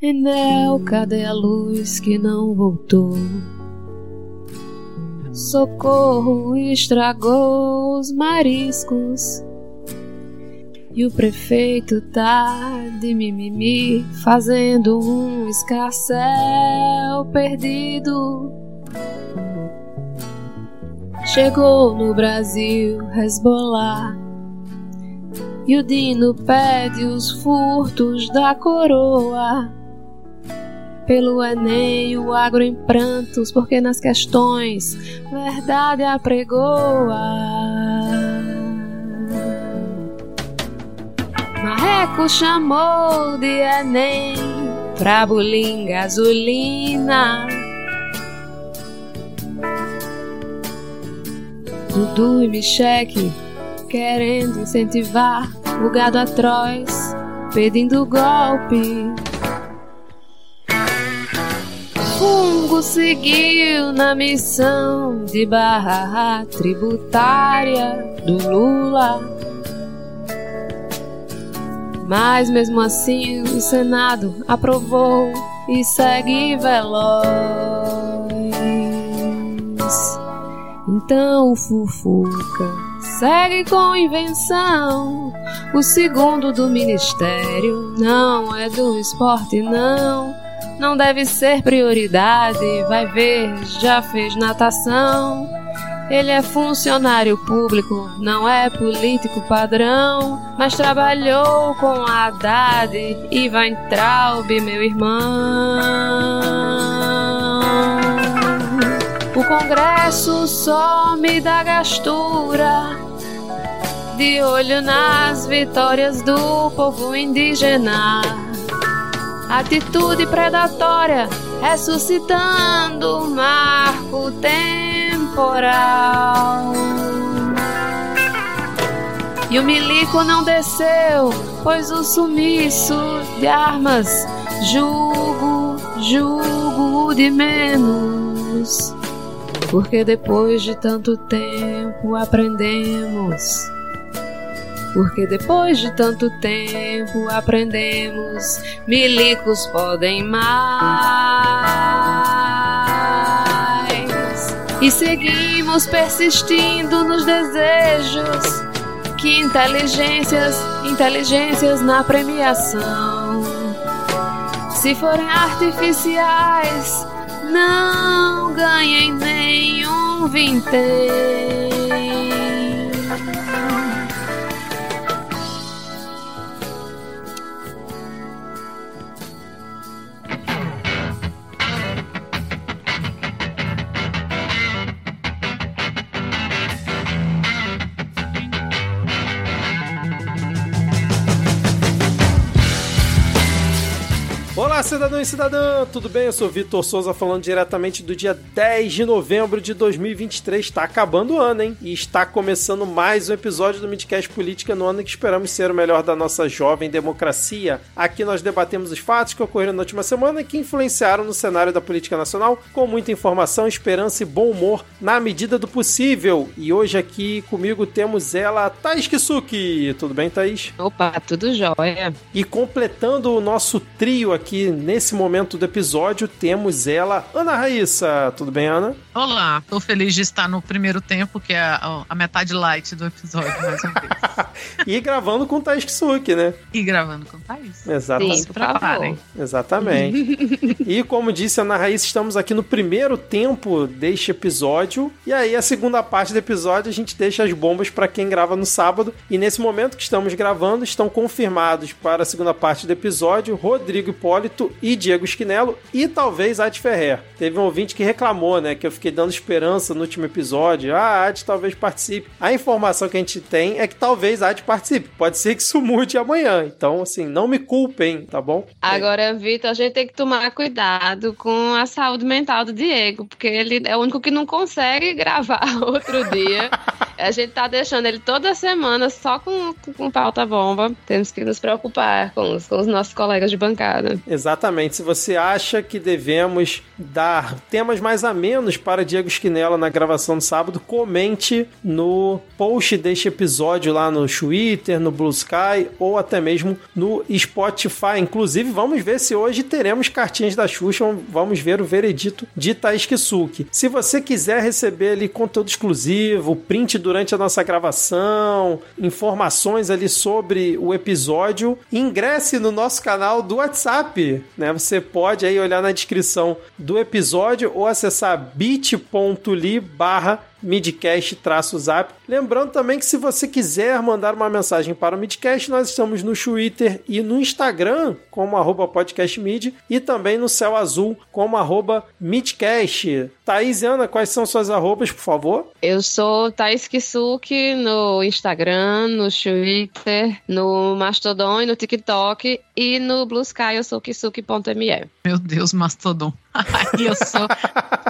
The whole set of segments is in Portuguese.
Enel, cadê a luz que não voltou? Socorro estragou os mariscos. E o prefeito tá de mimimi, fazendo um escarcel perdido. Chegou no Brasil Hezbollah e o Dino pede os furtos da coroa. Pelo Enem, o agro em prantos, porque nas questões verdade apregoa. Marreco chamou de Enem pra bulim gasolina. Dudu e Micheque querendo incentivar o gado atroz, pedindo golpe. Fungo seguiu na missão de barra tributária do Lula. Mas mesmo assim o Senado aprovou e segue veloz. Então o Fufuca segue com invenção. O segundo do ministério não é do esporte, não não deve ser prioridade. Vai ver, já fez natação. Ele é funcionário público, não é político padrão, mas trabalhou com a Haddad e vai Traub, meu irmão. O Congresso só me dá gastura, de olho nas vitórias do povo indígena atitude predatória, ressuscitando o marco temporal. E o milico não desceu, pois o sumiço de armas julgo, julgo de menos. Porque depois de tanto tempo aprendemos porque depois de tanto tempo aprendemos, milicos podem mais. E seguimos persistindo nos desejos que inteligências, inteligências na premiação. Se forem artificiais, não ganhem nenhum vintém. Olá, cidadão e cidadã, tudo bem? Eu sou Vitor Souza falando diretamente do dia 10 de novembro de 2023. Está acabando o ano, hein? E está começando mais um episódio do Midcast Política no ano que esperamos ser o melhor da nossa jovem democracia. Aqui nós debatemos os fatos que ocorreram na última semana e que influenciaram no cenário da política nacional com muita informação, esperança e bom humor na medida do possível. E hoje aqui comigo temos ela, Thaís Kisuki. Tudo bem, Thaís? Opa, tudo jóia. E completando o nosso trio aqui nesse momento do episódio temos ela, Ana Raíssa. Tudo bem, Ana? Olá, tô feliz de estar no primeiro tempo, que é a, a metade light do episódio, mais uma vez. e gravando com Thaís Kisuki, né? E gravando com Thaís. Exatamente. Sim, preparem. Exatamente. e como disse a Ana Raíssa, estamos aqui no primeiro tempo deste episódio. E aí, a segunda parte do episódio, a gente deixa as bombas para quem grava no sábado. E nesse momento que estamos gravando, estão confirmados para a segunda parte do episódio Rodrigo Hipólito e Diego Esquinelo e talvez Adi Ferrer. Teve um ouvinte que reclamou, né, que eu fiquei dando esperança no último episódio. Ah, a Adi talvez participe. A informação que a gente tem é que talvez a Adi participe. Pode ser que isso mude amanhã. Então, assim, não me culpem, tá bom? Agora, Vitor, a gente tem que tomar cuidado com a saúde mental do Diego, porque ele é o único que não consegue gravar outro dia. A gente tá deixando ele toda semana só com, com pauta bomba. Temos que nos preocupar com os, com os nossos colegas de bancada. Exatamente. Se você acha que devemos dar temas mais amenos para Diego Esquinela na gravação do sábado, comente no post deste episódio lá no Twitter, no Blue Sky ou até mesmo no Spotify. Inclusive, vamos ver se hoje teremos cartinhas da Xuxa. Vamos ver o veredito de Thaís Kisuki. Se você quiser receber ali conteúdo exclusivo, print durante a nossa gravação, informações ali sobre o episódio, ingresse no nosso canal do WhatsApp, né? Você pode aí olhar na descrição do episódio ou acessar bit.ly barra midcast-zap. Lembrando também que se você quiser mandar uma mensagem para o Midcast, nós estamos no Twitter e no Instagram como arroba podcastmid e também no Céu Azul como arroba midcast. Thaís e Ana, quais são suas arrobas, por favor? Eu sou Thaís Kisuki no Instagram, no Twitter, no Mastodon e no TikTok e no Blue Sky eu sou kisuki.me. Meu Deus, Mastodon. Aí eu sou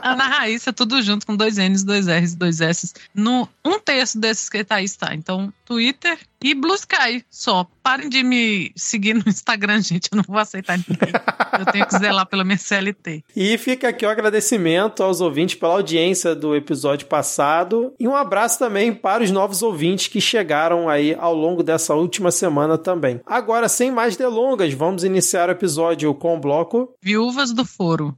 Ana Raíssa, tudo junto com dois N's, dois R's, dois S. No, um terço desses que Thaís tá. Então, Twitter e Blue Sky só. Parem de me seguir no Instagram, gente. Eu não vou aceitar ninguém. Eu tenho que zelar pela minha CLT. E fica aqui o agradecimento aos ouvintes pela audiência do episódio passado. E um abraço também para os novos ouvintes que chegaram aí ao longo dessa última semana também. Agora, sem mais delongas, vamos iniciar o episódio com o bloco Viúvas do Foro.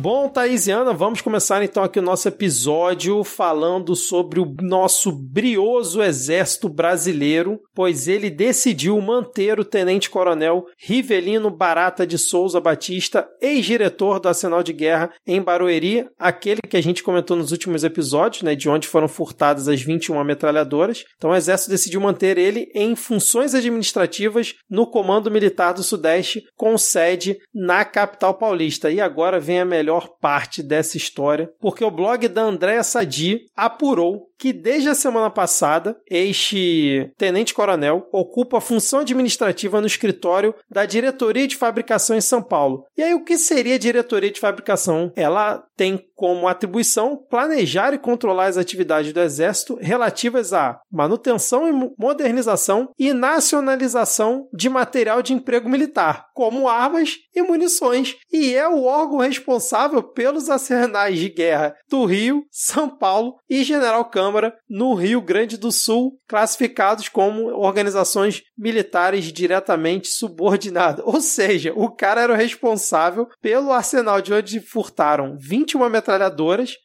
Bom, Thaisiana, vamos começar então aqui o nosso episódio falando sobre o nosso brioso exército brasileiro, pois ele decidiu manter o tenente-coronel Rivelino Barata de Souza Batista, ex-diretor do Arsenal de Guerra em Barueri, aquele que a gente comentou nos últimos episódios, né, de onde foram furtadas as 21 metralhadoras. Então o exército decidiu manter ele em funções administrativas no Comando Militar do Sudeste, com sede na capital paulista. E agora vem a melhor melhor parte dessa história, porque o blog da Andréa Sadi apurou que desde a semana passada, este tenente-coronel ocupa a função administrativa no escritório da Diretoria de Fabricação em São Paulo. E aí, o que seria a Diretoria de Fabricação? Ela tem como atribuição planejar e controlar as atividades do Exército relativas à manutenção e modernização e nacionalização de material de emprego militar, como armas e munições, e é o órgão responsável pelos arsenais de guerra do Rio, São Paulo e General Câmara no Rio Grande do Sul, classificados como organizações militares diretamente subordinadas. Ou seja, o cara era o responsável pelo arsenal de onde furtaram 21 metralhadoras,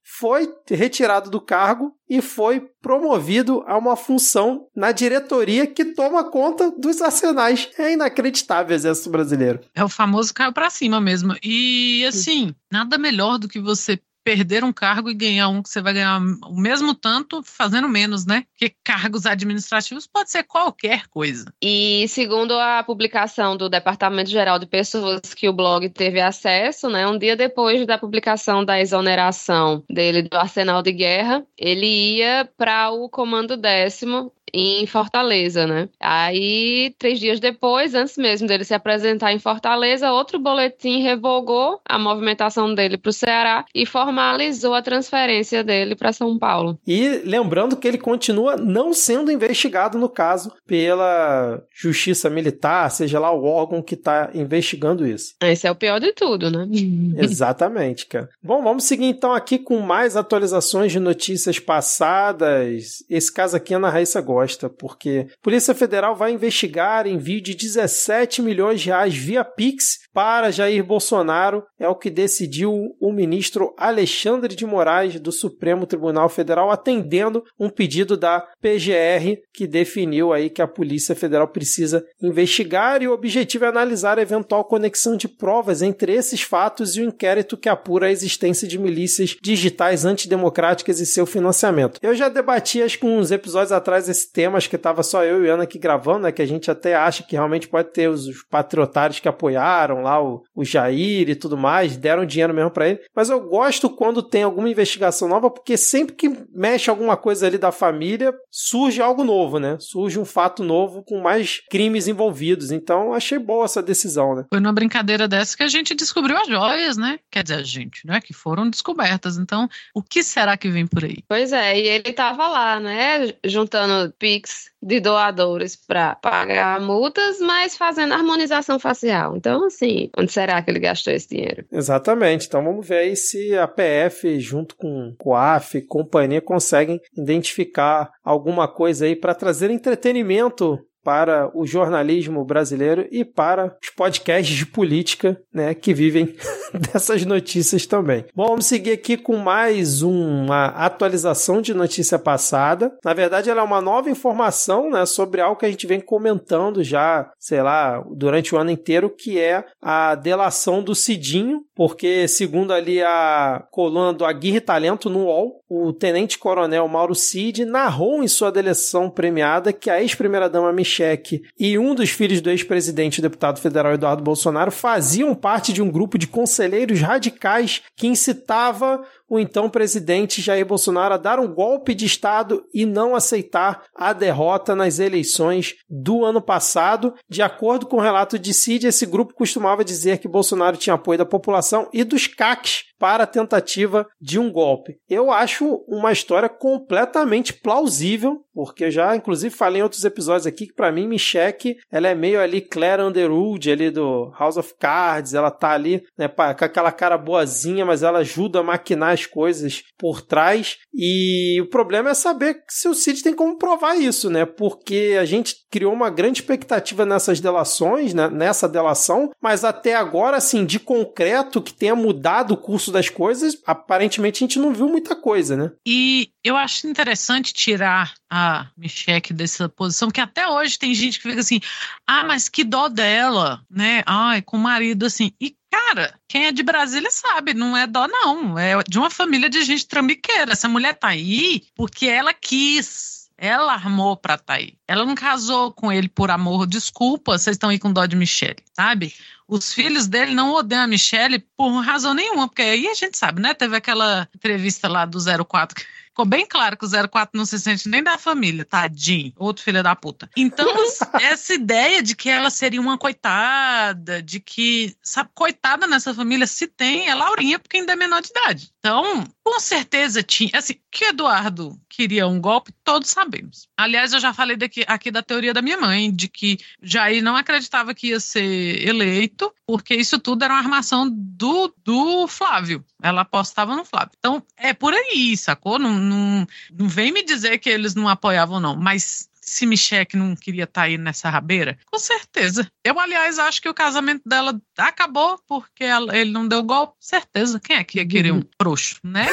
foi retirado do cargo e foi promovido a uma função na diretoria que toma conta dos arsenais. É inacreditável o exército brasileiro. É o famoso caiu para cima mesmo. E assim, nada melhor do que você perder um cargo e ganhar um que você vai ganhar o mesmo tanto fazendo menos, né? Porque cargos administrativos pode ser qualquer coisa. E segundo a publicação do Departamento Geral de Pessoas que o blog teve acesso, né, um dia depois da publicação da exoneração dele do Arsenal de Guerra, ele ia para o Comando Décimo em Fortaleza, né? Aí, três dias depois, antes mesmo dele se apresentar em Fortaleza, outro boletim revogou a movimentação dele para o Ceará e formalizou a transferência dele para São Paulo. E lembrando que ele continua não sendo investigado no caso pela Justiça Militar, seja lá o órgão que está investigando isso. Esse é o pior de tudo, né? Exatamente, cara. Bom, vamos seguir então aqui com mais atualizações de notícias passadas. Esse caso aqui é na Raíssa Gosta porque Polícia Federal vai investigar envio de 17 milhões de reais via Pix para Jair Bolsonaro, é o que decidiu o ministro Alexandre de Moraes do Supremo Tribunal Federal, atendendo um pedido da PGR que definiu aí que a Polícia Federal precisa investigar e o objetivo é analisar a eventual conexão de provas entre esses fatos e o inquérito que apura a existência de milícias digitais antidemocráticas e seu financiamento. Eu já debati acho que uns episódios atrás esse tema, acho que estava só eu e Ana aqui gravando, né, que a gente até acha que realmente pode ter os patriotários que apoiaram lá o, o Jair e tudo mais, deram dinheiro mesmo para ele. Mas eu gosto quando tem alguma investigação nova, porque sempre que mexe alguma coisa ali da família, surge algo novo, né? Surge um fato novo com mais crimes envolvidos. Então, achei boa essa decisão, né? Foi numa brincadeira dessa que a gente descobriu as joias, né? Quer dizer, a gente, né? Que foram descobertas. Então, o que será que vem por aí? Pois é, e ele tava lá, né? Juntando Pix de doadores para pagar multas, mas fazendo harmonização facial. Então, assim, onde será que ele gastou esse dinheiro? Exatamente. Então, vamos ver aí se a PF, junto com o AF, companhia, conseguem identificar alguma coisa aí para trazer entretenimento para o jornalismo brasileiro e para os podcasts de política, né, que vivem dessas notícias também. Bom, vamos seguir aqui com mais uma atualização de notícia passada. Na verdade, ela é uma nova informação, né, sobre algo que a gente vem comentando já, sei lá, durante o ano inteiro, que é a delação do Cidinho, porque segundo ali a coluna do Aguirre Talento no UOL, o tenente-coronel Mauro Cid narrou em sua delação premiada que a ex-primeira-dama Michele e um dos filhos do ex-presidente, o deputado federal Eduardo Bolsonaro, faziam parte de um grupo de conselheiros radicais que incitava o então presidente Jair Bolsonaro a dar um golpe de Estado e não aceitar a derrota nas eleições do ano passado. De acordo com o relato de Cid, esse grupo costumava dizer que Bolsonaro tinha apoio da população e dos CACs para a tentativa de um golpe. Eu acho uma história completamente plausível, porque já inclusive falei em outros episódios aqui que para mim Michelle, ela é meio ali Claire Underwood ali do House of Cards, ela tá ali, né, com aquela cara boazinha, mas ela ajuda a maquinar as coisas por trás e o problema é saber se o Cid tem como provar isso, né? Porque a gente criou uma grande expectativa nessas delações, né? nessa delação, mas até agora, assim, de concreto que tenha mudado o curso das coisas, aparentemente a gente não viu muita coisa, né? E eu acho interessante tirar a Michelle dessa posição, que até hoje tem gente que fica assim, ah, mas que dó dela, né? Ai, com o marido assim. E Cara, quem é de Brasília sabe, não é dó, não. É de uma família de gente trambiqueira. Essa mulher tá aí porque ela quis. Ela armou pra tá aí. Ela não casou com ele por amor. Desculpa, vocês estão aí com dó de Michelle, sabe? Os filhos dele não odeiam a Michelle por razão nenhuma, porque aí a gente sabe, né? Teve aquela entrevista lá do 04 que ficou bem claro que o 04 não se sente nem da família, tadinho, outro filho da puta. Então, essa ideia de que ela seria uma coitada, de que, sabe, coitada nessa família, se tem, é Laurinha, porque ainda é menor de idade. Então, com certeza tinha, assim, que Eduardo queria um golpe, todos sabemos. Aliás, eu já falei daqui, aqui da teoria da minha mãe, de que Jair não acreditava que ia ser eleito, porque isso tudo era uma armação do, do Flávio. Ela apostava no Flávio. Então, é por aí, sacou? Não, não, não vem me dizer que eles não apoiavam, não. Mas se Michelle não queria estar tá aí nessa rabeira? Com certeza. Eu, aliás, acho que o casamento dela acabou porque ela, ele não deu golpe. Certeza. Quem é que ia querer um frouxo, né?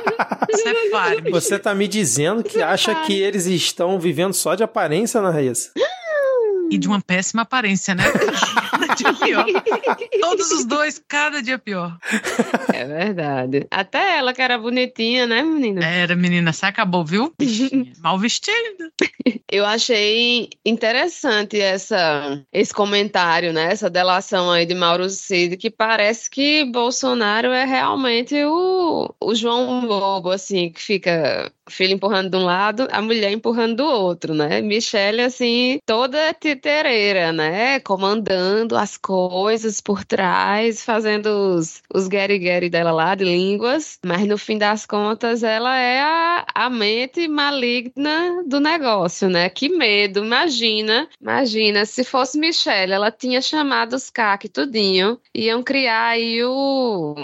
Separe. Você tá me dizendo que acha que eles estão vivendo só de aparência, na Raíssa? E de uma péssima aparência, né? Dia pior. Todos os dois, cada dia pior. É verdade. Até ela que era bonitinha, né, menina? Era, menina, se acabou, viu? Mal vestida. Eu achei interessante essa, esse comentário, né? Essa delação aí de Mauro Cid, que parece que Bolsonaro é realmente o, o João Bobo, assim, que fica filho empurrando de um lado, a mulher empurrando do outro, né? Michelle, assim, toda titereira, né? Comandando as coisas por trás, fazendo os, os gueri-gueri dela lá de línguas, mas no fim das contas ela é a, a mente maligna do negócio, né? Que medo, imagina, imagina, se fosse Michelle, ela tinha chamado os CAC tudinho, iam criar aí o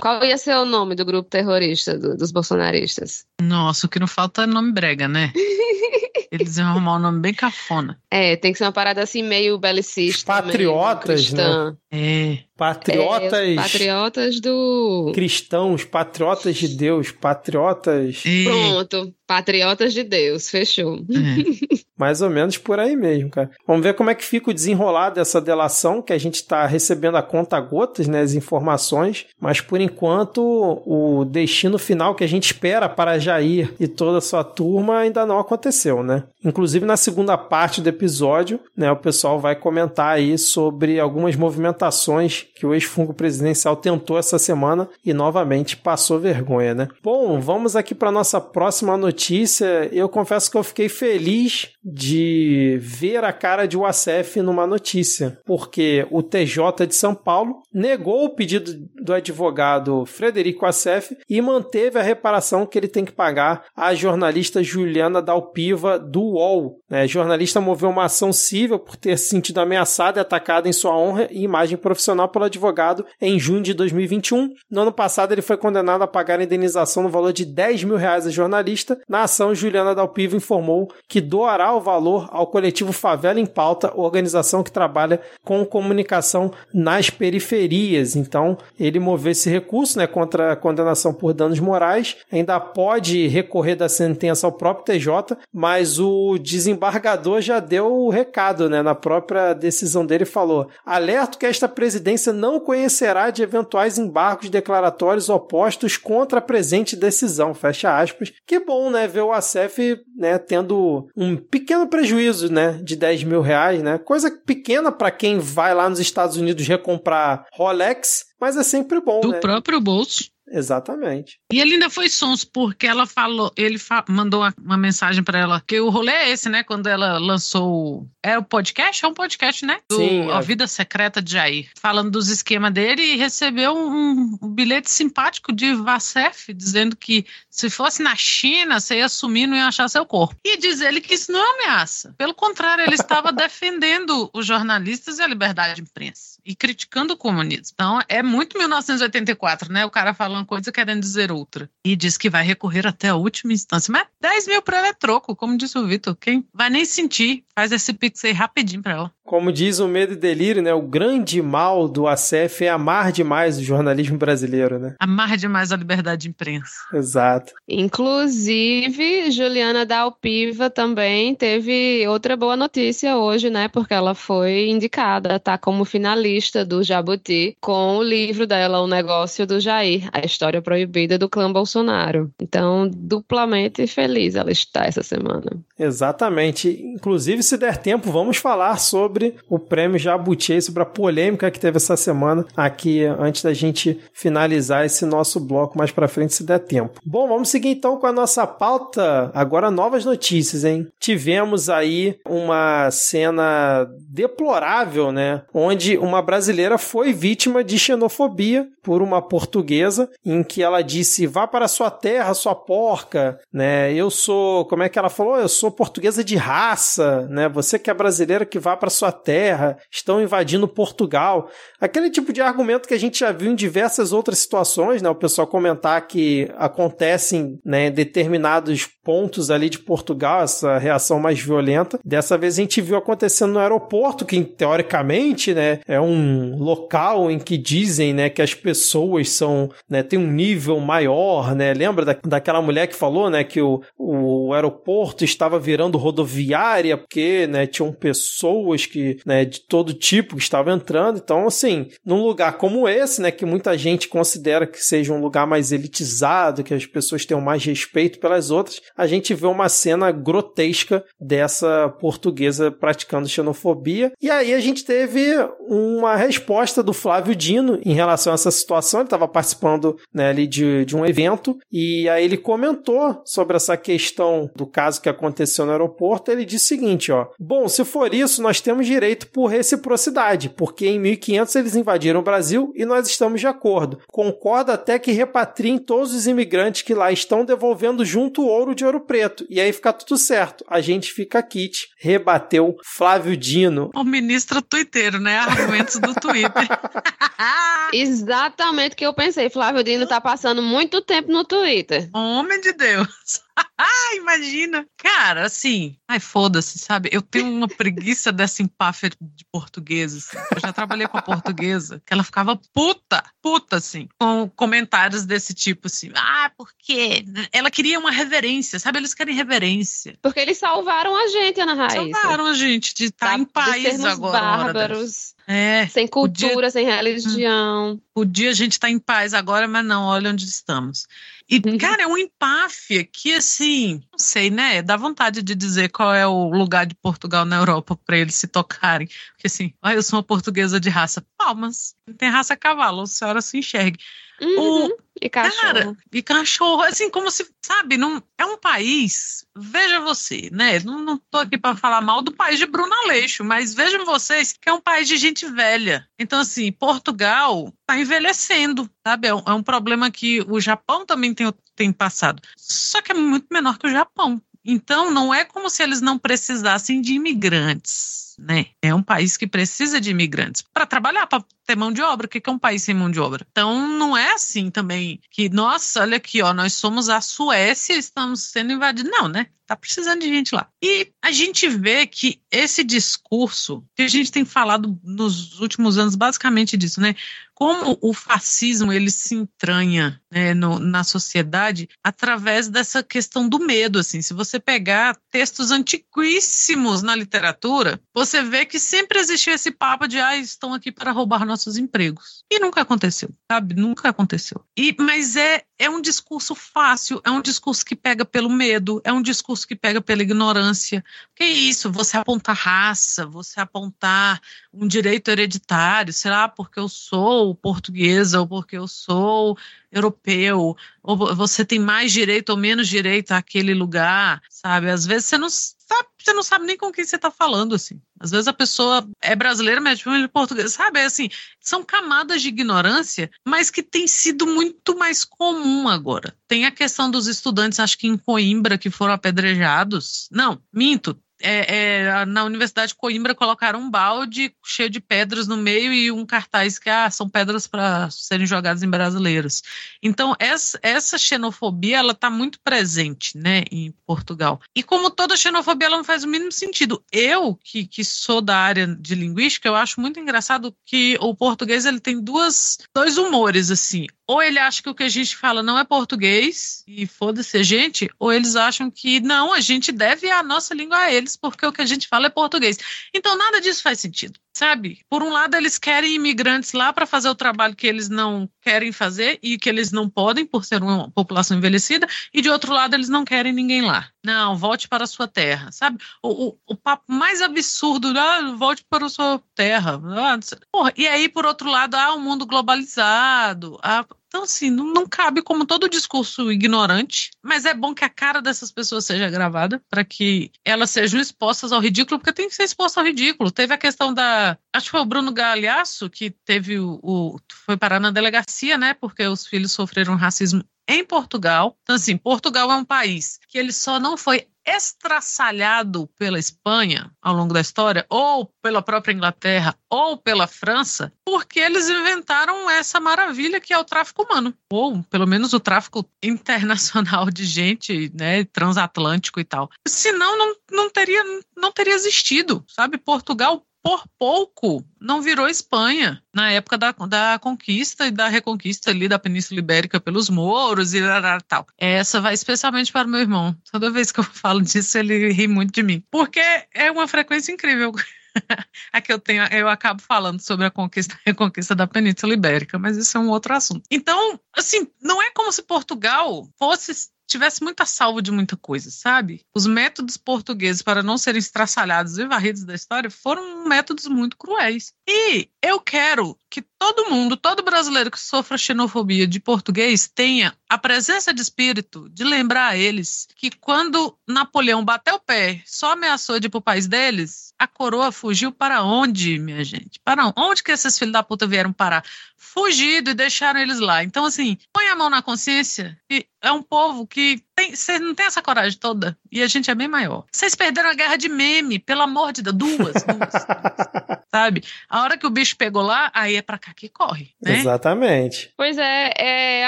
qual ia ser o nome do grupo terrorista do, dos bolsonaristas? Nossa, o que não falta é nome brega, né? Eles iam arrumar um nome bem cafona. É, tem que ser uma parada assim meio belicista. Patriotas, né? É. Patriotas. É, patriotas do. Cristãos, patriotas de Deus, patriotas. Pronto, patriotas de Deus, fechou. É. Mais ou menos por aí mesmo, cara. Vamos ver como é que fica o desenrolar dessa delação, que a gente está recebendo a conta gotas, né, as informações, mas por enquanto o destino final que a gente espera para Jair e toda a sua turma ainda não aconteceu, né? Inclusive na segunda parte do episódio, né, o pessoal vai comentar aí sobre algumas movimentações que o ex-fungo presidencial tentou essa semana e novamente passou vergonha, né? Bom, vamos aqui para nossa próxima notícia. Eu confesso que eu fiquei feliz de ver a cara de Wassef numa notícia, porque o TJ de São Paulo negou o pedido do advogado Frederico Wassef e manteve a reparação que ele tem que pagar à jornalista Juliana Dalpiva do UOL. Né? A jornalista moveu uma ação civil por ter se sentido ameaçada e atacada em sua honra e imagem profissional pelo advogado em junho de 2021. No ano passado, ele foi condenado a pagar a indenização no valor de 10 mil reais à jornalista. Na ação, Juliana Dalpiva informou que doará o valor ao coletivo Favela em Pauta, organização que trabalha com comunicação nas periferias. Então, ele moveu esse recurso né, contra a condenação por danos morais, ainda pode recorrer da sentença ao próprio TJ, mas o desembargador já deu o recado, né? Na própria decisão dele falou: alerto que esta presidência não conhecerá de eventuais embargos declaratórios opostos contra a presente decisão. Fecha aspas. Que bom, né? Ver o ACF né, tendo um pequeno prejuízo, né? De 10 mil reais, né? Coisa pequena para quem vai lá nos Estados Unidos recomprar Rolex, mas é sempre bom. Do né? próprio bolso. Exatamente. E ele ainda foi sons, porque ela falou, ele fa mandou uma mensagem para ela, que o rolê é esse, né? Quando ela lançou. É o podcast? É um podcast, né? Do Sim, A é. Vida Secreta de Jair. Falando dos esquemas dele e recebeu um, um bilhete simpático de Vassef, dizendo que se fosse na China, você ia sumir e não ia achar seu corpo. E diz ele que isso não é ameaça. Pelo contrário, ele estava defendendo os jornalistas e a liberdade de imprensa. E criticando o comunismo. Então, é muito 1984, né? O cara fala uma coisa querendo dizer outra. E diz que vai recorrer até a última instância. Mas 10 mil pra ela é troco, como disse o Vitor. Quem vai nem sentir, faz esse pix aí rapidinho pra ela. Como diz o Medo e Delírio, né? O grande mal do ACF é amar demais o jornalismo brasileiro, né? Amarra demais a liberdade de imprensa. Exato. Inclusive, Juliana Dalpiva também teve outra boa notícia hoje, né? Porque ela foi indicada, tá como finalista do Jabuti com o livro dela, O Negócio do Jair, a história proibida do clã Bolsonaro. Então, duplamente feliz ela está essa semana. Exatamente. Inclusive, se der tempo, vamos falar sobre o prêmio Jabuti, sobre a polêmica que teve essa semana aqui, antes da gente finalizar esse nosso bloco mais pra frente, se der tempo. Bom, vamos seguir então com a nossa pauta. Agora, novas notícias, hein? Tivemos aí uma cena deplorável, né? Onde uma brasileira foi vítima de xenofobia por uma portuguesa, em que ela disse: vá para sua terra, sua porca, né? Eu sou, como é que ela falou? Eu sou portuguesa de raça, né? Você que é brasileira que vá para sua terra, estão invadindo Portugal. Aquele tipo de argumento que a gente já viu em diversas outras situações, né? O pessoal comentar que acontecem né, determinados pontos ali de Portugal, essa reação mais violenta. Dessa vez a gente viu acontecendo no aeroporto, que teoricamente, né, é um local em que dizem, né, que as pessoas são, né, tem um nível maior, né? Lembra da, daquela mulher que falou, né, que o, o aeroporto estava virando rodoviária porque, né, tinham pessoas que, né, de todo tipo que estavam entrando. Então, assim, num lugar como esse, né, que muita gente considera que seja um lugar mais elitizado, que as pessoas tenham mais respeito pelas outras, a gente vê uma cena grotesca dessa portuguesa praticando xenofobia. E aí a gente teve uma resposta do Flávio Dino em relação a essa situação. Ele estava participando né, ali de, de um evento e aí ele comentou sobre essa questão do caso que aconteceu no aeroporto. Ele disse o seguinte: ó, bom, se for isso, nós temos direito por reciprocidade, porque em 1500 eles invadiram o Brasil e nós estamos de acordo. Concordo até que repatriem todos os imigrantes que lá estão devolvendo junto o ouro de ouro preto. E aí fica tudo certo. A gente fica kit. Rebateu Flávio Dino. O ministro tuiteiro, né? Argumentos do Twitter. Exatamente o que eu pensei. Flávio Dino tá passando muito tempo no Twitter. Homem de Deus. Imagina. Cara, assim, ai, foda-se, sabe? Eu tenho uma preguiça dessa empáfia de portugueses. Eu já trabalhei com a portuguesa, que ela ficava puta, puta, assim, com comentários desse tipo, assim. Ah, porque ela queria uma reverência, sabe? Eles querem reverência. Porque eles salvaram a gente, Ana Raíssa. Salvaram a gente de estar Tá- em de paz agora. bárbaros, É, sem cultura, sem religião. podia a gente estar em paz agora, mas não, olha onde estamos. E, uhum. cara, é uma empáfia que, assim, não sei, né? Dá vontade de dizer qual é o lugar de Portugal na Europa para eles se tocarem. Assim, ah, eu sou uma portuguesa de raça. Palmas, tem raça cavalo, a senhora se enxergue. Uhum. O, e cachorro. Cara, e cachorro, assim, como se, sabe, não, é um país, veja você, né? Não, não tô aqui para falar mal do país de Bruno Aleixo, mas vejam vocês que é um país de gente velha. Então, assim, Portugal está envelhecendo, sabe? É um, é um, problema que o Japão também tem, tem passado. Só que é muito menor que o Japão. Então, não é como se eles não precisassem de imigrantes, né? É um país que precisa de imigrantes para trabalhar, para ter mão de obra. O que é um país sem mão de obra? Então, não é assim também que, nossa, olha aqui, ó, nós somos a Suécia e estamos sendo invadidos. Não, né? Tá precisando de gente lá. E a gente vê que esse discurso que a gente tem falado nos últimos anos, basicamente disso, né? como o fascismo ele se entranha né, no, na sociedade através dessa questão do medo. Assim, se você pegar textos antiquíssimos na literatura, você vê que sempre existiu esse papo de ah, estão aqui para roubar nossos empregos. E nunca aconteceu, sabe? Nunca aconteceu. E, mas é, é um discurso fácil, é um discurso que pega pelo medo, é um discurso que pega pela ignorância. Que é isso? Você apontar raça, você apontar um direito hereditário, será porque eu sou portuguesa ou porque eu sou europeu, ou você tem mais direito ou menos direito àquele lugar, sabe? Às vezes você não sabe, você não sabe nem com quem você está falando, assim. Às vezes a pessoa é brasileira, mas tipo, é português, sabe? Assim, são camadas de ignorância, mas que tem sido muito mais comum agora. Tem a questão dos estudantes, acho que em Coimbra, que foram apedrejados. Não, minto, é, é, na Universidade de Coimbra colocaram um balde cheio de pedras no meio e um cartaz que ah, são pedras para serem jogadas em brasileiros. Então, essa, essa xenofobia ela está muito presente né, em Portugal. E como toda xenofobia, ela não faz o mínimo sentido. Eu, que, que sou da área de linguística, eu acho muito engraçado que o português ele tem duas, dois humores, assim ou ele acha que o que a gente fala não é português e foda-se a gente, ou eles acham que não, a gente deve a nossa língua a eles porque o que a gente fala é português. Então nada disso faz sentido sabe? Por um lado, eles querem imigrantes lá para fazer o trabalho que eles não querem fazer e que eles não podem por ser uma população envelhecida, e de outro lado, eles não querem ninguém lá. Não, volte para a sua terra, sabe? O, o, o papo mais absurdo, ah, volte para a sua terra. Ah, porra, e aí, por outro lado, há ah, um mundo globalizado. Ah, então, assim, não, não, cabe como todo discurso ignorante, mas é bom que a cara dessas pessoas seja gravada para que elas sejam expostas ao ridículo, porque tem que ser exposta ao ridículo. Teve a questão da Acho que foi o Bruno Galhaço que teve o, o. Foi parar na delegacia, né? Porque os filhos sofreram racismo em Portugal. Então, assim, Portugal é um país que ele só não foi estraçalhado pela Espanha ao longo da história, ou pela própria Inglaterra, ou pela França, porque eles inventaram essa maravilha que é o tráfico humano, ou pelo menos o tráfico internacional de gente, né, transatlântico e tal. Senão não, não teria não teria existido, sabe? Portugal por pouco não virou Espanha na época da, da conquista e da reconquista ali da Península Ibérica pelos mouros e tal. Essa vai especialmente para o meu irmão. Toda vez que eu falo disso, ele ri muito de mim. Porque é uma frequência incrível. Aqui eu tenho, eu acabo falando sobre a conquista, a reconquista da Península Ibérica, mas isso é um outro assunto. Então, assim, não é como se Portugal fosse tivesse muita salva de muita coisa, sabe? Os métodos portugueses para não serem estraçalhados e varridos da história foram métodos muito cruéis. E eu quero que todo mundo, todo brasileiro que sofra xenofobia de português tenha a presença de espírito de lembrar a eles que quando Napoleão bateu o pé, só ameaçou de ir pro país deles, a coroa fugiu para onde, minha gente? Para onde que esses filhos da puta vieram parar? Fugido e deixaram eles lá. Então, assim, põe a mão na consciência e é um povo que você não tem essa coragem toda. E a gente é bem maior. Vocês perderam a guerra de meme, pelo amor de Deus. Duas, duas, duas. Sabe? A hora que o bicho pegou lá, aí é pra cá que corre, né? Exatamente. Pois é, é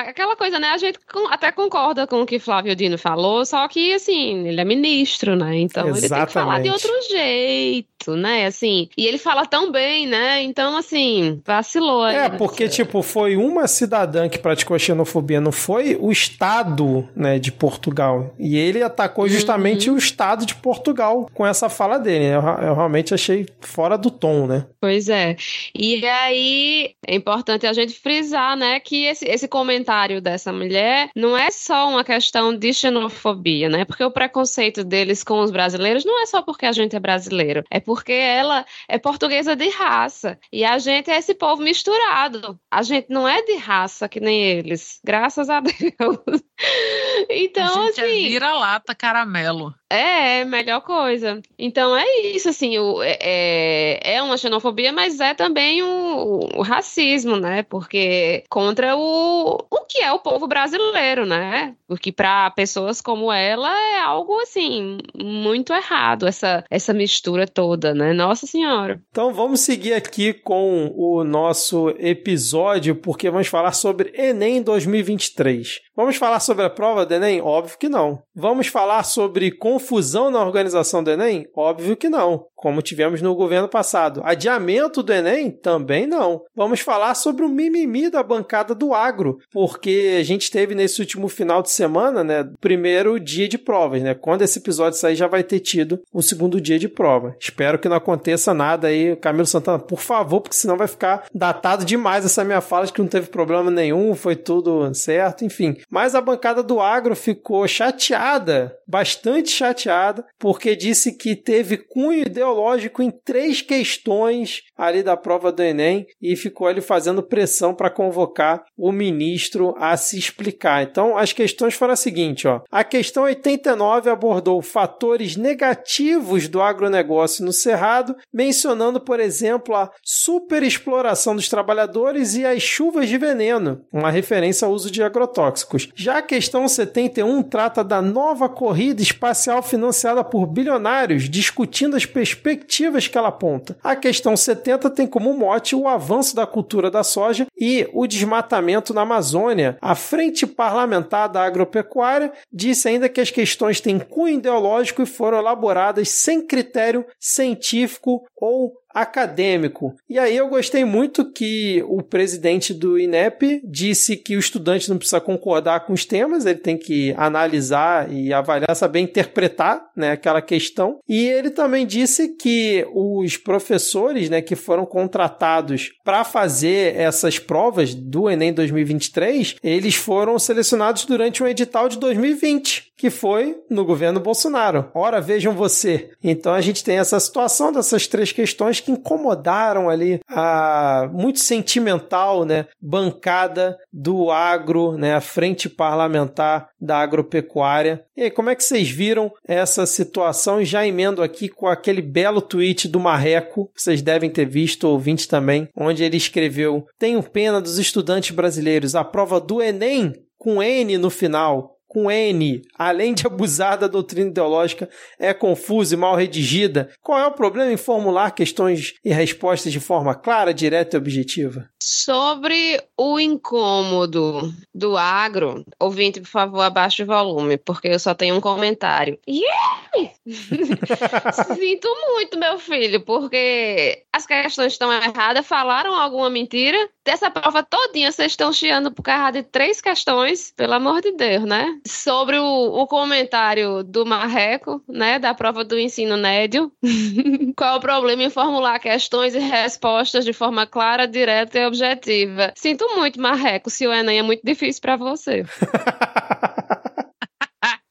aquela coisa, né? A gente até concorda com o que Flávio Dino falou, só que, assim, ele é ministro, né? Então Exatamente. ele tem que falar de outro jeito, né? Assim, e ele fala tão bem, né? Então, assim, vacilou aí. É, porque, tipo, foi uma cidadã que praticou a xenofobia, não foi o Estado, né, de Portugal. E ele atacou justamente uhum. o Estado de Portugal com essa fala dele. Eu, eu realmente achei fora do tom, né? né? Pois é. E aí é importante a gente frisar, né, que esse, esse comentário dessa mulher não é só uma questão de xenofobia, né? Porque o preconceito deles com os brasileiros não é só porque a gente é brasileiro, é porque ela é portuguesa de raça e a gente é esse povo misturado. A gente não é de raça que nem eles, graças a Deus. Então, a gente é assim. É vira-lata caramelo. É, é melhor coisa. Então é isso, assim, o, é, é uma xenofobia, mas é também o, o, racismo, né? Porque contra o, o que é o povo brasileiro, né? Porque para pessoas como ela é algo, assim, muito errado, essa, essa mistura toda, né? Nossa Senhora. Então vamos seguir aqui com o nosso episódio, porque vamos falar sobre Enem 2023. Vamos falar sobre a prova do Enem? Óbvio que não. Vamos falar sobre confusão na organização do Enem? Óbvio que não como tivemos no governo passado. Adiamento do Enem? Também não. Vamos falar sobre o mimimi da bancada do agro, porque a gente teve nesse último final de semana, né, primeiro dia de provas, né? Quando esse episódio sair já vai ter tido o segundo dia de prova. Espero que não aconteça nada aí, Camilo Santana, por favor, porque senão vai ficar datado demais essa minha fala de que não teve problema nenhum, foi tudo certo, enfim. Mas a bancada do agro ficou chateada, bastante chateada, porque disse que teve cunho ideológico em três questões ali da prova do Enem e ficou ali fazendo pressão para convocar o ministro a se explicar. Então, as questões foram as seguintes, ó. A questão 89 abordou fatores negativos do agronegócio no Cerrado, mencionando, por exemplo, a superexploração dos trabalhadores e as chuvas de veneno, uma referência ao uso de agrotóxicos. Já a questão 71 trata da nova corrida espacial financiada por bilionários, discutindo as perspectivas que ela aponta. A questão 70 tem como mote o avanço da cultura da soja e o desmatamento na Amazônia. A Frente Parlamentar da Agropecuária disse ainda que as questões têm cunho ideológico e foram elaboradas sem critério científico ou acadêmico. E aí eu gostei muito que o presidente do INEP disse que o estudante não precisa concordar com os temas, ele tem que analisar e avaliar, saber interpretar né, aquela questão. E ele também disse que os professores né, que foram contratados para fazer essas provas do Enem 2023, eles foram selecionados durante um edital de 2020 que foi no governo Bolsonaro. Ora, vejam você. Então a gente tem essa situação dessas três questões que incomodaram ali a muito sentimental, né, bancada do agro, né, a frente parlamentar da agropecuária. E aí, como é que vocês viram essa situação? E já emendo aqui com aquele belo tweet do Marreco, vocês devem ter visto, ouvinte também, onde ele escreveu: Tenho pena dos estudantes brasileiros, a prova do Enem com N no final com N, além de abusar da doutrina ideológica, é confusa e mal redigida? Qual é o problema em formular questões e respostas de forma clara, direta e objetiva? Sobre o incômodo do agro, ouvinte, por favor, abaixe o volume, porque eu só tenho um comentário. Yeah! Sinto muito, meu filho, porque as questões estão erradas, falaram alguma mentira. Dessa prova todinha, vocês estão chiando por causa de três questões, pelo amor de Deus, né? Sobre o, o comentário do Marreco, né, da prova do ensino médio. Qual o problema em formular questões e respostas de forma clara, direta e objetiva? Sinto muito, Marreco, se o Enem é muito difícil para você.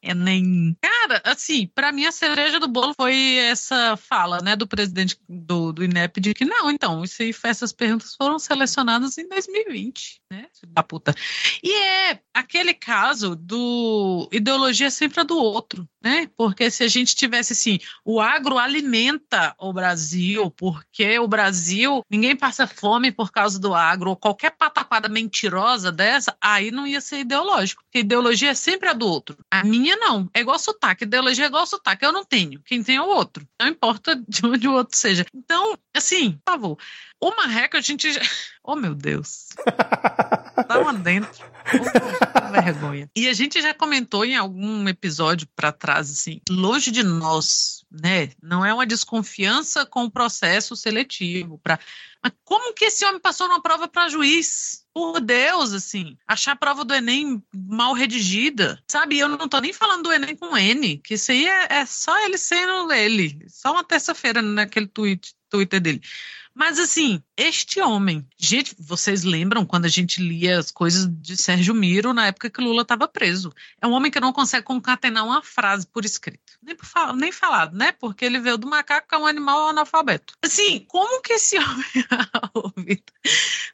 Enem. Cara, assim, para mim a cereja do bolo foi essa fala, né, do presidente do, do INEP de que não, então, isso, essas perguntas foram selecionadas em 2020, né, da puta. E é aquele caso do ideologia sempre é do outro, né? Porque se a gente tivesse assim, o agro alimenta o Brasil, porque o Brasil, ninguém passa fome por causa do agro, ou qualquer pataquada mentirosa dessa, aí não ia ser ideológico, porque ideologia é sempre a do outro. A minha não, é igual sotaque, ideologia é igual sotaque, eu não tenho, quem tem é o outro. Não importa de onde o outro seja. Então, assim, por favor, o marreco a gente já... Oh, meu Deus. Tá lá dentro. Oh, vergonha. E a gente já comentou em algum episódio para trás, assim, longe de nós, né? Não é uma desconfiança com o processo seletivo. Pra... Mas como que esse homem passou numa prova para juiz? Por Deus, assim, achar a prova do Enem mal redigida, sabe? Eu não tô nem falando do Enem com N, que isso aí é, é só ele sendo ele. Só uma terça-feira naquele tweet, Twitter dele. Mas assim, este homem, gente, vocês lembram quando a gente lia as coisas de Sérgio Miro na época que Lula estava preso? É um homem que não consegue concatenar uma frase por escrito, nem, por fal nem falado, né? Porque ele veio do macaco que é um animal analfabeto. Assim, como que esse homem.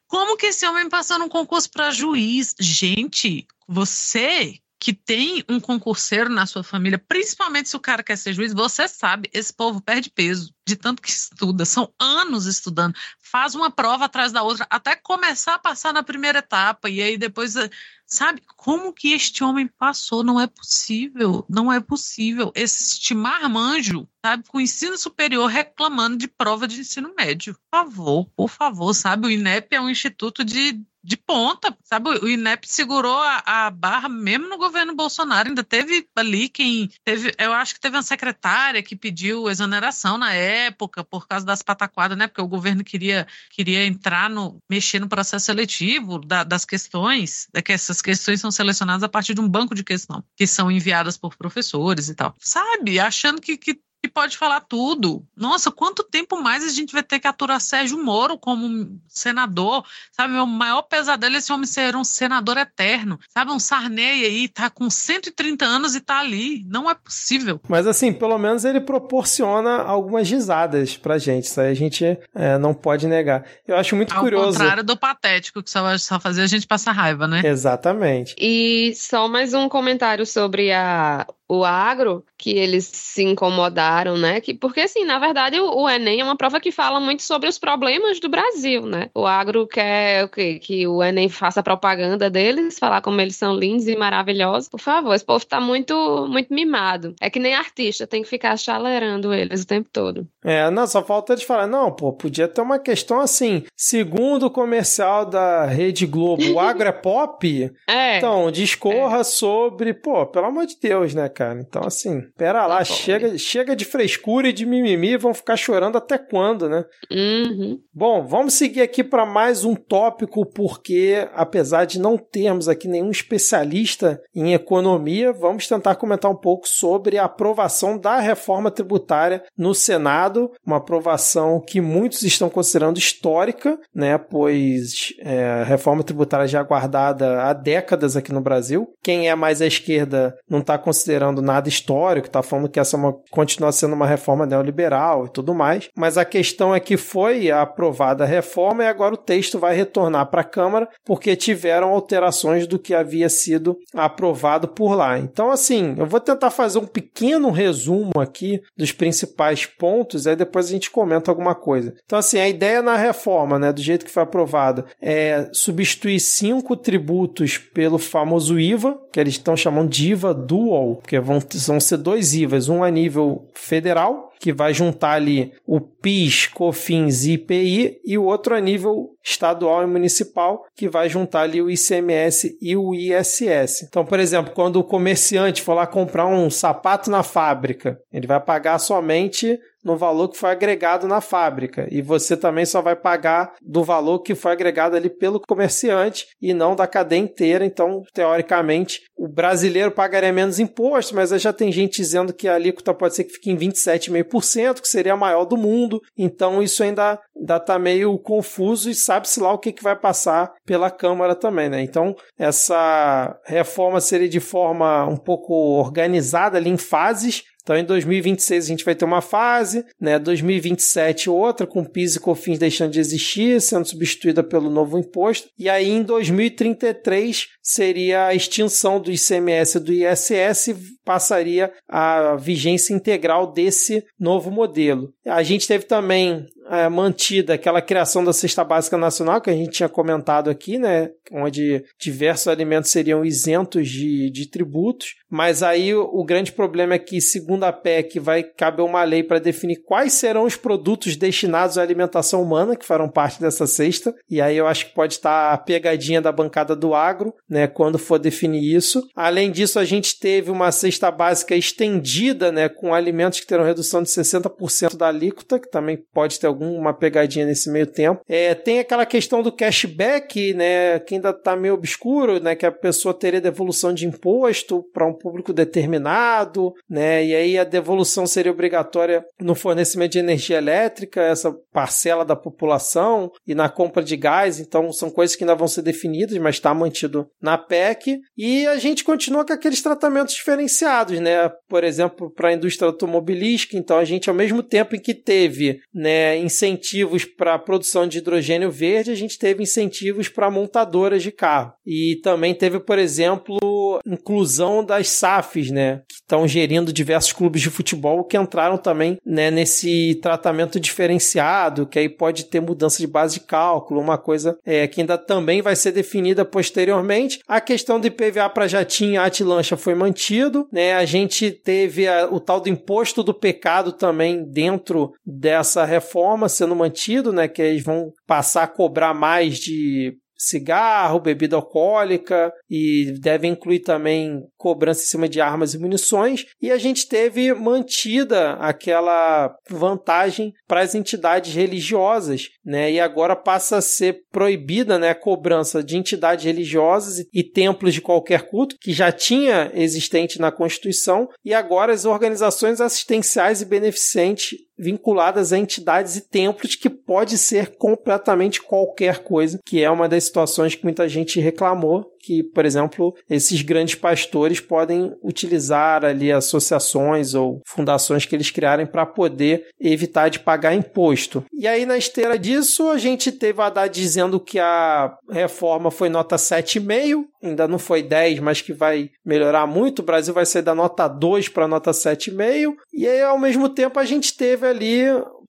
como que esse homem passou num concurso para juiz? Gente, você que tem um concurseiro na sua família, principalmente se o cara quer ser juiz, você sabe, esse povo perde peso de tanto que estuda, são anos estudando, faz uma prova atrás da outra, até começar a passar na primeira etapa, e aí depois, eh, sabe, como que este homem passou? Não é possível, não é possível. Esse marmanjo, sabe, com o ensino superior reclamando de prova de ensino médio. Por favor, por favor, sabe, o INEP é um instituto de de ponta, sabe? O INEP segurou a, a, barra mesmo no governo Bolsonaro. Ainda teve ali quem teve, eu acho que teve uma secretária que pediu exoneração na época por causa das pataquadas, né? Porque o governo queria, queria entrar no mexer no processo seletivo da, das questões, é que essas questões são selecionadas a partir de um banco de questão que são enviadas por professores e tal. Sabe? Achando que, que e pode falar tudo. Nossa, quanto tempo mais a gente vai ter que aturar Sérgio Moro como senador? Sabe, meu maior pesadelo é esse homem ser um senador eterno. Sabe, um Sarney aí, tá com 130 anos e tá ali. Não é possível. Mas assim, pelo menos ele proporciona algumas risadas pra gente. Isso aí a gente é, não pode negar. Eu acho muito Ao curioso. Ao contrário do patético, que só, só fazia a gente passar raiva, né? Exatamente. E só mais um comentário sobre a o agro, que eles se incomodaram, né? Que, porque, assim, na verdade, o, o, Enem é uma prova que fala muito sobre os problemas do Brasil, né? O agro quer o quê? Que o Enem faça propaganda deles, falar como eles são lindos e maravilhosos. Por favor, esse povo tá muito, muito mimado. É que nem artista, tem que ficar chalerando eles o tempo todo. É, não, só falta de falar, não, pô, podia ter uma questão assim, segundo o comercial da Rede Globo, o agro é pop? É. Então, discorra é. sobre, pô, pelo amor de Deus, né, cara? Então, assim, pera lá, tá chega, chega de frescura e de mimimi, vão ficar chorando até quando, né? Uhum. Bom, vamos seguir aqui para mais um tópico, porque apesar de não termos aqui nenhum especialista em economia, vamos tentar comentar um pouco sobre a aprovação da reforma tributária no Senado, uma aprovação que muitos estão considerando histórica, né? Pois é, a reforma tributária já aguardada há décadas aqui no Brasil. Quem é mais à esquerda não está considerando considerando nada histórico, está falando que essa é uma, continua sendo uma reforma neoliberal e tudo mais. Mas a questão é que foi aprovada a reforma e agora o texto vai retornar para a Câmara porque tiveram alterações do que havia sido aprovado por lá. Então, assim, eu vou tentar fazer um pequeno resumo aqui dos principais pontos, aí depois a gente comenta alguma coisa. Então, assim, a ideia na reforma, né, do jeito que foi aprovada, é substituir cinco tributos pelo famoso IVA, que eles estão chamando de IVA dual, porque vão, vão ser dois IVAs, um a nível federal, que vai juntar ali o PIS, COFINS e IPI, e o outro a nível estadual e municipal, que vai juntar ali o ICMS e o ISS. Então, por exemplo, quando o comerciante for lá comprar um sapato na fábrica, ele vai pagar somente no valor que foi agregado na fábrica. E você também só vai pagar do valor que foi agregado ali pelo comerciante e não da cadeia inteira. Então, teoricamente, o brasileiro pagaria menos imposto, mas já tem gente dizendo que a alíquota pode ser que fique em 27,5%, que seria a maior do mundo. Então, isso ainda está meio confuso e sabe-se lá o que, que vai passar pela Câmara também. Né? Então, essa reforma seria de forma um pouco organizada ali em fases, então, em 2026 a gente vai ter uma fase, né? 2027 outra, com PIS e COFINS deixando de existir, sendo substituída pelo novo imposto. E aí, em 2033 seria a extinção do ICMS e do ISS, passaria a vigência integral desse novo modelo. A gente teve também é, mantida aquela criação da cesta básica nacional que a gente tinha comentado aqui, né? Onde diversos alimentos seriam isentos de, de tributos, mas aí o, o grande problema é que, segundo a PEC, vai caber uma lei para definir quais serão os produtos destinados à alimentação humana que farão parte dessa cesta, e aí eu acho que pode estar a pegadinha da bancada do agro, né? Quando for definir isso. Além disso, a gente teve uma cesta básica estendida, né? Com alimentos que terão redução de 60% da alíquota, que também pode ter algum alguma pegadinha nesse meio tempo. É, tem aquela questão do cashback, né, que ainda está meio obscuro, né, que a pessoa teria devolução de imposto para um público determinado, né, e aí a devolução seria obrigatória no fornecimento de energia elétrica, essa parcela da população, e na compra de gás, então são coisas que ainda vão ser definidas, mas está mantido na PEC, e a gente continua com aqueles tratamentos diferenciados, né, por exemplo, para a indústria automobilística, então a gente, ao mesmo tempo em que teve né, incentivos para a produção de hidrogênio verde, a gente teve incentivos para montadoras de carro. E também teve, por exemplo, inclusão das SAFs, né, que estão gerindo diversos clubes de futebol que entraram também né, nesse tratamento diferenciado, que aí pode ter mudança de base de cálculo, uma coisa é, que ainda também vai ser definida posteriormente. A questão do IPVA para jatinho atilancha foi mantido, né, a gente teve a, o tal do imposto do pecado também dentro dessa reforma sendo mantido, né, que eles vão passar a cobrar mais de cigarro, bebida alcoólica e deve incluir também cobrança em cima de armas e munições. E a gente teve mantida aquela vantagem para as entidades religiosas, né? E agora passa a ser proibida, né, a cobrança de entidades religiosas e templos de qualquer culto que já tinha existente na Constituição e agora as organizações assistenciais e beneficentes vinculadas a entidades e templos que pode ser completamente qualquer coisa, que é uma das situações que muita gente reclamou que, por exemplo, esses grandes pastores podem utilizar ali associações ou fundações que eles criarem para poder evitar de pagar imposto. E aí, na esteira disso, a gente teve a Haddad dizendo que a reforma foi nota 7,5, ainda não foi 10, mas que vai melhorar muito. O Brasil vai sair da nota 2 para nota 7,5. E aí, ao mesmo tempo, a gente teve ali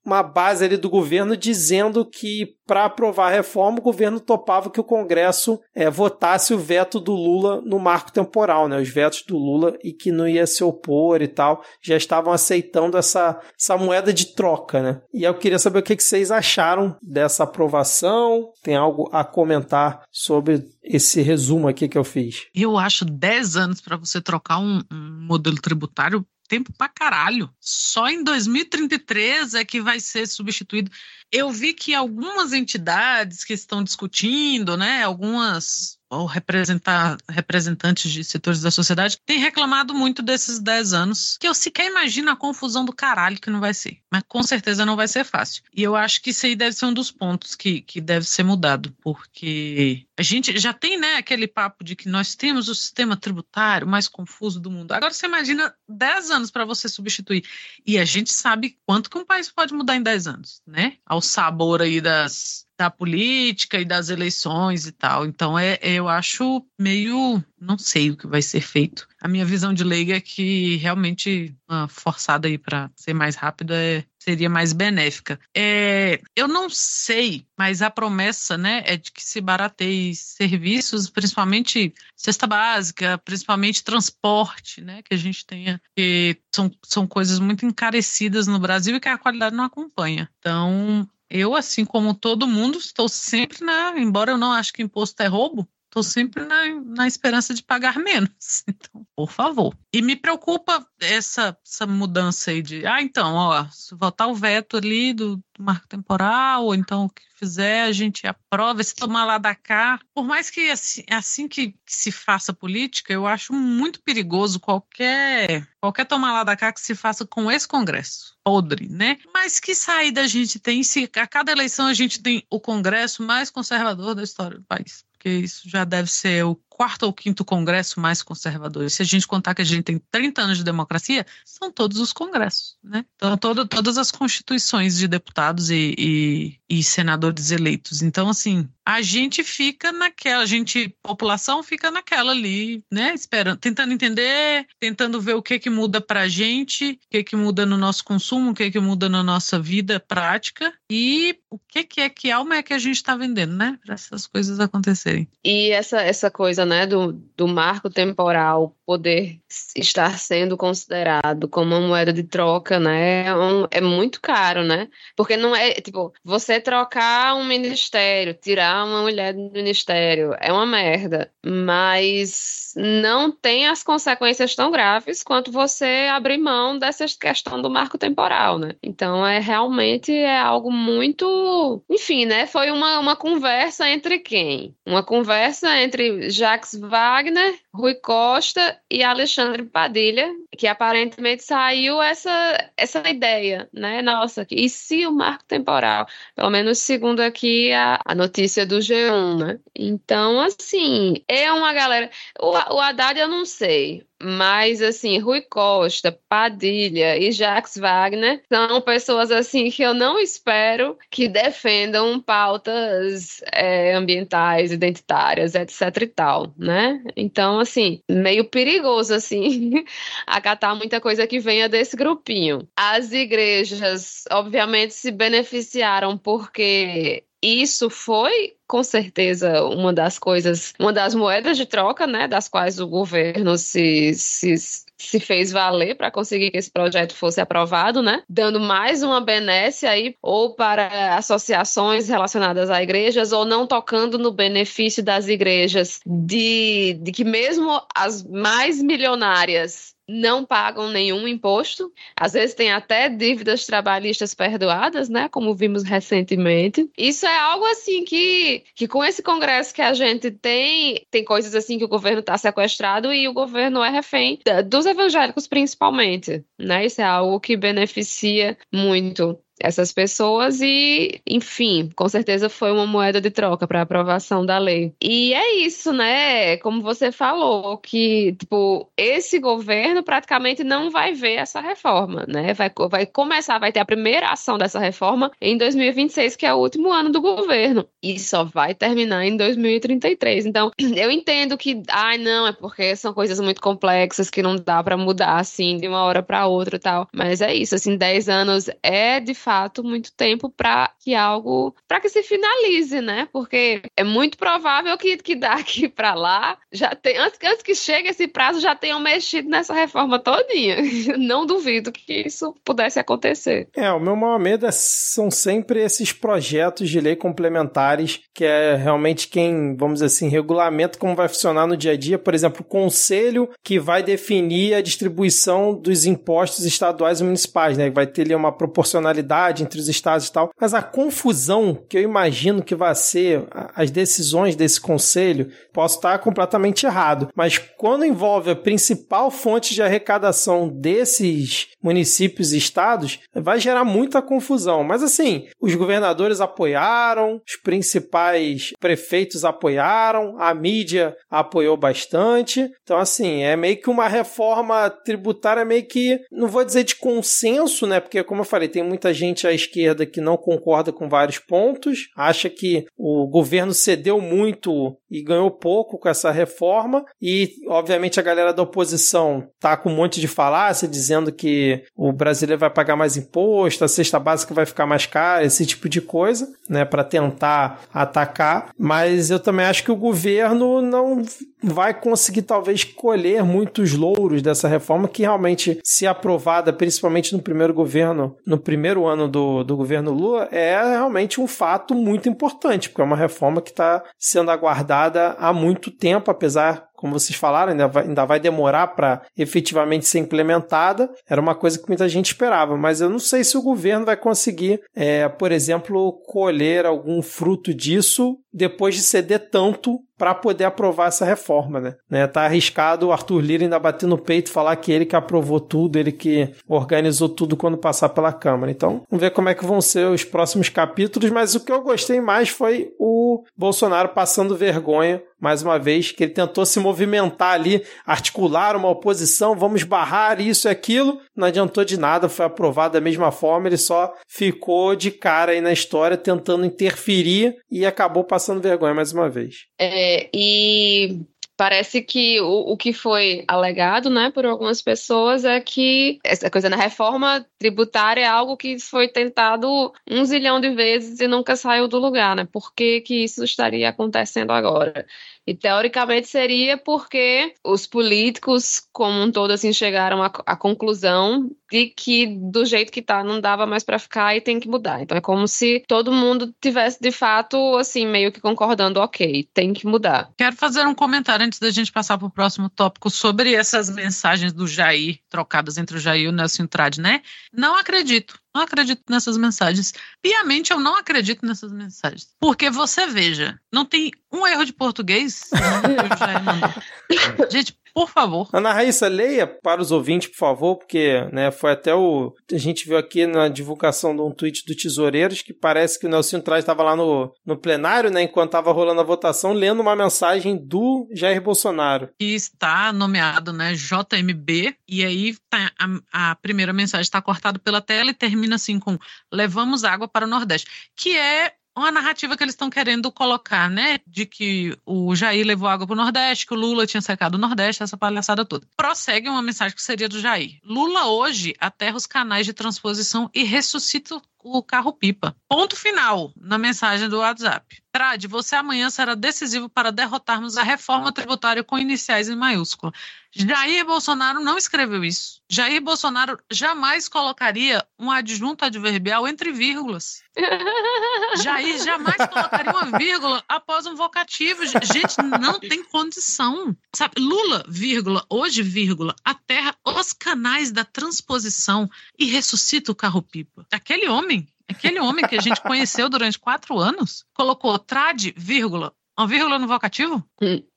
uma base ali do governo dizendo que para aprovar a reforma o governo topava que o Congresso é, votasse o veto do Lula no marco temporal, né, os vetos do Lula e que não ia se opor e tal, já estavam aceitando essa, essa moeda de troca, né? E eu queria saber o que, que vocês acharam dessa aprovação, tem algo a comentar sobre esse resumo aqui que eu fiz? Eu acho 10 anos para você trocar um, um modelo tributário tempo pra caralho. Só em 2033 é que vai ser substituído. Eu vi que algumas entidades que estão discutindo, né, algumas ou representar, representantes de setores da sociedade têm reclamado muito desses 10 anos, que eu sequer imagino a confusão do caralho que não vai ser. Mas com certeza não vai ser fácil. E eu acho que isso aí deve ser um dos pontos que, que deve ser mudado, porque a gente já tem né, aquele papo de que nós temos o sistema tributário mais confuso do mundo. Agora você imagina 10 anos para você substituir. E a gente sabe quanto que um país pode mudar em 10 anos, né? Ao sabor aí das, da política e das eleições e tal. Então, é, eu acho meio. Não sei o que vai ser feito. A minha visão de leiga é que realmente uma forçada aí para ser mais rápido é, seria mais benéfica. É, eu não sei, mas a promessa né, é de que se barateie serviços, principalmente cesta básica, principalmente transporte, né, que a gente tenha, que são, são coisas muito encarecidas no Brasil e que a qualidade não acompanha. Então, eu, assim como todo mundo, estou sempre na. Embora eu não acho que imposto é roubo, estou sempre na, na esperança de pagar menos. Então, por favor. E me preocupa essa, essa mudança aí de, ah, então, ó, se votar o veto ali do, do marco temporal, ou então o que fizer, a gente aprova, se tomar lá da cá. Por mais que assim, assim que, que, se faça política, eu acho muito perigoso qualquer, qualquer tomar lá da cá que se faça com esse Congresso. Podre, né? Mas que saída a gente tem se a cada eleição a gente tem o Congresso mais conservador da história do país? Porque isso já deve ser o quarto ou quinto congresso mais conservador. Se a gente contar que a gente tem 30 anos de democracia, são todos os congressos, né? Então, todo, todas as constituições de deputados e, e, e, senadores eleitos. Então, assim, a gente fica naquela, a gente, população fica naquela ali, né? Esperando, tentando entender, tentando ver o que que muda pra gente, o que que muda no nosso consumo, o que que muda na nossa vida prática e o que que é que alma é que a gente está vendendo, né? Para essas coisas acontecerem. E essa, essa coisa né, do, do marco temporal poder estar sendo considerado como uma moeda de troca, né, é, um, é muito caro, né? Porque não é, tipo, você trocar um ministério, tirar uma mulher do ministério, é uma merda, mas não tem as consequências tão graves quanto você abrir mão dessa questão do marco temporal, né? Então é realmente é algo muito, enfim, né? Foi uma, uma conversa entre quem? Uma conversa entre Jacques Wagner, Rui Costa e Alexandre Padilha, que aparentemente saiu essa, essa ideia, né? Nossa, e se o marco temporal? Pelo menos segundo aqui a, a notícia do G1, né? Então, assim, é uma galera. O, o Haddad eu não sei, mas, assim, Rui Costa, Padilha e Jacques Wagner são pessoas, assim, que eu não espero que defendam pautas é, ambientais, identitárias, etc e tal, né? Então, assim, meio perigoso, assim, acatar muita coisa que venha desse grupinho. As igrejas, obviamente, se beneficiaram porque isso foi com certeza uma das coisas, uma das moedas de troca, né, das quais o governo se, se, se fez valer para conseguir que esse projeto fosse aprovado, né, dando mais uma benesse aí ou para associações relacionadas a igrejas ou não tocando no benefício das igrejas de, de que mesmo as mais milionárias não pagam nenhum imposto, às vezes tem até dívidas trabalhistas perdoadas, né, como vimos recentemente. Isso é algo assim que, que com esse congresso que a gente tem, tem coisas assim que o governo está sequestrado e o governo é refém dos evangélicos principalmente, né? Isso é algo que beneficia muito essas pessoas e, enfim, com certeza foi uma moeda de troca para aprovação da lei. E é isso, né? Como você falou, que tipo, esse governo praticamente não vai ver essa reforma, né? Vai, vai começar, vai ter a primeira ação dessa reforma em 2026, que é o último ano do governo, e só vai terminar em 2033. Então, eu entendo que, ai, não, é porque são coisas muito complexas que não dá para mudar assim de uma hora para outra e tal. Mas é isso, assim, 10 anos é de fato muito tempo para que algo, para que se finalize, né? Porque é muito provável que, que daqui para lá já tem, antes, antes que chegue esse prazo, já tenham mexido nessa reforma todinha. Não duvido que isso pudesse acontecer. É, o meu maior medo é, são sempre esses projetos de lei complementares, que é realmente quem, vamos dizer assim, regulamenta como vai funcionar no dia a dia. Por exemplo, o conselho que vai definir a distribuição dos impostos estaduais e municipais, né? Vai ter ali uma proporcionalidade entre os estados e tal, mas a confusão que eu imagino que vai ser as decisões desse conselho, posso estar completamente errado, mas quando envolve a principal fonte de arrecadação desses municípios e estados, vai gerar muita confusão. Mas assim, os governadores apoiaram, os principais prefeitos apoiaram, a mídia apoiou bastante. Então, assim, é meio que uma reforma tributária meio que, não vou dizer de consenso, né? Porque, como eu falei, tem muita gente gente à esquerda que não concorda com vários pontos, acha que o governo cedeu muito e ganhou pouco com essa reforma, e obviamente a galera da oposição tá com um monte de falácia dizendo que o brasileiro vai pagar mais imposto, a cesta básica vai ficar mais cara, esse tipo de coisa, né, para tentar atacar, mas eu também acho que o governo não vai conseguir talvez colher muitos louros dessa reforma que realmente se aprovada, principalmente no primeiro governo, no primeiro ano ano do, do governo Lula é realmente um fato muito importante, porque é uma reforma que está sendo aguardada há muito tempo, apesar como vocês falaram, ainda vai, ainda vai demorar para efetivamente ser implementada. Era uma coisa que muita gente esperava, mas eu não sei se o governo vai conseguir, é, por exemplo, colher algum fruto disso depois de ceder tanto para poder aprovar essa reforma, né? né? Tá arriscado o Arthur Lira ainda bater no peito falar que ele que aprovou tudo, ele que organizou tudo quando passar pela Câmara. Então, vamos ver como é que vão ser os próximos capítulos, mas o que eu gostei mais foi o Bolsonaro passando vergonha mais uma vez, que ele tentou se movimentar ali, articular uma oposição, vamos barrar isso e aquilo, não adiantou de nada, foi aprovado da mesma forma, ele só ficou de cara aí na história, tentando interferir e acabou passando vergonha mais uma vez. É, e parece que o, o que foi alegado, né, por algumas pessoas é que essa coisa na reforma tributária é algo que foi tentado um zilhão de vezes e nunca saiu do lugar, né? Por que, que isso estaria acontecendo agora? E teoricamente seria porque os políticos, como um todo, assim, chegaram à, à conclusão de que do jeito que tá não dava mais para ficar e tem que mudar. Então é como se todo mundo tivesse de fato, assim, meio que concordando, ok, tem que mudar. Quero fazer um comentário antes da gente passar para o próximo tópico sobre essas mensagens do Jair, trocadas entre o Jair e o Nelson Trade, né? Não acredito. Não acredito nessas mensagens. Piamente, eu não acredito nessas mensagens. Porque você veja, não tem um erro de português. Gente, por favor. Ana Raíssa, leia para os ouvintes, por favor, porque né, foi até o. A gente viu aqui na divulgação de um tweet do Tesoureiros que parece que o Nelson Traz estava lá no, no plenário, né, enquanto estava rolando a votação, lendo uma mensagem do Jair Bolsonaro. Que está nomeado, né, JMB, e aí tá, a, a primeira mensagem está cortada pela tela e termina assim com: levamos água para o Nordeste, que é uma narrativa que eles estão querendo colocar, né? De que o Jair levou água para o Nordeste, que o Lula tinha secado o Nordeste, essa palhaçada toda. Prossegue uma mensagem que seria do Jair. Lula hoje aterra os canais de transposição e ressuscita o carro-pipa. Ponto final na mensagem do WhatsApp. Trade, você amanhã será decisivo para derrotarmos a reforma tributária com iniciais em maiúscula. Jair Bolsonaro não escreveu isso. Jair Bolsonaro jamais colocaria um adjunto adverbial entre vírgulas. Jair jamais colocaria uma vírgula após um vocativo. Gente, não tem condição. Sabe, Lula, vírgula, hoje, vírgula, aterra os canais da transposição e ressuscita o carro-pipa. Aquele homem Aquele homem que a gente conheceu durante quatro anos colocou trade, vírgula, uma vírgula no vocativo?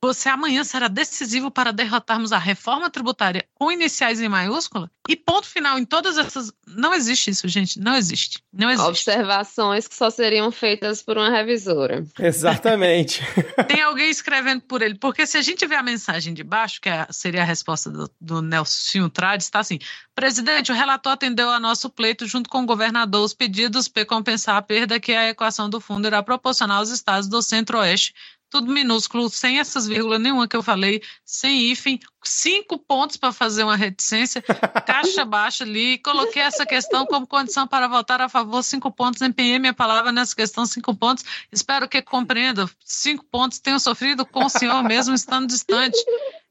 Você amanhã será decisivo para derrotarmos a reforma tributária com iniciais em maiúscula? E ponto final em todas essas. Não existe isso, gente. Não existe. Não existe. Observações que só seriam feitas por uma revisora. Exatamente. Tem alguém escrevendo por ele. Porque se a gente vê a mensagem de baixo, que é, seria a resposta do, do Nelson Trades, está assim: Presidente, o relator atendeu a nosso pleito junto com o governador os pedidos para compensar a perda que a equação do fundo irá proporcionar aos estados do Centro-Oeste tudo minúsculo, sem essas vírgulas nenhuma que eu falei, sem hífen, cinco pontos para fazer uma reticência, caixa baixa ali, coloquei essa questão como condição para votar a favor, cinco pontos, empenhei minha palavra nessa questão, cinco pontos, espero que compreenda, cinco pontos, tenho sofrido com o senhor mesmo estando distante,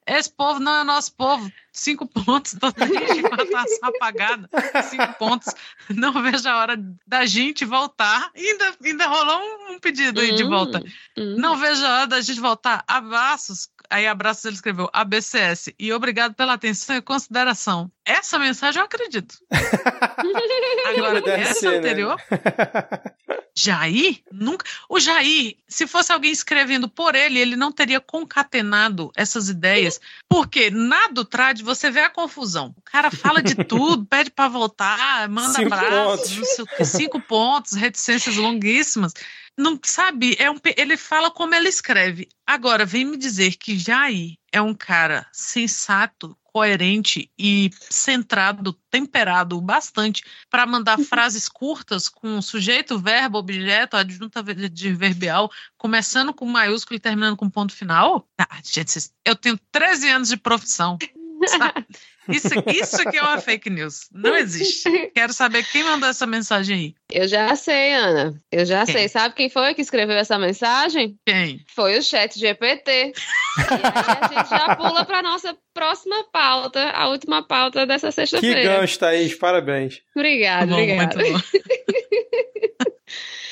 esse povo não é nosso povo. Cinco pontos, tô triste com a taça apagada. Cinco pontos. Não vejo a hora da gente voltar. Ainda, ainda rolou um, pedido aí de hum, volta. Hum. Não vejo a hora da gente voltar. Abraços. Aí, abraços, ele escreveu ABCS. E obrigado pela atenção e consideração. Essa mensagem eu acredito. Agora, essa ser, né? anterior. Né? Jair? Nunca. O Jair, se fosse alguém escrevendo por ele, ele não teria concatenado essas ideias. Porque na do trad você vê a confusão. O cara fala de tudo, pede para voltar, manda cinco pontos. cinco pontos, reticências longuíssimas. Não sabe, é um, ele fala como ele escreve. Agora, vem me dizer que Jair é um cara sensato, coerente e centrado, temperado bastante para mandar uhum. frases curtas com sujeito, verbo, objeto, adjunta adverbial, começando com maiúsculo e terminando com ponto final. Ah, gente, eu tenho 13 anos de profissão. Sabe? Isso, isso que é uma fake news. Não existe. Quero saber quem mandou essa mensagem aí. Eu já sei, Ana. Eu já quem? sei. Sabe quem foi que escreveu essa mensagem? Quem? Foi o chat GPT. e aí a gente já pula para nossa próxima pauta, a última pauta dessa sexta-feira. Que gancho, Thaís. Parabéns. Obrigada, obrigada.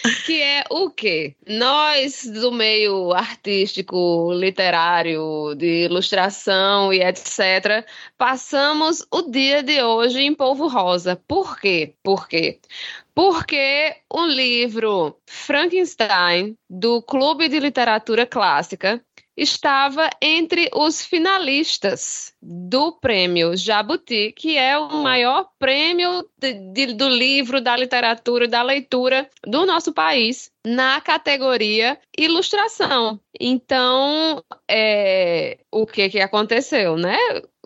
que é o quê? Nós do meio artístico, literário, de ilustração e etc, passamos o dia de hoje em polvo rosa. Por quê? Por quê? Porque o livro Frankenstein do Clube de Literatura Clássica estava entre os finalistas do prêmio Jabuti, que é o maior prêmio de, de, do livro, da literatura, da leitura do nosso país, na categoria ilustração. Então, é, o que, que aconteceu, né?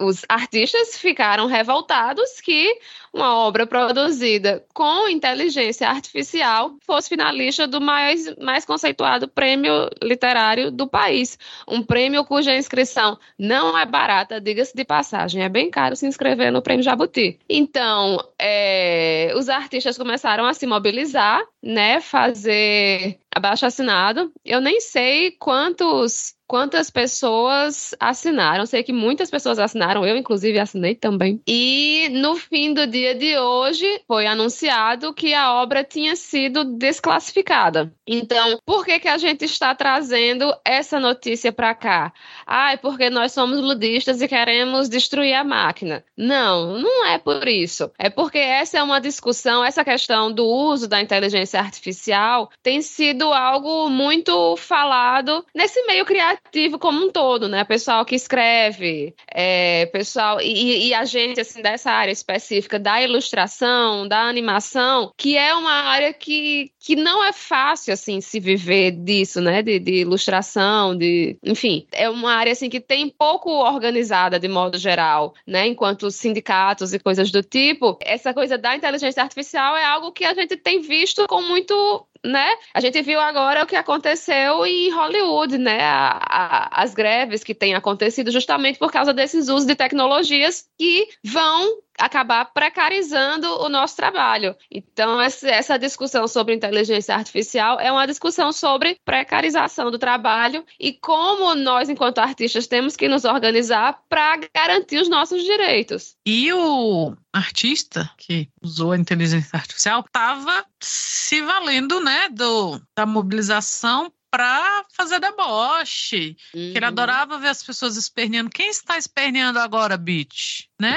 Os artistas ficaram revoltados que uma obra produzida com inteligência artificial fosse finalista do mais, mais conceituado prêmio literário do país. Um prêmio cuja inscrição não é barata, diga-se de passagem, é bem caro se inscrever no prêmio Jabuti. Então, é, os artistas começaram a se mobilizar, né, fazer abaixo assinado. Eu nem sei quantos quantas pessoas assinaram. Sei que muitas pessoas assinaram, eu inclusive assinei também. E no fim do dia de hoje foi anunciado que a obra tinha sido desclassificada. Então, por que que a gente está trazendo essa notícia para cá? Ah, é porque nós somos ludistas e queremos destruir a máquina. Não, não é por isso. É porque essa é uma discussão, essa questão do uso da inteligência artificial tem sido algo muito falado nesse meio criativo como um todo, né? Pessoal que escreve, é, pessoal e, e, a gente assim dessa área específica da ilustração, da animação, que é uma área que, que não é fácil assim se viver disso, né? De, de ilustração, de, enfim, é uma área assim que tem pouco organizada de modo geral, né? Enquanto sindicatos e coisas do tipo, essa coisa da inteligência artificial é algo que a gente tem visto com muito né? A gente viu agora o que aconteceu em Hollywood, né? A, a, as greves que têm acontecido justamente por causa desses usos de tecnologias que vão acabar precarizando o nosso trabalho. Então, essa discussão sobre inteligência artificial é uma discussão sobre precarização do trabalho e como nós, enquanto artistas, temos que nos organizar para garantir os nossos direitos. E o artista que usou a inteligência artificial estava se valendo né, do, da mobilização pra fazer deboche. Uhum. Ele adorava ver as pessoas esperneando. Quem está esperneando agora, bitch? Né?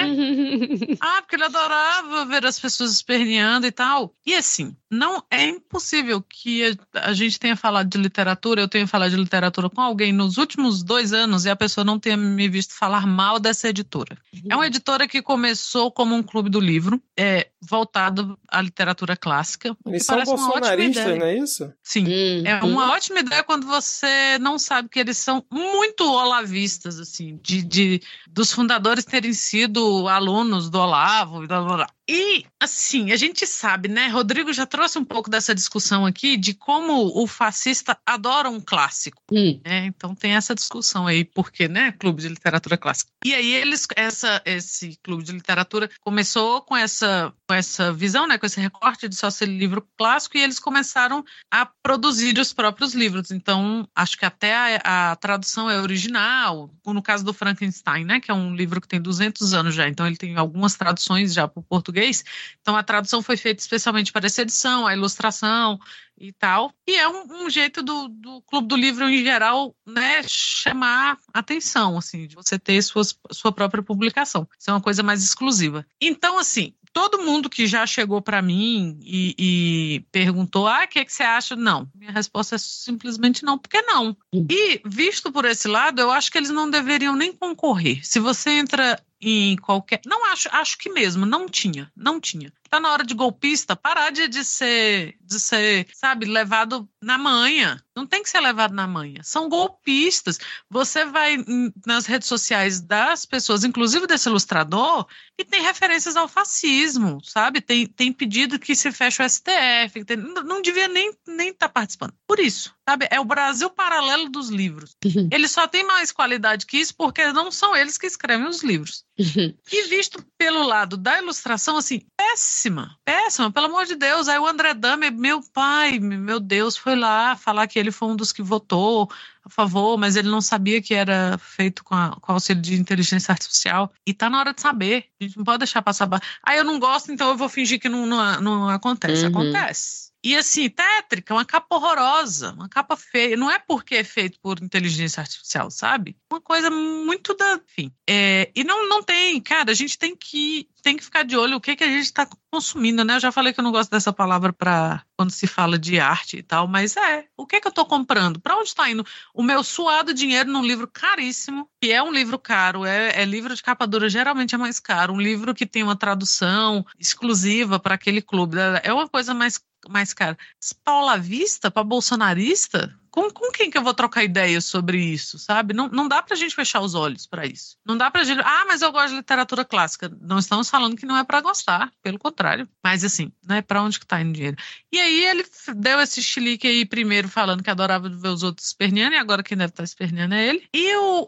ah, porque ele adorava ver as pessoas esperneando e tal. E assim, não é impossível que a, gente tenha falado de literatura, eu tenha falado de literatura com alguém nos últimos dois anos e a pessoa não tenha me visto falar mal dessa editora. Uhum. É uma editora que começou como um clube do livro, é voltado à literatura clássica. Eles são bolsonaristas, não é isso? Sim. Uhum. É uma ótima ideia quando você não sabe que eles são muito olavistas, assim, de, de dos fundadores terem sido alunos do Olavo. Blá, blá. E, assim, a gente sabe, né? Rodrigo já trouxe um pouco dessa discussão aqui de como o fascista adora um clássico. Hum. Né? Então tem essa discussão aí, porque, né? Clube de literatura clássica. E aí eles, essa, esse clube de literatura começou com essa, com essa visão, né? Com esse recorte de só ser livro clássico e eles começaram a produzir os próprios livros. Então, acho que até a, a tradução é original. No caso do Frankenstein, né? Que é um livro que tem 200 anos já. Então ele tem algumas traduções já para o português português. Então a tradução foi feita especialmente para essa edição, a ilustração e tal. E é um, um jeito do, do, Clube do Livro em geral, né, chamar atenção, assim, de você ter suas, sua própria publicação. Isso é uma coisa mais exclusiva. Então, assim, todo mundo que já chegou para mim e, e, perguntou: ah, o que, é que você acha? Não. Minha resposta é simplesmente não, porque não. E, visto por esse lado, eu acho que eles não deveriam nem concorrer. Se você entra em qualquer. Não acho, acho que mesmo, não tinha, não tinha. Tá na hora de golpista parar de, de ser, de ser, sabe, levado na manha. Não tem que ser levado na manha. São golpistas. Você vai nas redes sociais das pessoas, inclusive desse ilustrador, e tem referências ao fascismo, sabe? Tem, tem pedido que se feche o STF. Tem, não devia nem estar nem tá participando. Por isso, sabe? É o Brasil paralelo dos livros. Uhum. Eles só têm mais qualidade que isso porque não são eles que escrevem os livros. Uhum. E visto pelo lado da ilustração, assim, péssima, péssima, pelo amor de Deus. Aí o André Dame, meu pai, meu Deus, foi lá falar que ele foi um dos que votou a favor, mas ele não sabia que era feito com, a, com auxílio de inteligência artificial. E tá na hora de saber. A gente não pode deixar passar. Ah, eu não gosto, então eu vou fingir que não, não, não acontece. Uhum. Acontece. E assim, tétrica, uma capa horrorosa, uma capa feia. Não é porque é feito por inteligência artificial, sabe? Uma coisa muito da. Enfim. É, e não, não tem, cara, a gente tem que, tem que ficar de olho o que, que a gente está consumindo, né? Eu já falei que eu não gosto dessa palavra para quando se fala de arte e tal, mas é. O que, que eu estou comprando? Para onde está indo? O meu suado dinheiro num livro caríssimo, que é um livro caro, é, é livro de capa dura, geralmente é mais caro. Um livro que tem uma tradução exclusiva para aquele clube. É uma coisa mais mais cara. Para vista, para bolsonarista, com, com quem que eu vou trocar ideias sobre isso, sabe? Não, não dá pra gente fechar os olhos para isso. Não dá pra gente, ah, mas eu gosto de literatura clássica. Não estamos falando que não é para gostar, pelo contrário. Mas assim, né, para onde que tá indo dinheiro? E aí ele deu esse chilique aí primeiro falando que adorava ver os outros esperneando, e agora quem deve estar tá esperneando é ele. E o,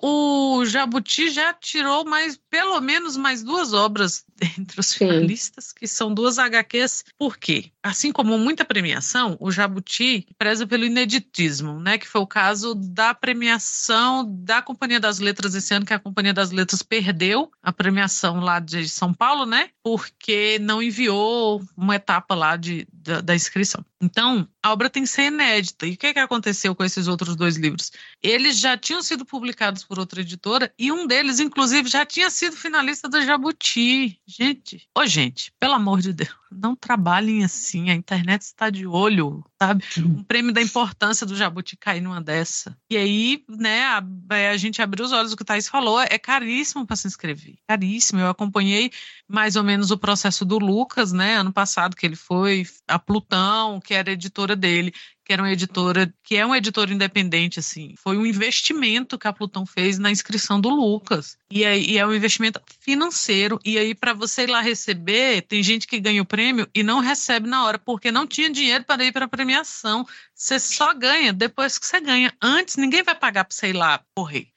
o Jabuti já tirou mais, pelo menos mais duas obras entre os finalistas, que são duas HQs. Por quê? Assim como muita premiação, o Jabuti preza pelo ineditismo, né? Que foi o caso da premiação da Companhia das Letras esse ano, que a Companhia das Letras perdeu a premiação lá de São Paulo, né? Porque não enviou uma etapa lá de, da, da inscrição. Então, a obra tem que ser inédita. E o que, que aconteceu com esses outros dois livros? Eles já tinham sido publicados por outra editora e um deles, inclusive, já tinha sido finalista da Jabuti. Gente, ô gente, pelo amor de Deus, não trabalhem assim. A internet está de olho, sabe? Um prêmio da importância do Jabuti cair numa dessa. E aí, né, a, a gente abriu os olhos, o que o Thaís falou, é caríssimo para se inscrever. Caríssimo. Eu acompanhei mais ou menos o processo do Lucas, né, ano passado, que ele foi a Plutão, que era editora dele que era uma editora, que é uma editora independente, assim. Foi um investimento que a Plutão fez na inscrição do Lucas. E, aí, e é um investimento financeiro. E aí, para você ir lá receber, tem gente que ganha o prêmio e não recebe na hora, porque não tinha dinheiro para ir para a premiação. Você só ganha depois que você ganha. Antes, ninguém vai pagar para você ir lá correr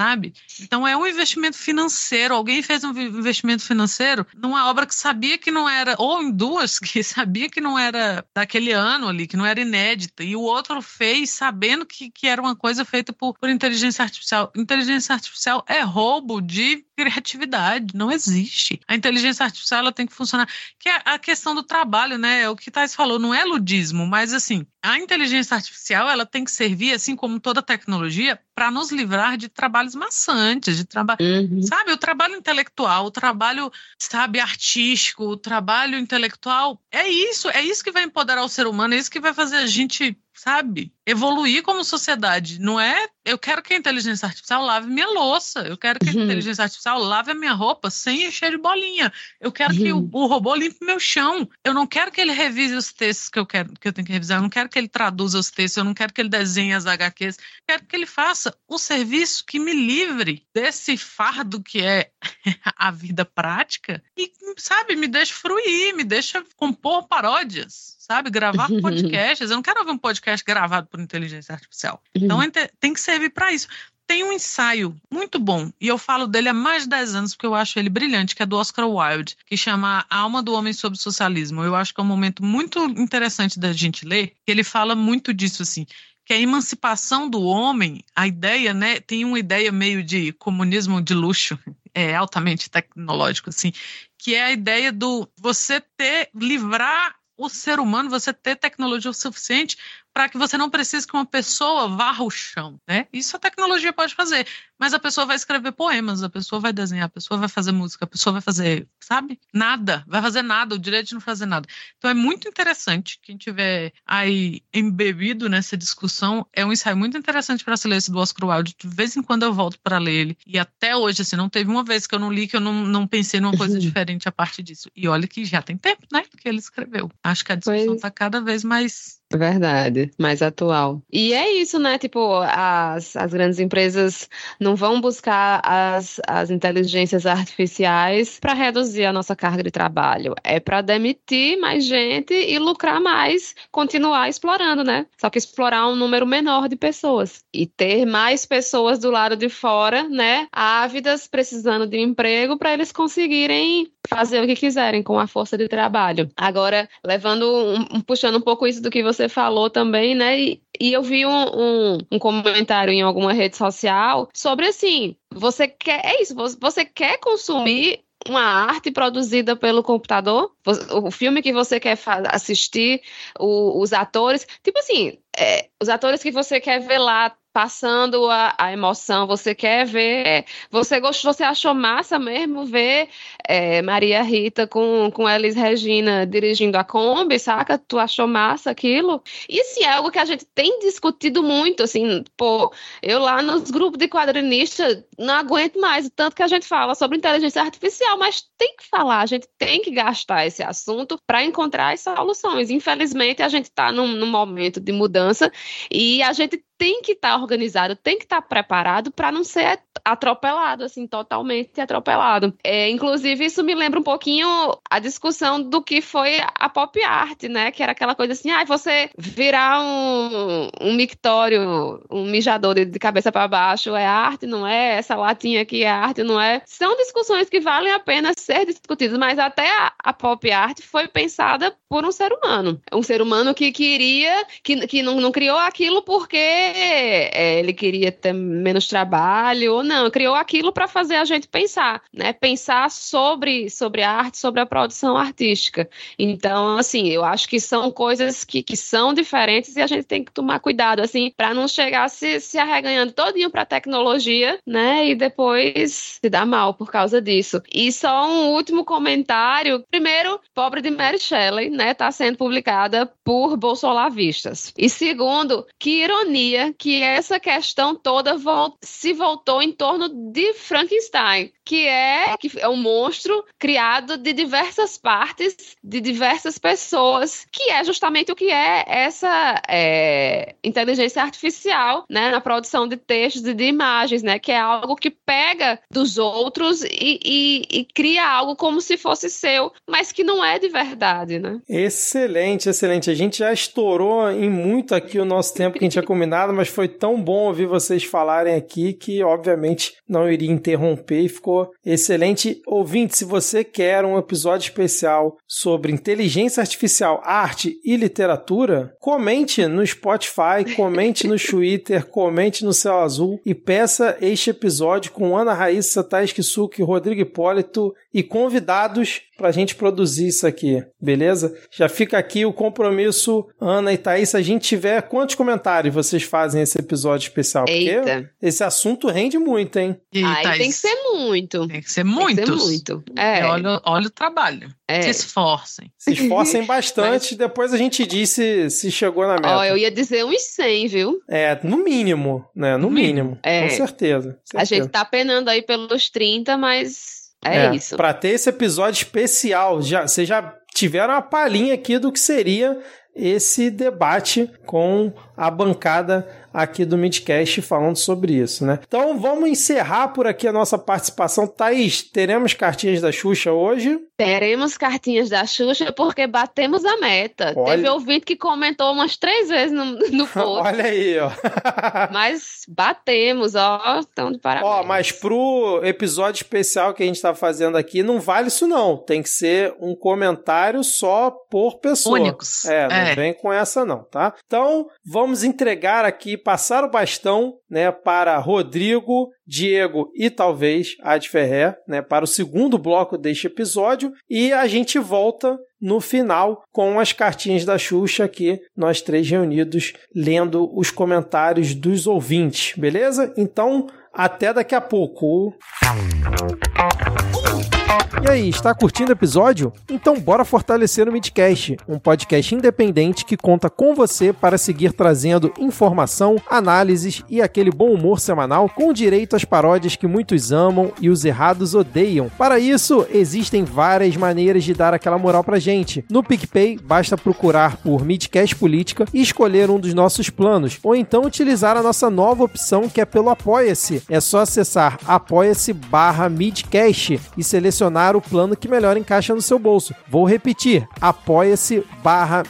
sabe? Então é um investimento financeiro. Alguém fez um investimento financeiro numa obra que sabia que não era, ou em duas que sabia que não era daquele ano ali, que não era inédita, e o outro fez sabendo que, que era uma coisa feita por, por inteligência artificial. Inteligência artificial é roubo de criatividade, não existe. A inteligência artificial ela tem que funcionar. Que é a questão do trabalho, né? É o que Thais falou, não é ludismo, mas assim, a inteligência artificial ela tem que servir, assim como toda tecnologia, para nos livrar de trabalhos maçantes, de trabalho, uhum. sabe, o trabalho intelectual, o trabalho, sabe, artístico, o trabalho intelectual, é isso, é isso que vai empoderar o ser humano, é isso que vai fazer a gente sabe? Evoluir como sociedade. Não é eu quero que a inteligência artificial lave minha louça, eu quero que a uhum. inteligência artificial lave a minha roupa sem encher de bolinha. Eu quero uhum. que o, uhum. o, robô limpe meu chão. Eu não quero que ele revise os textos que eu quero que eu tenho que revisar. Eu não quero que ele traduza os textos, eu não quero que ele desenhe as HQs. Eu quero que ele faça o serviço que me livre desse fardo que é a vida prática e, sabe, me deixa fruir, me deixa compor paródias sabe? Gravar podcasts. Eu não quero ouvir um podcast gravado por inteligência artificial. Então uhum. tem que servir para isso. Tem um ensaio muito bom, e eu falo dele há mais de 10 anos, porque eu acho ele brilhante, que é do Oscar Wilde, que chama A Alma do Homem sobre o Socialismo. Eu acho que é um momento muito interessante da gente ler, que ele fala muito disso, assim, que a emancipação do homem, a ideia, né, tem uma ideia meio de comunismo de luxo, é altamente tecnológico, assim, que é a ideia do você ter, livrar o ser humano, você ter tecnologia o suficiente para que você não precise que uma pessoa varra o chão, né? Isso a tecnologia pode fazer, mas a pessoa vai escrever poemas, a pessoa vai desenhar, a pessoa vai fazer música, a pessoa vai fazer, sabe? Nada, vai fazer nada, o direito de não fazer nada. Então é muito interessante, quem tiver aí embebido nessa discussão, é um ensaio muito interessante para se ler esse do Oscar Wilde, de vez em quando eu volto para ler ele, e até hoje, assim, não teve uma vez que eu não li que eu não, não pensei numa coisa uhum. diferente a partir disso. E olha que já tem tempo, né, que ele escreveu. Acho que a discussão está cada vez mais Verdade, mais atual. E é isso, né? Tipo, as, as grandes empresas não vão buscar as, as inteligências artificiais para reduzir a nossa carga de trabalho. É para demitir mais gente e lucrar mais, continuar explorando, né? Só que explorar um número menor de pessoas e ter mais pessoas do lado de fora, né? Ávidas, precisando de emprego para eles conseguirem fazer o que quiserem com a força de trabalho. Agora, levando um, puxando um pouco isso do que você falou também, né? E, e eu vi um, um, comentário em alguma rede social sobre assim, você quer é isso, você quer consumir uma arte produzida pelo computador, o filme que você quer assistir, o, os atores, tipo assim, é, os atores que você quer ver lá passando a, a, emoção, você quer ver, é, você gostou, você achou massa mesmo ver é, Maria Rita com, com Elis Regina dirigindo a Kombi, saca? Tu achou massa aquilo? Isso é algo que a gente tem discutido muito, assim, pô, eu lá nos grupos de quadrinistas não aguento mais o tanto que a gente fala sobre inteligência artificial, mas tem que falar, a gente tem que gastar esse assunto para encontrar as soluções. Infelizmente, a gente está num, num momento de mudança e a gente tem que estar tá organizado, tem que estar tá preparado para não ser atropelado, assim, totalmente atropelado. É, inclusive, isso me lembra um pouquinho a discussão do que foi a pop art, né? Que era aquela coisa assim, ah, você virar um, um mictório, um mijador de, de cabeça para baixo é arte, não é? Essa latinha aqui é arte, não é? São discussões que valem a pena ser discutidas, mas até a, a pop art foi pensada por um ser humano. Um ser humano que queria, que, que não, não criou aquilo porque é, ele queria ter menos trabalho ou não, criou aquilo para fazer a gente pensar, né? Pensar sobre, sobre a arte, sobre a produção artística. Então, assim, eu acho que são coisas que, que são diferentes e a gente tem que tomar cuidado, assim, para não chegar se, se arreganhando todinho para tecnologia, né? E depois se dar mal por causa disso. E só um último comentário. Primeiro, Pobre de Mary Shelley, né? Tá sendo publicada por bolsolavistas. E segundo, que ironia que essa questão toda se voltou em torno de Frankenstein, que é, que é um monstro criado de diversas partes, de diversas pessoas, que é justamente o que é essa é, inteligência artificial, né, na produção de textos e de imagens, né, que é algo que pega dos outros e, e, e cria algo como se fosse seu, mas que não é de verdade, né? Excelente, excelente. A gente já estourou em muito aqui o nosso tempo que a gente tinha combinado, mas foi tão bom ouvir vocês falarem aqui que, obviamente, não iria interromper e ficou excelente. Ouvinte, se você quer um episódio especial sobre inteligência artificial, arte e literatura, comente no Spotify, comente no Twitter, comente no Céu Azul e peça este episódio com Ana Raíssa, Thais Kisuki, Rodrigo Hipólito e convidados para a gente produzir isso aqui, beleza? Já fica aqui o compromisso, Ana e Thaís, se a gente tiver quantos comentários vocês fazem esse episódio especial? Eita. Porque esse assunto rende muito, hein? E, Ai, Thaís, tem que ser muito. Tem que ser muitos. Tem que ser muito. É. Olha, olha o trabalho. É. Se esforcem. Se esforcem bastante, Mas... depois a gente diz se, se chegou na meta. Ó, eu ia dizer uns 100, viu? É, no mínimo, né? No, mínimo. É. Com certeza, certeza. A gente tá penando aí pelos 30, mas é, é isso. Pra ter esse episódio especial, já, vocês já tiveram uma palhinha aqui do que seria esse debate com a bancada aqui do Midcast falando sobre isso, né? Então vamos encerrar por aqui a nossa participação. Thaís, teremos cartinhas da Xuxa hoje? Teremos cartinhas da Xuxa porque batemos a meta. Olha... Teve ouvinte que comentou umas três vezes no, no post. Olha aí, ó. mas batemos, ó. Então, de parabéns. Ó, mas pro episódio especial que a gente tá fazendo aqui, não vale isso não. Tem que ser um comentário só por pessoa. Únicos. É, não é. vem com essa não, tá? Então, vamos entregar aqui passar o bastão né, para Rodrigo, Diego e talvez Ad Ferrer, né, para o segundo bloco deste episódio e a gente volta no final com as cartinhas da Xuxa aqui, nós três reunidos lendo os comentários dos ouvintes, beleza? Então, até daqui a pouco. E aí, está curtindo o episódio? Então bora fortalecer o Midcast, um podcast independente que conta com você para seguir trazendo informação, análises e aquele bom humor semanal com direito às paródias que muitos amam e os errados odeiam. Para isso, existem várias maneiras de dar aquela moral pra gente. No PicPay, basta procurar por Midcast Política e escolher um dos nossos planos, ou então utilizar a nossa nova opção que é pelo Apoia-se. É só acessar apoia-se barra Midcast e selecionar o plano que melhor encaixa no seu bolso. Vou repetir, apoia-se barra.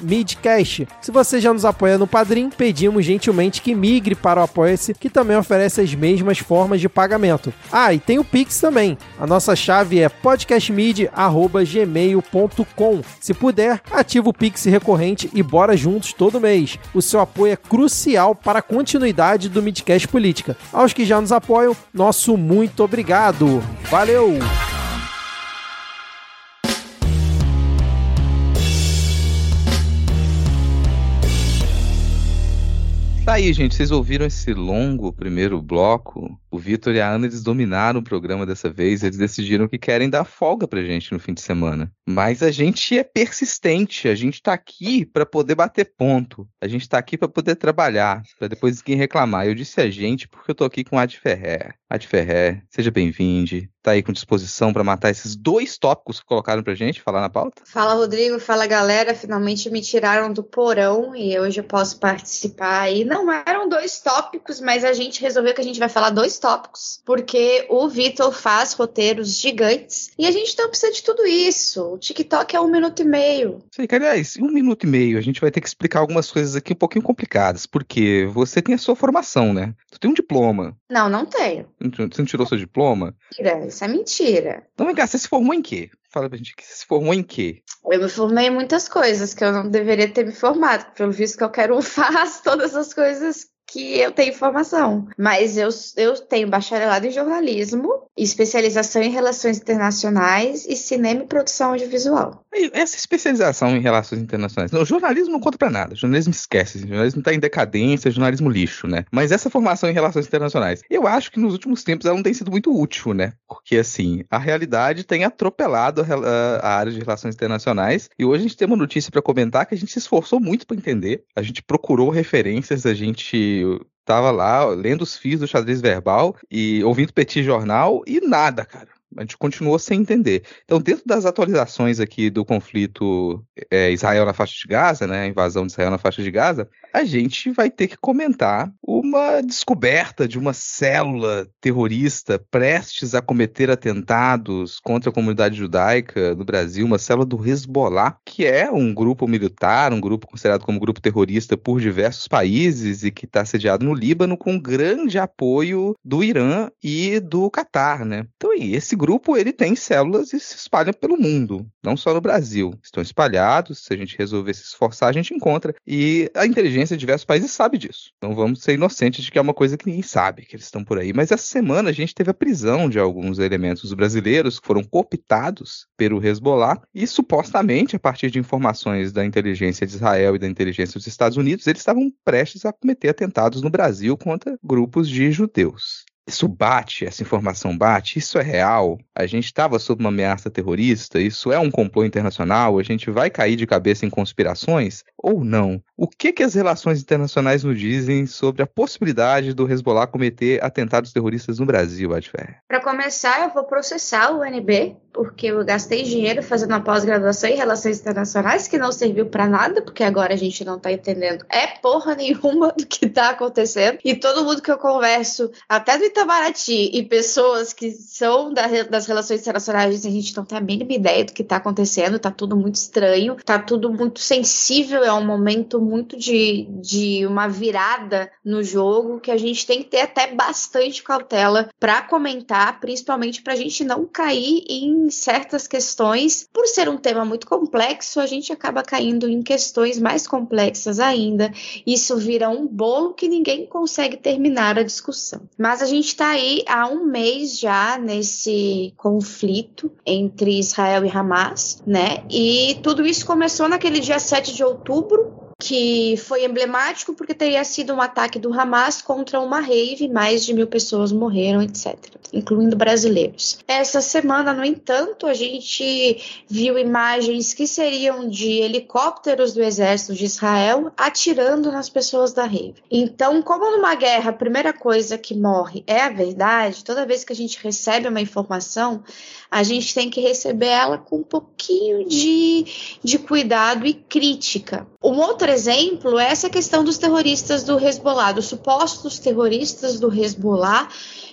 Se você já nos apoia no Padrim, pedimos gentilmente que migre para o Apoia-se, que também oferece as mesmas formas de pagamento. Ah, e tem o Pix também. A nossa chave é podcastmid.gmail.com. Se puder, ativa o Pix recorrente e bora juntos todo mês. O seu apoio é crucial para a continuidade do Midcast Política. Aos que já nos apoiam, nosso muito obrigado. Valeu! Tá aí, gente. Vocês ouviram esse longo primeiro bloco? O Vitor e a Ana eles dominaram o programa dessa vez. Eles decidiram que querem dar folga pra gente no fim de semana. Mas a gente é persistente. A gente tá aqui para poder bater ponto. A gente tá aqui para poder trabalhar, para depois ninguém reclamar. Eu disse a gente porque eu tô aqui com a de Ferrer. Adi Ferrer, seja bem-vindo. Tá aí com disposição para matar esses dois tópicos que colocaram pra gente falar na pauta? Fala, Rodrigo. Fala, galera. Finalmente me tiraram do porão e hoje eu posso participar. E não eram dois tópicos, mas a gente resolveu que a gente vai falar dois tópicos, porque o Vitor faz roteiros gigantes e a gente não precisa de tudo isso. O TikTok é um minuto e meio. Sei, aliás, em um minuto e meio a gente vai ter que explicar algumas coisas aqui um pouquinho complicadas, porque você tem a sua formação, né? Tu tem um diploma. Não, não tenho. Você não tirou seu diploma? Mentira, isso é mentira. Então, vem cá, você se formou em quê? Fala pra gente você se formou em quê? Eu me formei em muitas coisas que eu não deveria ter me formado. Pelo visto que eu quero um faz todas as coisas que eu tenho formação. Mas eu, eu tenho bacharelado em jornalismo, especialização em relações internacionais e cinema e produção audiovisual. Essa especialização em relações internacionais. Não, jornalismo não conta pra nada. Jornalismo esquece. Jornalismo tá em decadência, jornalismo lixo, né? Mas essa formação em relações internacionais, eu acho que nos últimos tempos ela não tem sido muito útil, né? Porque, assim, a realidade tem atropelado a, a área de relações internacionais. E hoje a gente tem uma notícia para comentar que a gente se esforçou muito para entender. A gente procurou referências, a gente tava lá lendo os fios do xadrez verbal e ouvindo Petit Jornal e nada, cara. A gente continuou sem entender. Então, dentro das atualizações aqui do conflito é, Israel na faixa de Gaza, né, a invasão de Israel na faixa de Gaza, a gente vai ter que comentar uma descoberta de uma célula terrorista prestes a cometer atentados contra a comunidade judaica no Brasil, uma célula do Hezbollah, que é um grupo militar, um grupo considerado como grupo terrorista por diversos países e que está sediado no Líbano com grande apoio do Irã e do Catar, né? Então, esse grupo ele tem células e se espalha pelo mundo, não só no Brasil. Estão espalhados, se a gente resolver se esforçar, a gente encontra. E a inteligência de diversos países sabe disso. Então vamos ser inocentes de que é uma coisa que ninguém sabe, que eles estão por aí. Mas essa semana a gente teve a prisão de alguns elementos brasileiros que foram cooptados pelo Hezbollah e supostamente, a partir de informações da inteligência de Israel e da inteligência dos Estados Unidos, eles estavam prestes a cometer atentados no Brasil contra grupos de judeus. Isso bate, essa informação bate, isso é real. A gente estava sob uma ameaça terrorista, isso é um complô internacional, a gente vai cair de cabeça em conspirações ou não? O que, que as relações internacionais nos dizem sobre a possibilidade do Hezbollah cometer atentados terroristas no Brasil, Adfer? Para começar, eu vou processar o UNB, porque eu gastei dinheiro fazendo uma pós-graduação em relações internacionais que não serviu para nada, porque agora a gente não tá entendendo é porra nenhuma do que tá acontecendo. E todo mundo que eu converso, até do Itamaraty, e pessoas que são da, das relações internacionais, a gente não tem a mínima ideia do que tá acontecendo, tá tudo muito estranho, tá tudo muito sensível, é um momento muito de, de uma virada no jogo que a gente tem que ter até bastante cautela para comentar, principalmente para a gente não cair em certas questões. Por ser um tema muito complexo, a gente acaba caindo em questões mais complexas ainda. Isso vira um bolo que ninguém consegue terminar a discussão. Mas a gente está aí há um mês já nesse conflito entre Israel e Hamas, né? E tudo isso começou naquele dia 7 de outubro, que foi emblemático porque teria sido um ataque do Hamas contra uma rave, mais de mil pessoas morreram, etc., incluindo brasileiros. Essa semana, no entanto, a gente viu imagens que seriam de helicópteros do exército de Israel atirando nas pessoas da rave. Então, como numa guerra a primeira coisa que morre é a verdade, toda vez que a gente recebe uma informação, a gente tem que receber ela com um pouquinho de, de cuidado e crítica. Um outro exemplo é essa questão dos terroristas do Hezbollah, dos supostos terroristas do Hezbollah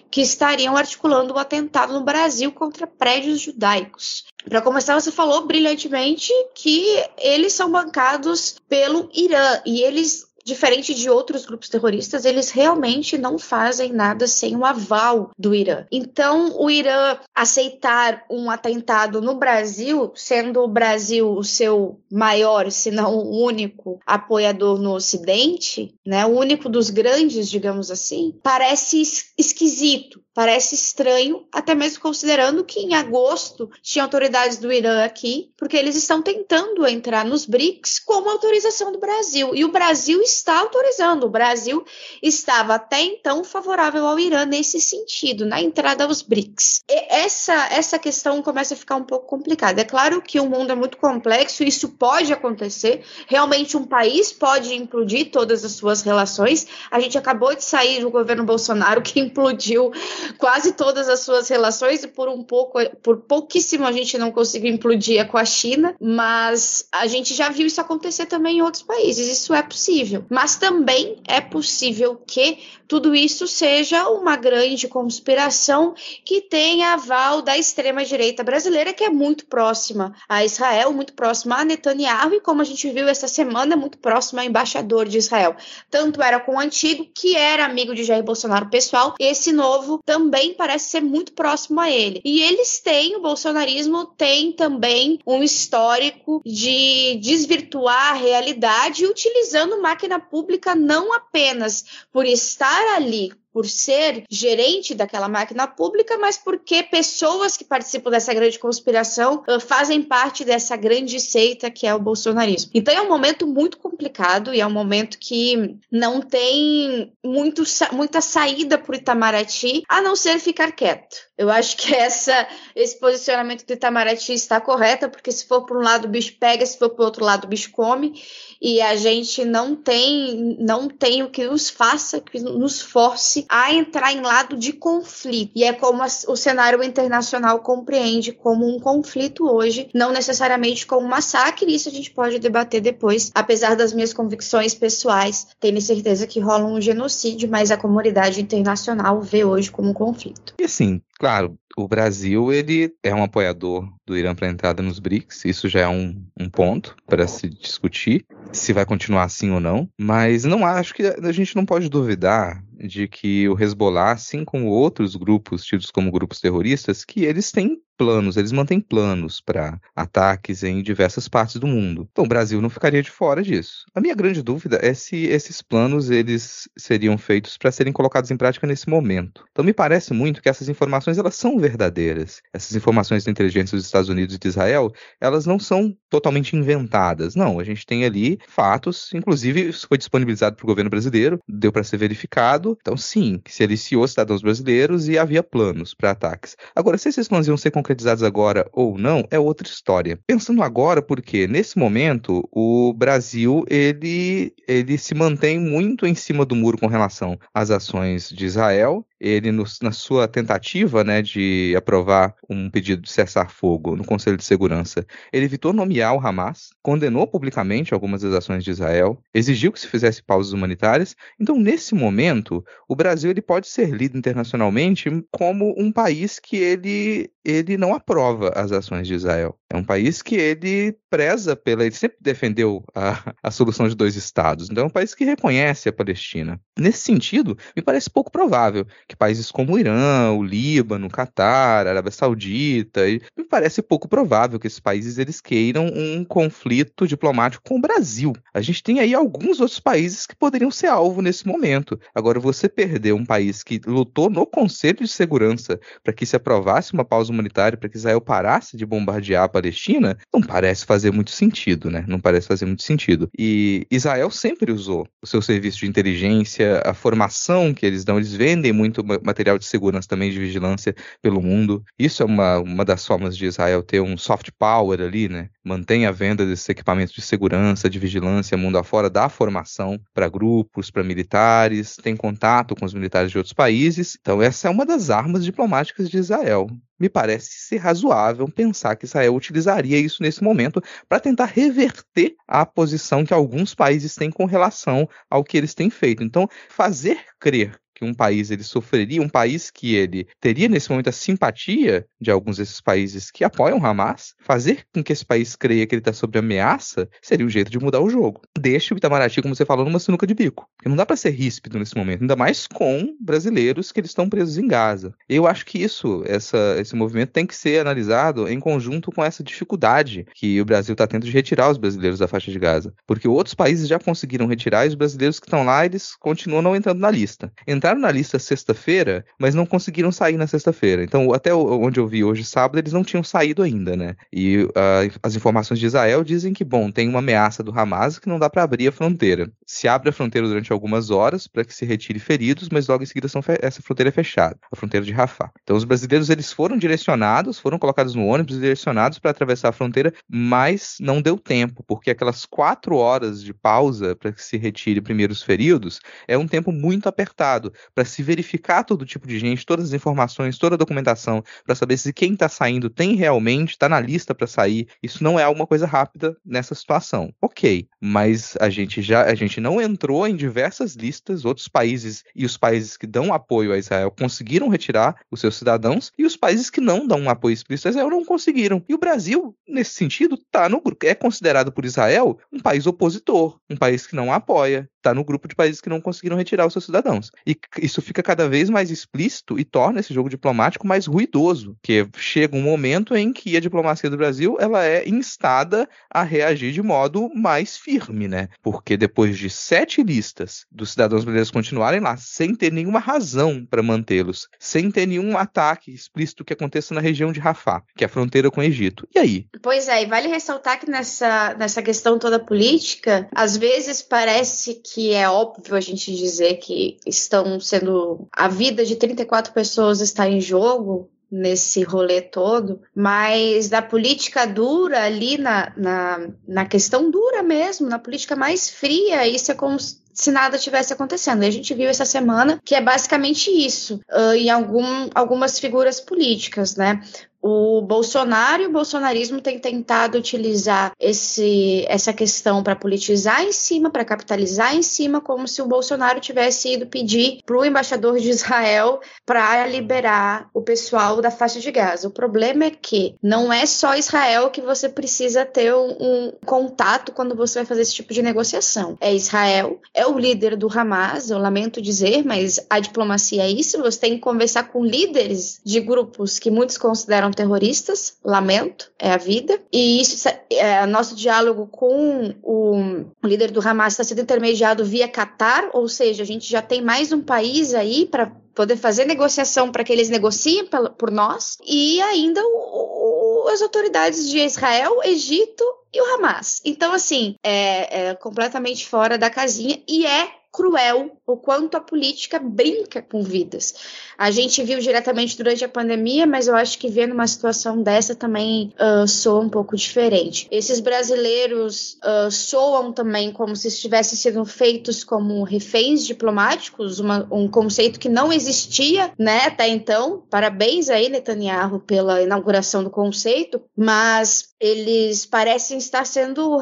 que estariam articulando um atentado no Brasil contra prédios judaicos. Para começar, você falou brilhantemente que eles são bancados pelo Irã e eles diferente de outros grupos terroristas, eles realmente não fazem nada sem o aval do Irã. Então, o Irã aceitar um atentado no Brasil, sendo o Brasil o seu maior, se não o único apoiador no Ocidente, né, o único dos grandes, digamos assim, parece esquisito. Parece estranho, até mesmo considerando que em agosto tinha autoridades do Irã aqui, porque eles estão tentando entrar nos BRICS com autorização do Brasil. E o Brasil está autorizando. O Brasil estava até então favorável ao Irã nesse sentido, na entrada aos BRICS. E essa, essa questão começa a ficar um pouco complicada. É claro que o mundo é muito complexo, isso pode acontecer. Realmente, um país pode implodir todas as suas relações. A gente acabou de sair do governo Bolsonaro, que implodiu quase todas as suas relações, e por um pouco, por pouquíssimo a gente não conseguiu implodir com a China, mas a gente já viu isso acontecer também em outros países. Isso é possível. Mas também é possível que tudo isso seja uma grande conspiração que tenha aval da extrema-direita brasileira, que é muito próxima a Israel, muito próxima a Netanyahu, e como a gente viu essa semana, muito próxima ao embaixador de Israel. Tanto era com o antigo, que era amigo de Jair Bolsonaro pessoal, esse novo também parece ser muito próximo a ele. E eles têm, o bolsonarismo tem também um histórico de desvirtuar a realidade utilizando máquina pública não apenas por estar ali por ser gerente daquela máquina pública, mas porque pessoas que participam dessa grande conspiração uh, fazem parte dessa grande seita que é o bolsonarismo. Então é um momento muito complicado e é um momento que não tem muito, muita saída para o Itamaraty a não ser ficar quieto. Eu acho que essa, esse posicionamento do Itamaraty está correto, porque se for para um lado o bicho pega, se for para o outro lado o bicho come, e a gente não tem, não tem o que nos faça, que nos force a entrar em lado de conflito. E é como o cenário internacional compreende como um conflito hoje, não necessariamente como um massacre, isso a gente pode debater depois. Apesar das minhas convicções pessoais, tenho certeza que rola um genocídio, mas a comunidade internacional vê hoje como um conflito. E assim, claro, o Brasil ele é um apoiador do Irã para a entrada nos BRICS, isso já é um, um ponto para se discutir se vai continuar assim ou não, mas não acho que a gente não pode duvidar de que o Hezbollah, assim como outros grupos tidos como grupos terroristas, que eles têm planos, eles mantêm planos para ataques em diversas partes do mundo. Então o Brasil não ficaria de fora disso. A minha grande dúvida é se esses planos eles seriam feitos para serem colocados em prática nesse momento. Então me parece muito que essas informações elas são verdadeiras. Essas informações da inteligência dos Estados Unidos e de Israel, elas não são totalmente inventadas. Não, a gente tem ali fatos, inclusive isso foi disponibilizado para o governo brasileiro, deu para ser verificado. Então sim, se aliciou cidadãos brasileiros e havia planos para ataques. Agora, se esses planos iam ser concretizados agora ou não, é outra história. Pensando agora, porque nesse momento o Brasil ele, ele se mantém muito em cima do muro com relação às ações de Israel ele, no, na sua tentativa né, de aprovar um pedido de cessar-fogo no Conselho de Segurança, ele evitou nomear o Hamas, condenou publicamente algumas das ações de Israel, exigiu que se fizesse pausas humanitárias. Então, nesse momento, o Brasil ele pode ser lido internacionalmente como um país que ele, ele não aprova as ações de Israel. É um país que ele preza pela. Ele sempre defendeu a, a solução de dois estados. Então, é um país que reconhece a Palestina. Nesse sentido, me parece pouco provável que países como o Irã, o Líbano, o Catar, a Arábia Saudita, me parece pouco provável que esses países eles queiram um conflito diplomático com o Brasil. A gente tem aí alguns outros países que poderiam ser alvo nesse momento. Agora, você perder um país que lutou no Conselho de Segurança para que se aprovasse uma pausa humanitária, para que Israel parasse de bombardear a Palestina, não parece fazer muito sentido, né? Não parece fazer muito sentido. E Israel sempre usou o seu serviço de inteligência, a formação que eles dão, eles vendem muito material de segurança também, de vigilância pelo mundo. Isso é uma, uma das formas de Israel ter um soft power ali, né? Mantém a venda desses equipamentos de segurança, de vigilância mundo afora, dá formação para grupos, para militares, tem contato com os militares de outros países. Então, essa é uma das armas diplomáticas de Israel me parece ser razoável pensar que Israel utilizaria isso nesse momento para tentar reverter a posição que alguns países têm com relação ao que eles têm feito. Então, fazer crer que um país ele sofreria, um país que ele teria nesse momento a simpatia de alguns desses países que apoiam Hamas, fazer com que esse país creia que ele está sob ameaça, seria um jeito de mudar o jogo. Deixa o Itamaraty, como você falou, numa sinuca de bico. Porque não dá para ser ríspido nesse momento, ainda mais com brasileiros que eles estão presos em Gaza. Eu acho que isso, essa, esse movimento tem que ser analisado em conjunto com essa dificuldade que o Brasil está tendo de retirar os brasileiros da faixa de Gaza. Porque outros países já conseguiram retirar e os brasileiros que estão lá, eles continuam não entrando na lista. Entrar entraram na lista sexta-feira, mas não conseguiram sair na sexta-feira. Então, até onde eu vi hoje, sábado, eles não tinham saído ainda, né? E uh, as informações de Israel dizem que, bom, tem uma ameaça do Hamas que não dá para abrir a fronteira. Se abre a fronteira durante algumas horas para que se retire feridos, mas logo em seguida essa fronteira é fechada, a fronteira de Rafah. Então, os brasileiros eles foram direcionados, foram colocados no ônibus direcionados para atravessar a fronteira, mas não deu tempo, porque aquelas quatro horas de pausa para que se retire primeiro os feridos é um tempo muito apertado para se verificar todo tipo de gente, todas as informações, toda a documentação, para saber se quem está saindo tem realmente, está na lista para sair. Isso não é alguma coisa rápida nessa situação. Ok, mas a gente já a gente não entrou em diversas listas, outros países e os países que dão apoio a Israel conseguiram retirar os seus cidadãos e os países que não dão um apoio explícito a Israel não conseguiram. E o Brasil, nesse sentido, tá no é considerado por Israel um país opositor, um país que não apoia, está no grupo de países que não conseguiram retirar os seus cidadãos. E isso fica cada vez mais explícito e torna esse jogo diplomático mais ruidoso, que chega um momento em que a diplomacia do Brasil ela é instada a reagir de modo mais firme, né? Porque depois de sete listas dos cidadãos brasileiros continuarem lá sem ter nenhuma razão para mantê-los, sem ter nenhum ataque explícito que aconteça na região de Rafah, que é a fronteira com o Egito. E aí? Pois é, e vale ressaltar que nessa, nessa questão toda política, às vezes parece que é óbvio a gente dizer que estão sendo. A vida de 34 pessoas está em jogo nesse rolê todo, mas da política dura ali na, na, na questão dura mesmo, na política mais fria, isso é como se nada tivesse acontecendo. E a gente viu essa semana que é basicamente isso, uh, em algum, algumas figuras políticas, né? O Bolsonaro e o bolsonarismo têm tentado utilizar esse, essa questão para politizar em cima, para capitalizar em cima, como se o Bolsonaro tivesse ido pedir para o embaixador de Israel para liberar o pessoal da faixa de Gaza. O problema é que não é só Israel que você precisa ter um, um contato quando você vai fazer esse tipo de negociação. É Israel, é o líder do Hamas, eu lamento dizer, mas a diplomacia é isso. Você tem que conversar com líderes de grupos que muitos consideram terroristas, lamento, é a vida. E isso é nosso diálogo com o líder do Hamas está sendo intermediado via Qatar, ou seja, a gente já tem mais um país aí para poder fazer negociação para que eles negociem por nós e ainda o, o, as autoridades de Israel, Egito e o Hamas. Então, assim, é, é completamente fora da casinha e é cruel o quanto a política brinca com vidas. A gente viu diretamente durante a pandemia, mas eu acho que ver numa situação dessa também uh, soa um pouco diferente. Esses brasileiros uh, soam também como se estivessem sendo feitos como reféns diplomáticos, uma, um conceito que não existia né, até então. Parabéns aí, Netanyahu, pela inauguração do conceito, mas eles parecem estar sendo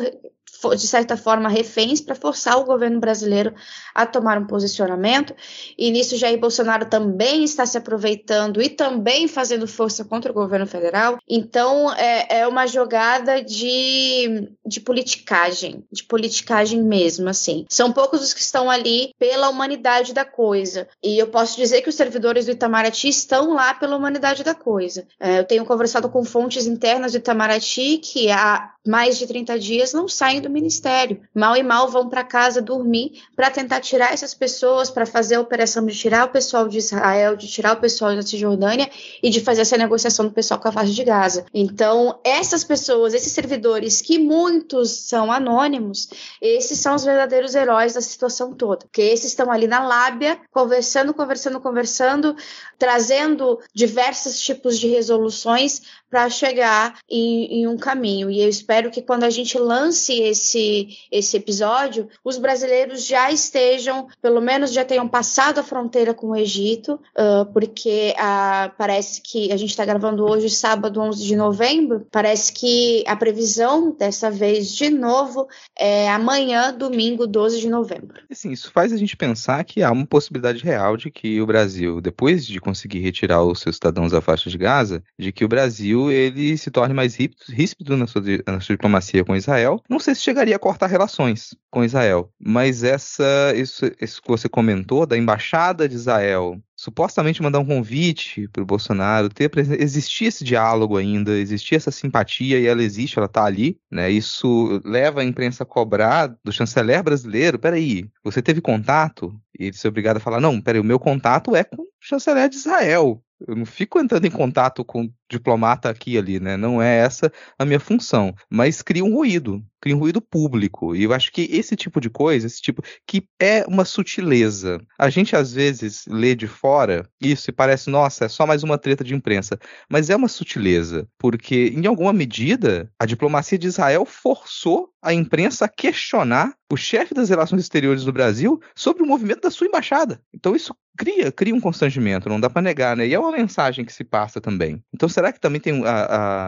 de certa forma, reféns para forçar o governo brasileiro a tomar um posicionamento. E nisso, Jair Bolsonaro também está se aproveitando e também fazendo força contra o governo federal. Então, é, é uma jogada de, de politicagem, de politicagem mesmo, assim. São poucos os que estão ali pela humanidade da coisa. E eu posso dizer que os servidores do Itamaraty estão lá pela humanidade da coisa. É, eu tenho conversado com fontes internas do Itamaraty que há mais de 30 dias não saem do ministério. Mal e mal vão para casa dormir para tentar tirar essas pessoas, para fazer a operação de tirar o pessoal de Israel, de tirar o pessoal da Cisjordânia e de fazer essa negociação do pessoal com a faixa de Gaza. Então, essas pessoas, esses servidores, que muitos são anônimos, esses são os verdadeiros heróis da situação toda. Porque esses estão ali na lábia, conversando, conversando, conversando, trazendo diversos tipos de resoluções para chegar em, em, um caminho. E eu espero que quando a gente lance esse, esse episódio, os brasileiros já estejam, pelo menos já tenham passado a fronteira com o Egito, uh, porque uh, parece que a gente está gravando hoje, sábado 11 de novembro, parece que a previsão dessa vez, de novo, é amanhã, domingo 12 de novembro. Assim, isso faz a gente pensar que há uma possibilidade real de que o Brasil, depois de conseguir retirar os seus cidadãos da faixa de Gaza, de que o Brasil ele se torne mais ríspido na sua, na sua diplomacia com Israel. Não sei se chegaria a cortar relações com Israel, mas essa isso, isso que você comentou da embaixada de Israel supostamente mandar um convite para o Bolsonaro, ter existir esse diálogo ainda, existir essa simpatia e ela existe, ela está ali, né? Isso leva a imprensa a cobrar do chanceler brasileiro, peraí, você teve contato? E ele ser obrigado a falar, não, peraí, o meu contato é com o chanceler de Israel. Eu não fico entrando em contato com diplomata aqui e ali, né? Não é essa a minha função. Mas cria um ruído, cria um ruído público. E eu acho que esse tipo de coisa, esse tipo, que é uma sutileza. A gente às vezes lê de fora isso e parece, nossa, é só mais uma treta de imprensa. Mas é uma sutileza, porque em alguma medida a diplomacia de Israel forçou a imprensa a questionar o chefe das relações exteriores do Brasil sobre o movimento da sua embaixada. Então isso cria, cria um constrangimento, não dá para negar, né? E é uma mensagem que se passa também. Então será que também tem a,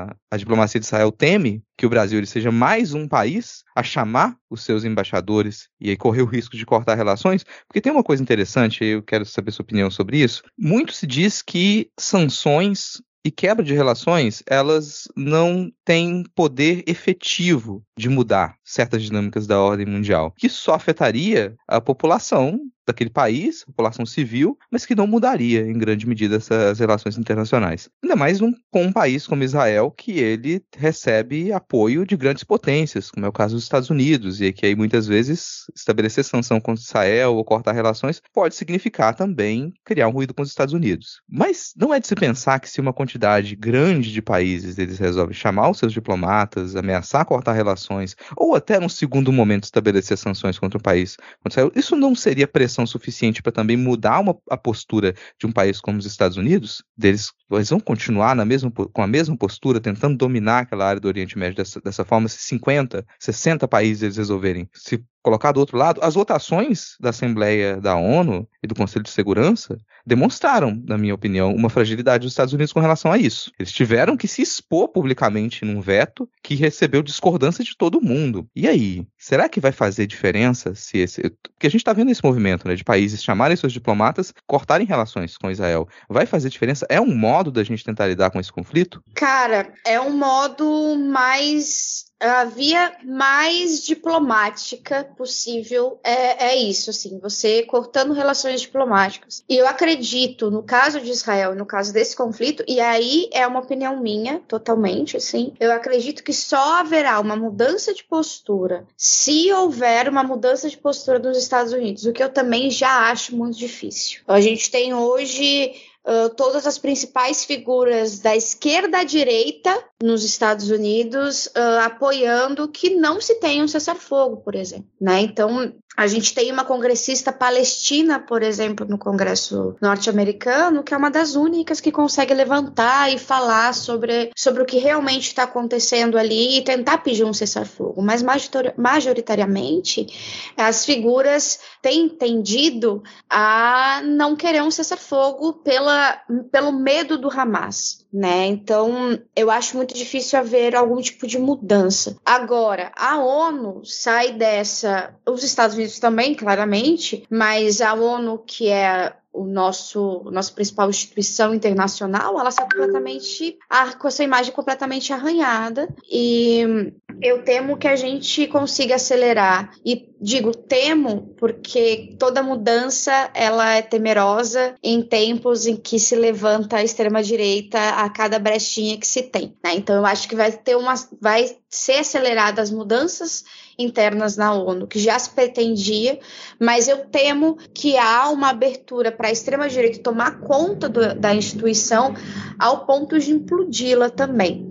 a, a diplomacia de Israel teme que o Brasil seja mais um país a chamar os seus embaixadores e aí correr o risco de cortar relações? Porque tem uma coisa interessante, eu quero saber sua opinião sobre isso. Muito se diz que sanções e quebra de relações, elas não têm poder efetivo de mudar certas dinâmicas da ordem mundial, que só afetaria a população daquele país, população civil, mas que não mudaria em grande medida essas relações internacionais. Ainda mais um, com um país como Israel, que ele recebe apoio de grandes potências, como é o caso dos Estados Unidos, e que aí muitas vezes estabelecer sanção contra Israel ou cortar relações pode significar também criar um ruído com os Estados Unidos. Mas não é de se pensar que se uma quantidade grande de países eles resolvem chamar os seus diplomatas, ameaçar cortar relações, ou até num segundo momento estabelecer sanções contra o país, isso não seria pressão suficiente para também mudar uma, a postura de um país como os Estados Unidos, deles eles vão continuar na mesma, com a mesma postura, tentando dominar aquela área do Oriente Médio dessa, dessa forma, se 50, 60 países eles resolverem se colocar do outro lado, as votações da Assembleia da ONU e do Conselho de Segurança demonstraram, na minha opinião, uma fragilidade dos Estados Unidos com relação a isso. Eles tiveram que se expor publicamente num veto que recebeu discordância de todo mundo. E aí, será que vai fazer diferença se esse. Porque a gente está vendo esse movimento né, de países chamarem seus diplomatas, cortarem relações com Israel. Vai fazer diferença? É um modo da gente tentar lidar com esse conflito? Cara, é um modo mais a via mais diplomática possível é, é isso, assim, você cortando relações diplomáticas. E eu acredito, no caso de Israel, no caso desse conflito, e aí é uma opinião minha, totalmente, assim, eu acredito que só haverá uma mudança de postura se houver uma mudança de postura dos Estados Unidos, o que eu também já acho muito difícil. A gente tem hoje uh, todas as principais figuras da esquerda à direita nos Estados Unidos uh, apoiando que não se tenha um cessar-fogo, por exemplo. Né? Então, a gente tem uma congressista palestina, por exemplo, no Congresso norte-americano, que é uma das únicas que consegue levantar e falar sobre, sobre o que realmente está acontecendo ali e tentar pedir um cessar-fogo. Mas majoritariamente as figuras têm tendido a não querer um cessar-fogo pela, pelo medo do Hamas né? Então, eu acho muito difícil haver algum tipo de mudança. Agora, a ONU sai dessa, os Estados Unidos também, claramente, mas a ONU, que é o nosso nossa principal instituição internacional, ela está completamente com essa imagem completamente arranhada e eu temo que a gente consiga acelerar e digo temo porque toda mudança ela é temerosa em tempos em que se levanta a extrema direita a cada brechinha que se tem, né? Então eu acho que vai ter uma vai ser aceleradas as mudanças internas na ONU, que já se pretendia, mas eu temo que há uma abertura para a extrema-direita tomar conta do, da instituição ao ponto de implodi-la também.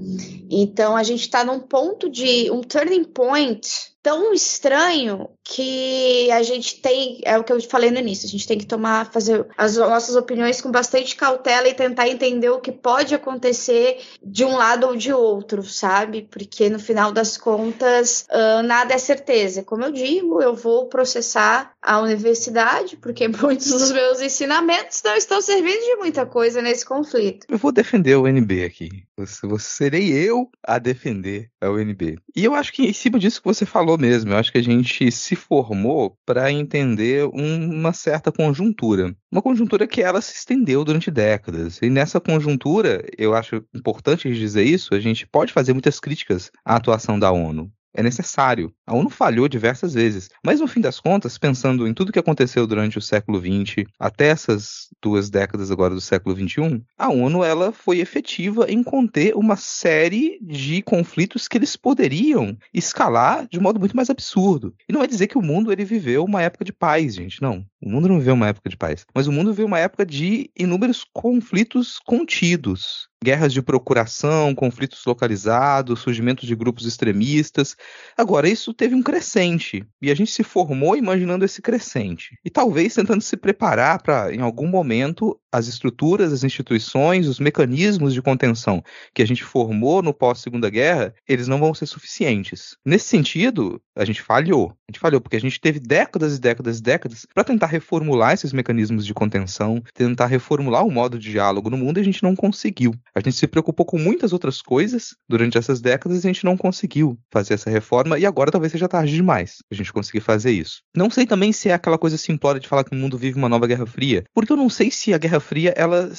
Então a gente está num ponto de um turning point tão estranho que a gente tem, é o que eu falei no início, a gente tem que tomar, fazer as nossas opiniões com bastante cautela e tentar entender o que pode acontecer de um lado ou de outro, sabe? Porque no final das contas, uh, nada é certeza. Como eu digo, eu vou processar a universidade, porque muitos dos meus ensinamentos não estão servindo de muita coisa nesse conflito. Eu vou defender o UNB aqui. Você, você serei eu a defender a UNB. E eu acho que em cima disso que você falou mesmo. Eu acho que a gente se formou para entender uma certa conjuntura. Uma conjuntura que ela se estendeu durante décadas. E nessa conjuntura, eu acho importante dizer isso, a gente pode fazer muitas críticas à atuação da ONU. É necessário. A ONU falhou diversas vezes, mas no fim das contas, pensando em tudo que aconteceu durante o século XX, até essas duas décadas agora do século XXI, a ONU ela foi efetiva em conter uma série de conflitos que eles poderiam escalar de um modo muito mais absurdo. E não é dizer que o mundo ele viveu uma época de paz, gente, não. O mundo não viveu uma época de paz, mas o mundo viveu uma época de inúmeros conflitos contidos guerras de procuração, conflitos localizados, surgimento de grupos extremistas. Agora, isso teve um crescente e a gente se formou imaginando esse crescente e talvez tentando se preparar para, em algum momento, as estruturas, as instituições, os mecanismos de contenção que a gente formou no pós-segunda guerra, eles não vão ser suficientes. Nesse sentido, a gente falhou. A gente falhou porque a gente teve décadas e décadas e décadas para tentar reformular esses mecanismos de contenção, tentar reformular o modo de diálogo no mundo e a gente não conseguiu. A gente se preocupou com muitas outras coisas durante essas décadas e a gente não conseguiu fazer essa reforma e agora talvez seja tarde demais a gente conseguir fazer isso. Não sei também se é aquela coisa simplória de falar que o mundo vive uma nova Guerra Fria, porque eu não sei se a Guerra Fria ela,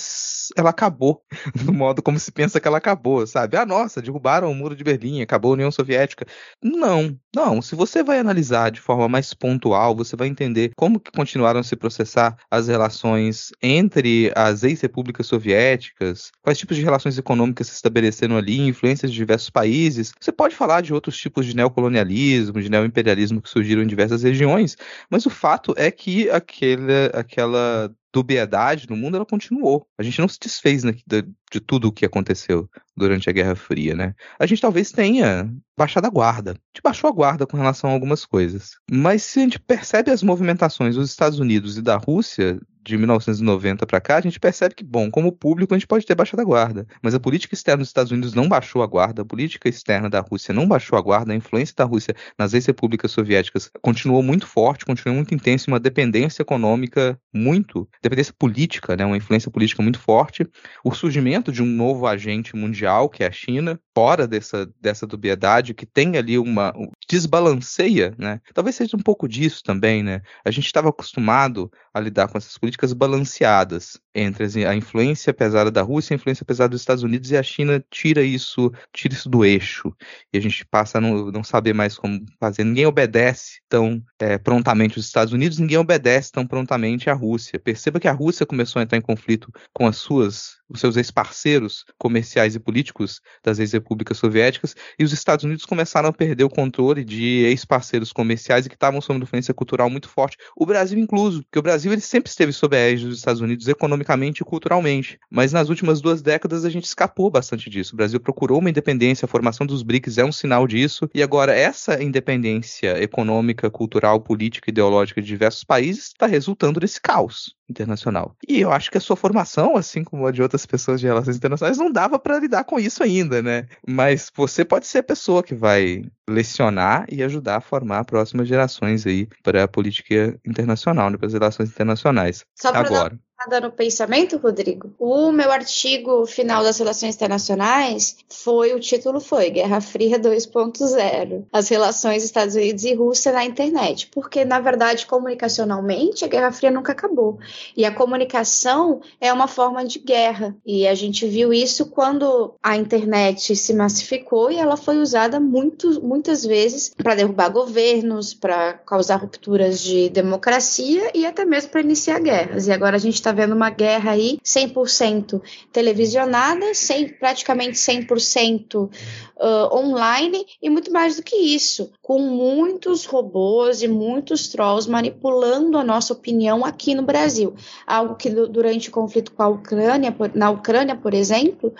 ela acabou do modo como se pensa que ela acabou, sabe? Ah, nossa, derrubaram o muro de Berlim, acabou a União Soviética. Não, não. Se você vai analisar de forma mais pontual, você vai entender como que continuaram a se processar as relações entre as ex-repúblicas soviéticas, quais tipos de relações econômicas se estabeleceram ali, influências de diversos países. Você pode falar de outros tipos de neocolonialismo, de neoimperialismo que surgiram em diversas regiões, mas o fato é que aquele, aquela dubiedade no mundo ela continuou. A gente não se desfez né, de, de, tudo o que aconteceu durante a Guerra Fria, né? A gente talvez tenha baixado a guarda. A gente baixou a guarda com relação a algumas coisas. Mas se a gente percebe as movimentações dos Estados Unidos e da Rússia de 1990 para cá, a gente percebe que, bom, como público a gente pode ter baixado a guarda, mas a política externa dos Estados Unidos não baixou a guarda, a política externa da Rússia não baixou a guarda, a influência da Rússia nas ex-repúblicas soviéticas continuou muito forte, continuou muito intensa, uma dependência econômica muito, dependência política, né, uma influência política muito forte, o surgimento de um novo agente mundial, que é a China, fora dessa, dessa dubiedade, que tem ali uma, desbalanceia, né, talvez seja um pouco disso também, né, a gente estava acostumado a lidar com essas políticas balanceadas entre a influência pesada da Rússia a influência pesada dos Estados Unidos e a China tira isso, tira isso do eixo e a gente passa a não, não saber mais como fazer. Ninguém obedece tão é, prontamente os Estados Unidos, ninguém obedece tão prontamente a Rússia. Perceba que a Rússia começou a entrar em conflito com as suas os seus ex-parceiros comerciais e políticos das ex-repúblicas soviéticas, e os Estados Unidos começaram a perder o controle de ex-parceiros comerciais e que estavam sob influência cultural muito forte, o Brasil incluso, porque o Brasil ele sempre esteve sob a égide dos Estados Unidos economicamente e culturalmente, mas nas últimas duas décadas a gente escapou bastante disso. O Brasil procurou uma independência, a formação dos BRICS é um sinal disso, e agora essa independência econômica, cultural, política, ideológica de diversos países está resultando nesse caos internacional. E eu acho que a sua formação, assim como a de outras pessoas de relações internacionais, não dava para lidar com isso ainda, né? Mas você pode ser a pessoa que vai lecionar e ajudar a formar próximas gerações aí para a política internacional, né, para as relações internacionais. Só Agora no pensamento, Rodrigo. O meu artigo final das relações internacionais foi o título foi Guerra Fria 2.0, as relações Estados Unidos e Rússia na internet, porque na verdade comunicacionalmente a Guerra Fria nunca acabou e a comunicação é uma forma de guerra e a gente viu isso quando a internet se massificou e ela foi usada muito, muitas vezes para derrubar governos, para causar rupturas de democracia e até mesmo para iniciar guerras. E agora a gente está vendo uma guerra aí 100% televisionada, 100, praticamente 100% uh, online e muito mais do que isso, com muitos robôs e muitos trolls manipulando a nossa opinião aqui no Brasil. Algo que durante o conflito com a Ucrânia, na Ucrânia, por exemplo,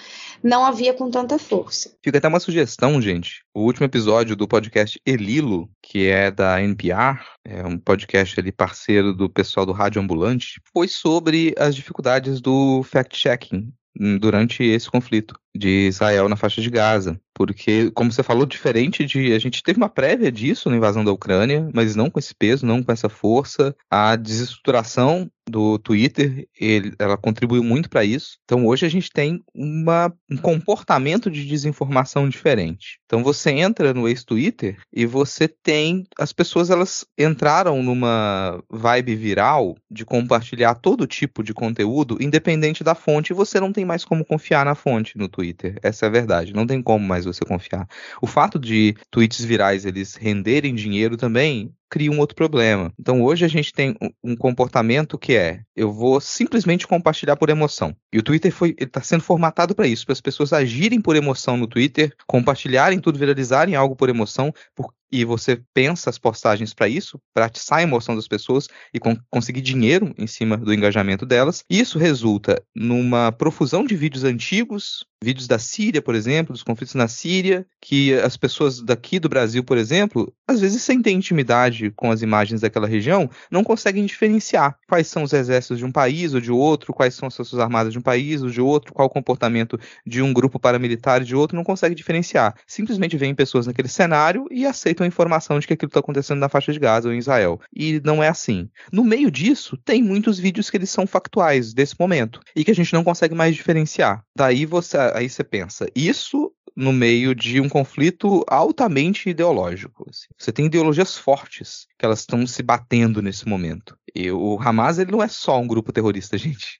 não havia com tanta força. Fica até uma sugestão, gente. O último episódio do podcast Elilo, que é da NPR, é um podcast ali parceiro do pessoal do Rádio Ambulante, foi sobre as dificuldades do fact-checking durante esse conflito de Israel na faixa de Gaza. Porque, como você falou, diferente de. A gente teve uma prévia disso na invasão da Ucrânia, mas não com esse peso, não com essa força. A desestruturação do Twitter, ele, ela contribuiu muito para isso. Então hoje a gente tem uma, um comportamento de desinformação diferente. Então você entra no ex-Twitter e você tem as pessoas elas entraram numa vibe viral de compartilhar todo tipo de conteúdo independente da fonte e você não tem mais como confiar na fonte no Twitter. Essa é a verdade. Não tem como mais você confiar. O fato de tweets virais eles renderem dinheiro também cria um outro problema. Então hoje a gente tem um, comportamento que é eu vou simplesmente compartilhar por emoção. E o Twitter foi está sendo formatado para isso, para as pessoas agirem por emoção no Twitter, compartilharem tudo, viralizarem algo por emoção, por, e você pensa as postagens para isso, para atiçar a emoção das pessoas e con conseguir dinheiro em cima do engajamento delas. Isso resulta numa profusão de vídeos antigos, vídeos da Síria, por exemplo, dos conflitos na Síria, que as pessoas daqui do Brasil, por exemplo, às vezes sem ter intimidade com as imagens daquela região, não conseguem diferenciar quais são os exércitos de um país ou de outro, quais são as forças armadas de um país ou de outro, qual o comportamento de um grupo paramilitar de outro, não consegue diferenciar. Simplesmente vêm pessoas naquele cenário e aceitam a informação de que aquilo está acontecendo na faixa de Gaza ou em Israel. E não é assim. No meio disso, tem muitos vídeos que eles são factuais desse momento e que a gente não consegue mais diferenciar. Daí você, aí você pensa, isso no meio de um conflito altamente ideológico. Assim. Você tem ideologias fortes que elas estão se batendo nesse momento. E o Hamas ele não é só um grupo terrorista, gente.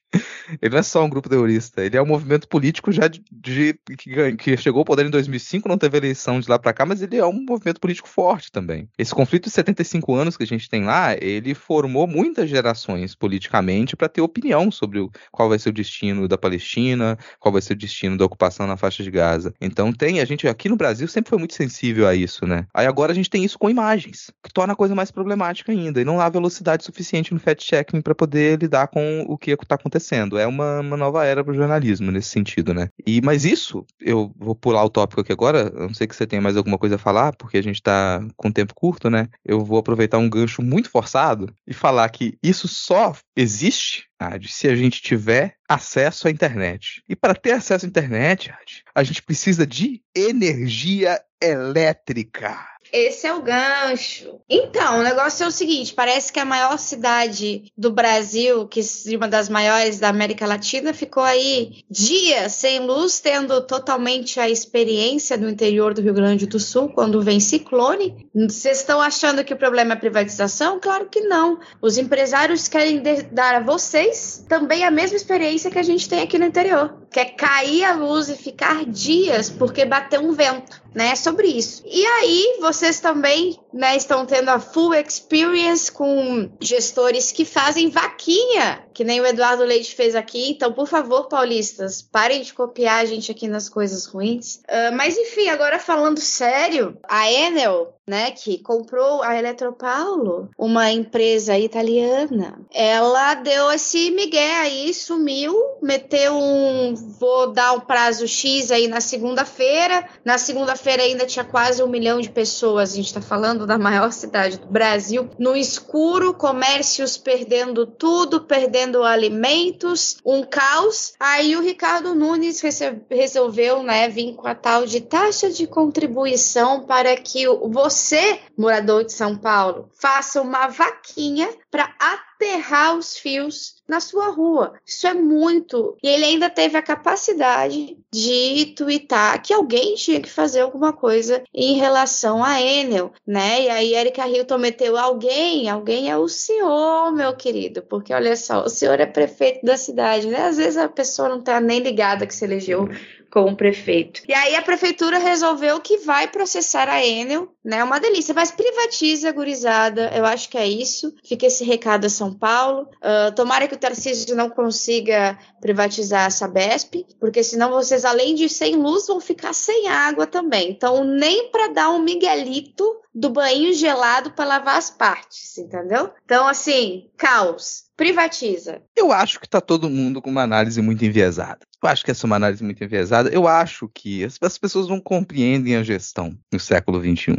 Ele não é só um grupo terrorista. Ele é um movimento político já de, de que, que, chegou ao poder em 2005, não teve eleição de lá para cá, mas ele é um movimento político forte também. Esse conflito de 75 anos que a gente tem lá, ele formou muitas gerações politicamente para ter opinião sobre qual vai ser o destino da Palestina, qual vai ser o destino da ocupação na faixa de Gaza. Então tem, a gente aqui no Brasil sempre foi muito sensível a isso, né? Aí agora a gente tem isso com imagens, que torna a coisa mais problemática ainda, e não há velocidade suficiente no fact-checking para poder lidar com o que está acontecendo. É uma, uma nova era para o jornalismo nesse sentido, né? E, mas isso, eu vou pular o tópico aqui agora, não sei que você tenha mais alguma coisa a falar, porque a gente está com tempo curto, né? Eu vou aproveitar um gancho muito forçado e falar que isso só existe se a gente tiver acesso à internet. E para ter acesso à internet, a gente precisa de energia elétrica. Esse é o gancho. Então, o negócio é o seguinte: parece que a maior cidade do Brasil, que é uma das maiores da América Latina, ficou aí dias sem luz, tendo totalmente a experiência do interior do Rio Grande do Sul quando vem ciclone. Vocês estão achando que o problema é privatização? Claro que não. Os empresários querem dar a vocês também a mesma experiência que a gente tem aqui no interior. Quer cair a luz e ficar dias porque bateu um vento né, sobre isso. E aí, vocês também, né, estão tendo a full experience com gestores que fazem vaquinha, que nem o Eduardo Leite fez aqui. Então, por favor, paulistas, parem de copiar a gente aqui nas coisas ruins. Uh, mas enfim, agora falando sério, a Enel né, que comprou a Eletropaulo, uma empresa italiana. Ela deu esse migué aí, sumiu, meteu um vou dar um prazo X aí na segunda-feira. Na segunda-feira ainda tinha quase um milhão de pessoas. A gente está falando da maior cidade do Brasil. No escuro, comércios perdendo tudo, perdendo alimentos, um caos. Aí o Ricardo Nunes resolveu, né, vir com a tal de taxa de contribuição para que você, morador de São Paulo, faça uma vaquinha para aterrar os fios na sua rua. Isso é muito. E ele ainda teve a capacidade de twittar que alguém tinha que fazer alguma coisa em relação a Enel, né? E aí Erika Hilton meteu alguém, alguém é o senhor, meu querido, porque olha só, o senhor é prefeito da cidade, né? Às vezes a pessoa não tá nem ligada que se elegeu com o prefeito. E aí a prefeitura resolveu que vai processar a Enel, né? Uma delícia, mas privatiza, gurizada. Eu acho que é isso. Fica esse recado a São Paulo. Uh, tomara que o Tarcísio não consiga privatizar a Sabesp, porque senão vocês, além de sem luz, vão ficar sem água também. Então, nem para dar um miguelito do banho gelado para lavar as partes, entendeu? Então, assim, caos privatiza. Eu acho que está todo mundo com uma análise muito enviesada. Eu acho que essa é uma análise muito enviesada. Eu acho que as, as pessoas não compreendem a gestão no século XXI.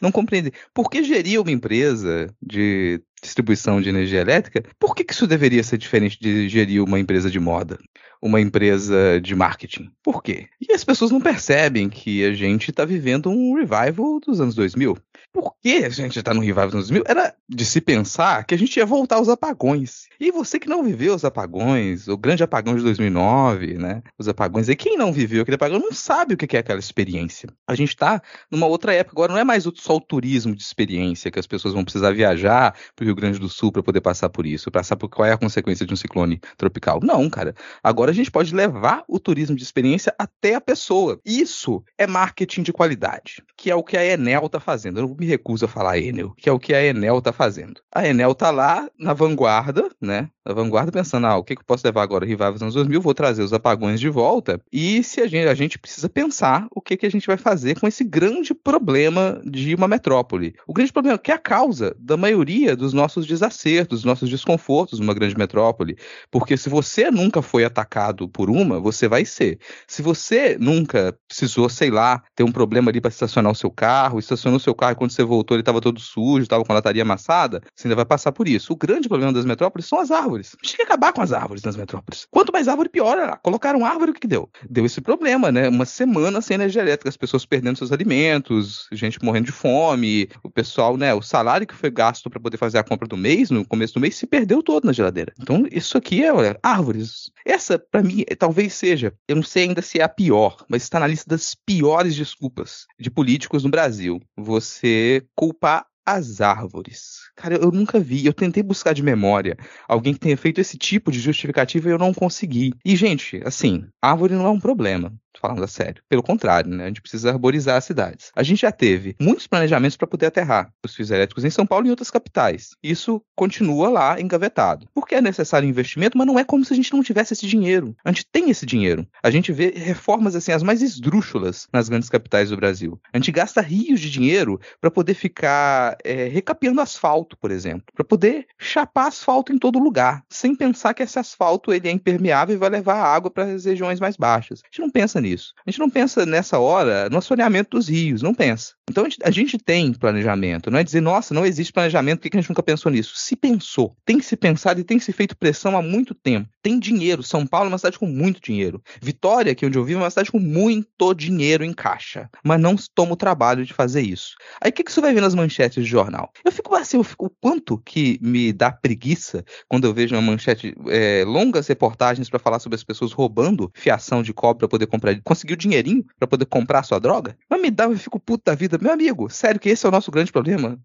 Não compreendem. Por que gerir uma empresa de distribuição de energia elétrica, por que, que isso deveria ser diferente de gerir uma empresa de moda? uma empresa de marketing. Por quê? E as pessoas não percebem que a gente está vivendo um revival dos anos 2000. Por que a gente está no revival dos anos 2000? Era de se pensar que a gente ia voltar aos apagões. E você que não viveu os apagões, o grande apagão de 2009, né? Os apagões, e quem não viveu aquele apagão não sabe o que é aquela experiência. A gente está numa outra época agora, não é mais só o turismo de experiência que as pessoas vão precisar viajar para o Grande do Sul para poder passar por isso, passar por qual é a consequência de um ciclone tropical. Não, cara. Agora a gente pode levar o turismo de experiência até a pessoa. Isso é marketing de qualidade, que é o que a Enel está fazendo. Eu não me recuso a falar Enel, que é o que a Enel está fazendo. A Enel está lá na vanguarda, né? Na vanguarda pensando, ah, o que, que eu posso levar agora? Revival dos anos 2000, vou trazer os apagões de volta. E se a gente, a gente precisa pensar o que, que a gente vai fazer com esse grande problema de uma metrópole. O grande problema que é a causa da maioria dos nossos desacertos, dos nossos desconfortos numa grande metrópole. Porque se você nunca foi atacado por uma, você vai ser. Se você nunca precisou, sei lá, ter um problema ali para estacionar o seu carro, estacionou o seu carro e quando você voltou ele estava todo sujo, estava com a lataria amassada, você ainda vai passar por isso. O grande problema das metrópoles são as árvores. A gente tem que acabar com as árvores nas metrópoles. Quanto mais árvore, pior. Colocaram árvore, o que, que deu? Deu esse problema, né? Uma semana sem energia elétrica, as pessoas perdendo seus alimentos, gente morrendo de fome, o pessoal, né? O salário que foi gasto para poder fazer a compra do mês, no começo do mês, se perdeu todo na geladeira. Então, isso aqui é, olha, árvores. Essa, para mim, é, talvez seja, eu não sei ainda se é a pior, mas está na lista das piores desculpas de políticos no Brasil. Você culpar as árvores. Cara, eu nunca vi, eu tentei buscar de memória alguém que tenha feito esse tipo de justificativa e eu não consegui. E, gente, assim, árvore não é um problema falando a sério. Pelo contrário, né? A gente precisa arborizar as cidades. A gente já teve muitos planejamentos para poder aterrar os fios elétricos em São Paulo e em outras capitais. Isso continua lá engavetado. Porque é necessário investimento, mas não é como se a gente não tivesse esse dinheiro. A gente tem esse dinheiro. A gente vê reformas assim as mais esdrúxulas nas grandes capitais do Brasil. A gente gasta rios de dinheiro para poder ficar é, recapeando asfalto, por exemplo, para poder chapar asfalto em todo lugar, sem pensar que esse asfalto ele é impermeável e vai levar água para as regiões mais baixas. A gente não pensa nisso. A gente não pensa nessa hora no assoreamento dos rios, não pensa. Então a gente, a gente, tem planejamento, não é dizer, nossa, não existe planejamento, por que a gente nunca pensou nisso? Se pensou, tem que se pensado e tem se feito pressão há muito tempo. Tem dinheiro. São Paulo é uma cidade com muito dinheiro. Vitória, que é onde eu vivo, é uma cidade com muito dinheiro em caixa. Mas não toma o trabalho de fazer isso. Aí o que, que você vai ver nas manchetes de jornal? Eu fico assim, eu fico, o quanto que me dá preguiça quando eu vejo uma manchete, é, longas reportagens para falar sobre as pessoas roubando fiação de cobre para poder comprar conseguir o dinheirinho para poder comprar a sua droga? Mas me dá, eu fico puta vida. Meu amigo, sério que esse é o nosso grande problema?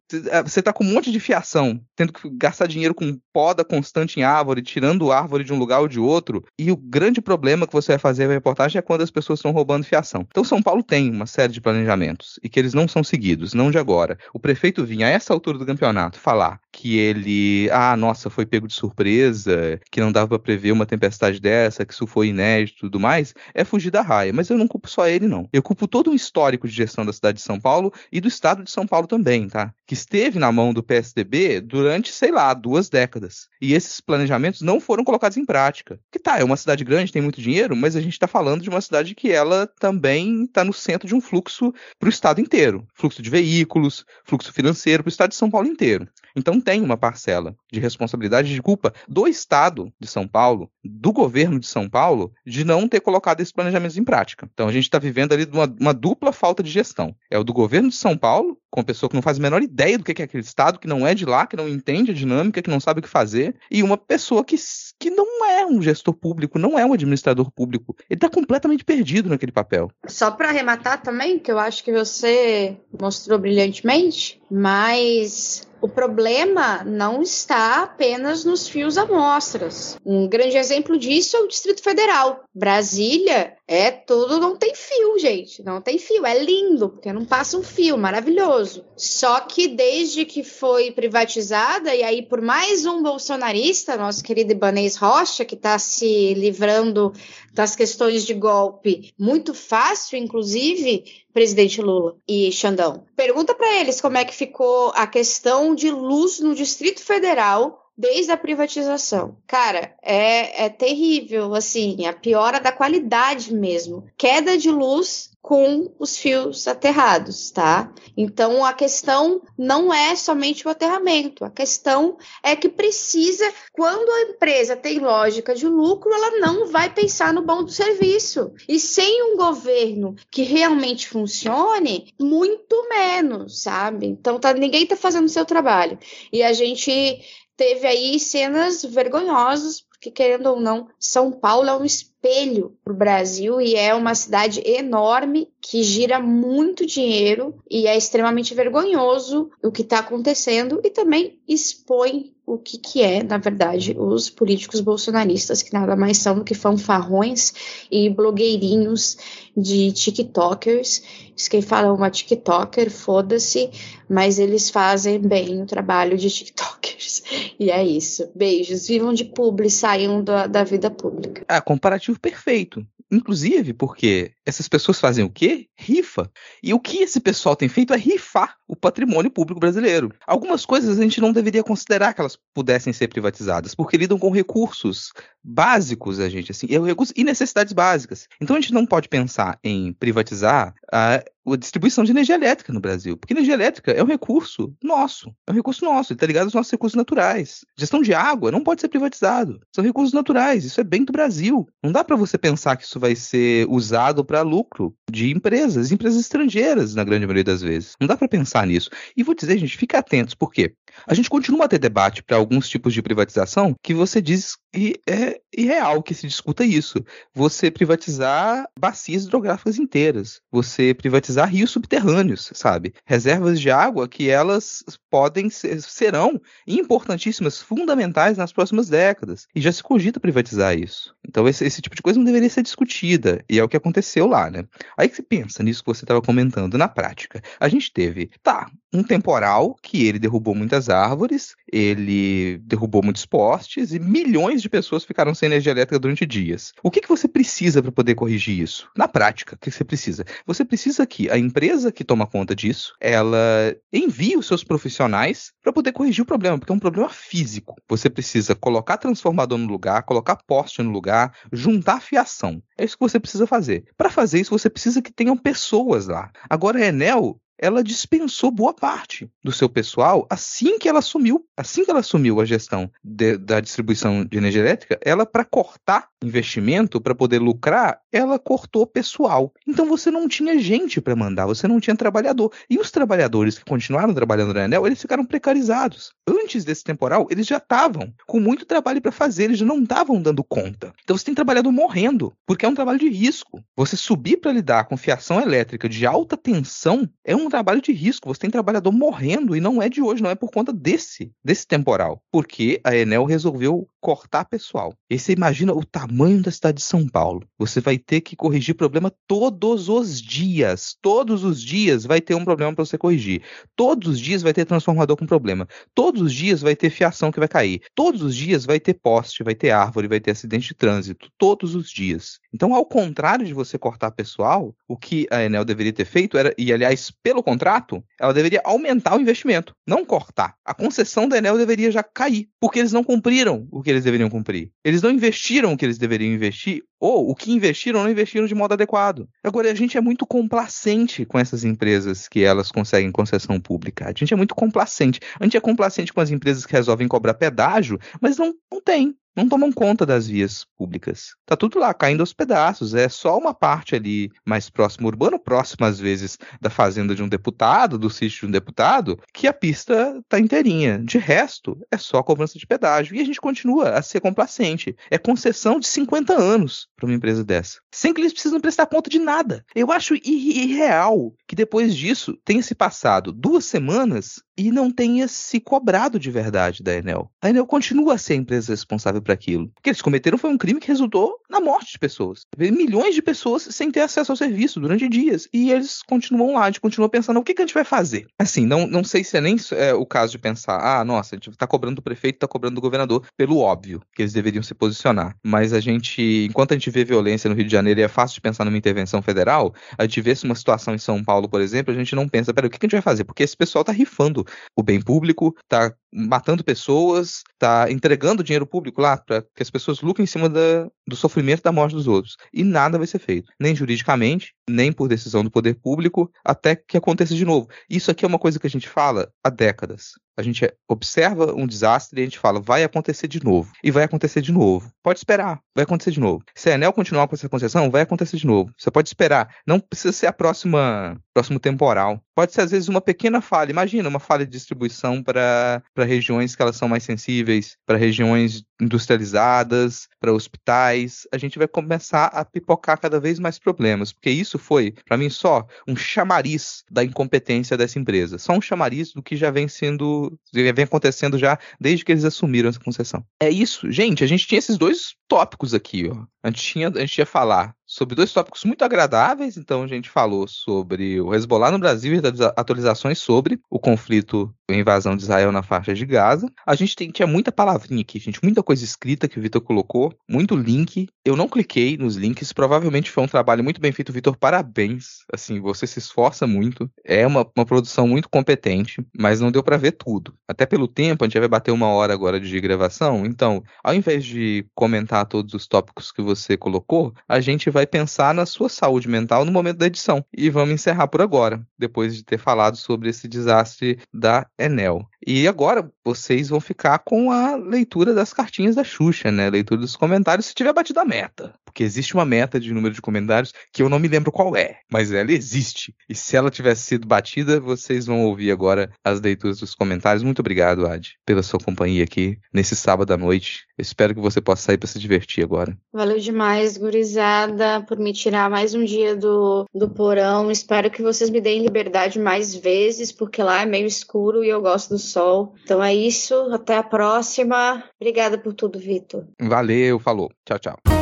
Você é, tá com um monte de fiação, tendo que gastar dinheiro com poda constante em árvore, tirando árvore de um lugar ou de outro, e o grande problema que você vai fazer na reportagem é quando as pessoas estão roubando fiação. Então São Paulo tem uma série de planejamentos, e que eles não são seguidos, não de agora. O prefeito vinha a essa altura do campeonato falar que ele, ah, nossa, foi pego de surpresa, que não dava para prever uma tempestade dessa, que isso foi inédito e tudo mais, é fugir da raia. Mas eu não culpo só ele, não. Eu culpo todo o histórico de gestão da cidade de São Paulo e do estado de São Paulo também, tá? Que esteve na mão do PSDB durante, sei lá, duas décadas. E esses planejamentos não foram colocados em prática. Que tá, é uma cidade grande, tem muito dinheiro, mas a gente está falando de uma cidade que ela também está no centro de um fluxo para o estado inteiro. Fluxo de veículos, fluxo financeiro para o estado de São Paulo inteiro. Então tem uma parcela de responsabilidade de culpa do Estado de São Paulo, do governo de São Paulo, de não ter colocado esses planejamentos em prática. Então a gente está vivendo ali uma, uma, dupla falta de gestão. É o do governo de São Paulo, com uma pessoa que não faz a menor ideia do que é aquele Estado, que não é de lá, que não entende a dinâmica, que não sabe o que fazer, e uma pessoa que, que não é um gestor público, não é um administrador público. Ele está completamente perdido naquele papel. Só para arrematar também, que eu acho que você mostrou brilhantemente, mas o problema não está apenas nos fios amostras. Um grande exemplo disso é o Distrito Federal. Brasília é tudo, não tem fio, gente. Não tem fio. É lindo, porque não passa um fio, maravilhoso. Só que desde que foi privatizada, e aí por mais um bolsonarista, nosso querido Ibanez Rocha, que está se livrando das questões de golpe muito fácil, inclusive, presidente Lula e Xandão. Pergunta para eles como é que ficou a questão de luz no Distrito Federal desde a privatização. Cara, é, é terrível, assim, a piora da qualidade mesmo. Queda de luz com os fios aterrados, tá? Então a questão não é somente o aterramento, a questão é que precisa, quando a empresa tem lógica de lucro, ela não vai pensar no bom do serviço. E sem um governo que realmente funcione, muito menos, sabe? Então tá, ninguém tá fazendo o seu trabalho. E a gente teve aí cenas vergonhosas, porque querendo ou não, São Paulo é um espelho para o Brasil e é uma cidade enorme que gira muito dinheiro e é extremamente vergonhoso o que está acontecendo e também expõe o que, que é, na verdade, os políticos bolsonaristas, que nada mais são do que fanfarrões e blogueirinhos de TikTokers. Quem fala é uma TikToker, foda-se, mas eles fazem bem o trabalho de TikTokers. E é isso. Beijos. Vivam de publi, saiam da, da vida pública. Ah, comparativo perfeito. Inclusive porque essas pessoas fazem o quê? Rifa. E o que esse pessoal tem feito é rifar o patrimônio público brasileiro. Algumas coisas a gente não deveria considerar que elas pudessem ser privatizadas, porque lidam com recursos básicos, a gente, assim, e necessidades básicas. Então a gente não pode pensar em privatizar a a distribuição de energia elétrica no Brasil. Porque energia elétrica é um recurso nosso. É um recurso nosso, ele está ligado aos nossos recursos naturais. Gestão de água não pode ser privatizado. São recursos naturais, isso é bem do Brasil. Não dá para você pensar que isso vai ser usado para lucro de empresas, empresas estrangeiras, na grande maioria das vezes. Não dá para pensar nisso. E vou dizer, gente, fique atentos, por quê? A gente continua a ter debate para alguns tipos de privatização que você diz e é irreal que se discuta isso. Você privatizar bacias hidrográficas inteiras. Você privatizar rios subterrâneos, sabe? Reservas de água que elas podem ser, serão importantíssimas, fundamentais nas próximas décadas. E já se cogita privatizar isso. Então esse, esse tipo de coisa não deveria ser discutida. E é o que aconteceu lá, né? Aí que você pensa nisso que você estava comentando na prática. A gente teve, tá, um temporal que ele derrubou muitas árvores, ele derrubou muitos postes e milhões de pessoas ficaram sem energia elétrica durante dias. O que, que você precisa para poder corrigir isso? Na prática, o que você precisa? Você precisa que a empresa que toma conta disso, ela envie os seus profissionais para poder corrigir o problema, porque é um problema físico. Você precisa colocar transformador no lugar, colocar poste no lugar, juntar fiação. É isso que você precisa fazer. Para fazer isso, você precisa que tenham pessoas lá. Agora, a Enel ela dispensou boa parte do seu pessoal assim que ela assumiu, assim que ela assumiu a gestão de, da distribuição de energia elétrica, ela para cortar investimento, para poder lucrar, ela cortou pessoal. Então você não tinha gente para mandar, você não tinha trabalhador. E os trabalhadores que continuaram trabalhando na Enel, eles ficaram precarizados. Antes desse temporal, eles já estavam com muito trabalho para fazer, eles já não estavam dando conta. Então você tem trabalhador morrendo, porque é um trabalho de risco. Você subir para lidar com fiação elétrica de alta tensão é um trabalho de risco. Você tem trabalhador morrendo e não é de hoje, não é por conta desse, desse temporal. Porque a Enel resolveu cortar pessoal. E você imagina o tamanho da cidade de São Paulo. Você vai ter que corrigir problema todos os dias. Todos os dias vai ter um problema para você corrigir. Todos os dias vai ter transformador com problema. Todos os dias vai ter fiação que vai cair. Todos os dias vai ter poste, vai ter árvore, vai ter acidente de trânsito. Todos os dias. Então, ao contrário de você cortar pessoal, o que a Enel deveria ter feito era, e aliás, pelo contrato, ela deveria aumentar o investimento, não cortar. A concessão da Enel deveria já cair, porque eles não cumpriram o que eles deveriam cumprir. Eles não investiram o que eles deveriam investir, ou o que investiram não investiram de modo adequado. Agora, a gente é muito complacente com essas empresas que elas conseguem concessão pública. A gente é muito complacente. A gente é complacente com as empresas que resolvem cobrar pedágio, mas não, não tem não tomam conta das vias públicas. Tá tudo lá caindo aos pedaços. É só uma parte ali mais próximo urbano, próximo às vezes da fazenda de um deputado, do sítio de um deputado, que a pista tá inteirinha. De resto, é só cobrança de pedágio. E a gente continua a ser complacente. É concessão de 50 anos para uma empresa dessa. Sem que eles precisam prestar conta de nada. Eu acho irreal que depois disso tenha se passado duas semanas e não tenha se cobrado de verdade da Enel. A Enel continua a ser a empresa responsável por aquilo. O que eles cometeram foi um crime que resultou na morte de pessoas. Milhões de pessoas sem ter acesso ao serviço durante dias. E eles continuam lá, a gente continua pensando o que, que a gente vai fazer. Assim, não, não sei se é nem é, o caso de pensar, ah, nossa, a gente tá cobrando do prefeito, tá cobrando do governador, pelo óbvio, que eles deveriam se posicionar. Mas a gente, enquanto a gente vê violência no Rio de Janeiro e é fácil de pensar numa intervenção federal, a gente vê uma situação em São Paulo, por exemplo, a gente não pensa, peraí, o que, que a gente vai fazer? Porque esse pessoal tá rifando o bem público, tá matando pessoas, tá entregando dinheiro público lá para que as pessoas lucrem em cima da, do sofrimento da morte dos outros. E nada vai ser feito, nem juridicamente, nem por decisão do poder público, até que aconteça de novo. Isso aqui é uma coisa que a gente fala há décadas. A gente observa um desastre e a gente fala, vai acontecer de novo. E vai acontecer de novo. Pode esperar, vai acontecer de novo. Se a Enel continuar com essa concessão, vai acontecer de novo. Você pode esperar. Não precisa ser a próxima próximo temporal. Pode ser, às vezes, uma pequena falha. Imagina uma falha de distribuição para regiões que elas são mais sensíveis, para regiões industrializadas, para hospitais. A gente vai começar a pipocar cada vez mais problemas, porque isso foi, para mim, só um chamariz da incompetência dessa empresa. Só um chamariz do que já vem sendo, já vem acontecendo já desde que eles assumiram essa concessão. É isso, gente. A gente tinha esses dois tópicos aqui, ó. A gente tinha, a gente ia falar sobre dois tópicos muito agradáveis. Então a gente falou sobre o Hezbollah no Brasil e atualizações sobre o conflito, a invasão de Israel na faixa de Gaza. A gente tem, tinha muita palavrinha aqui, gente, muita coisa escrita que o Vitor colocou, muito link. Eu não cliquei nos links, provavelmente foi um trabalho muito bem feito, Vitor. Parabéns. Assim, você se esforça muito. É uma, uma produção muito competente, mas não deu para ver tudo. Até pelo tempo, a gente vai bater uma hora agora de gravação. Então, ao invés de comentar todos os tópicos que você colocou, a gente vai vai pensar na sua saúde mental no momento da edição. E vamos encerrar por agora, depois de ter falado sobre esse desastre da Enel. E agora vocês vão ficar com a leitura das cartinhas da Xuxa, né? Leitura dos comentários se tiver batido a meta. Porque existe uma meta de número de comentários que eu não me lembro qual é, mas ela existe. E se ela tivesse sido batida, vocês vão ouvir agora as leituras dos comentários. Muito obrigado, Ad, pela sua companhia aqui nesse sábado à noite. Eu espero que você possa sair para se divertir agora. Valeu demais, gurizada, por me tirar mais um dia do, do porão. Espero que vocês me deem liberdade mais vezes, porque lá é meio escuro e eu gosto do sol. Então é isso, até a próxima. Obrigada por tudo, Vitor. Valeu, falou. Tchau, tchau.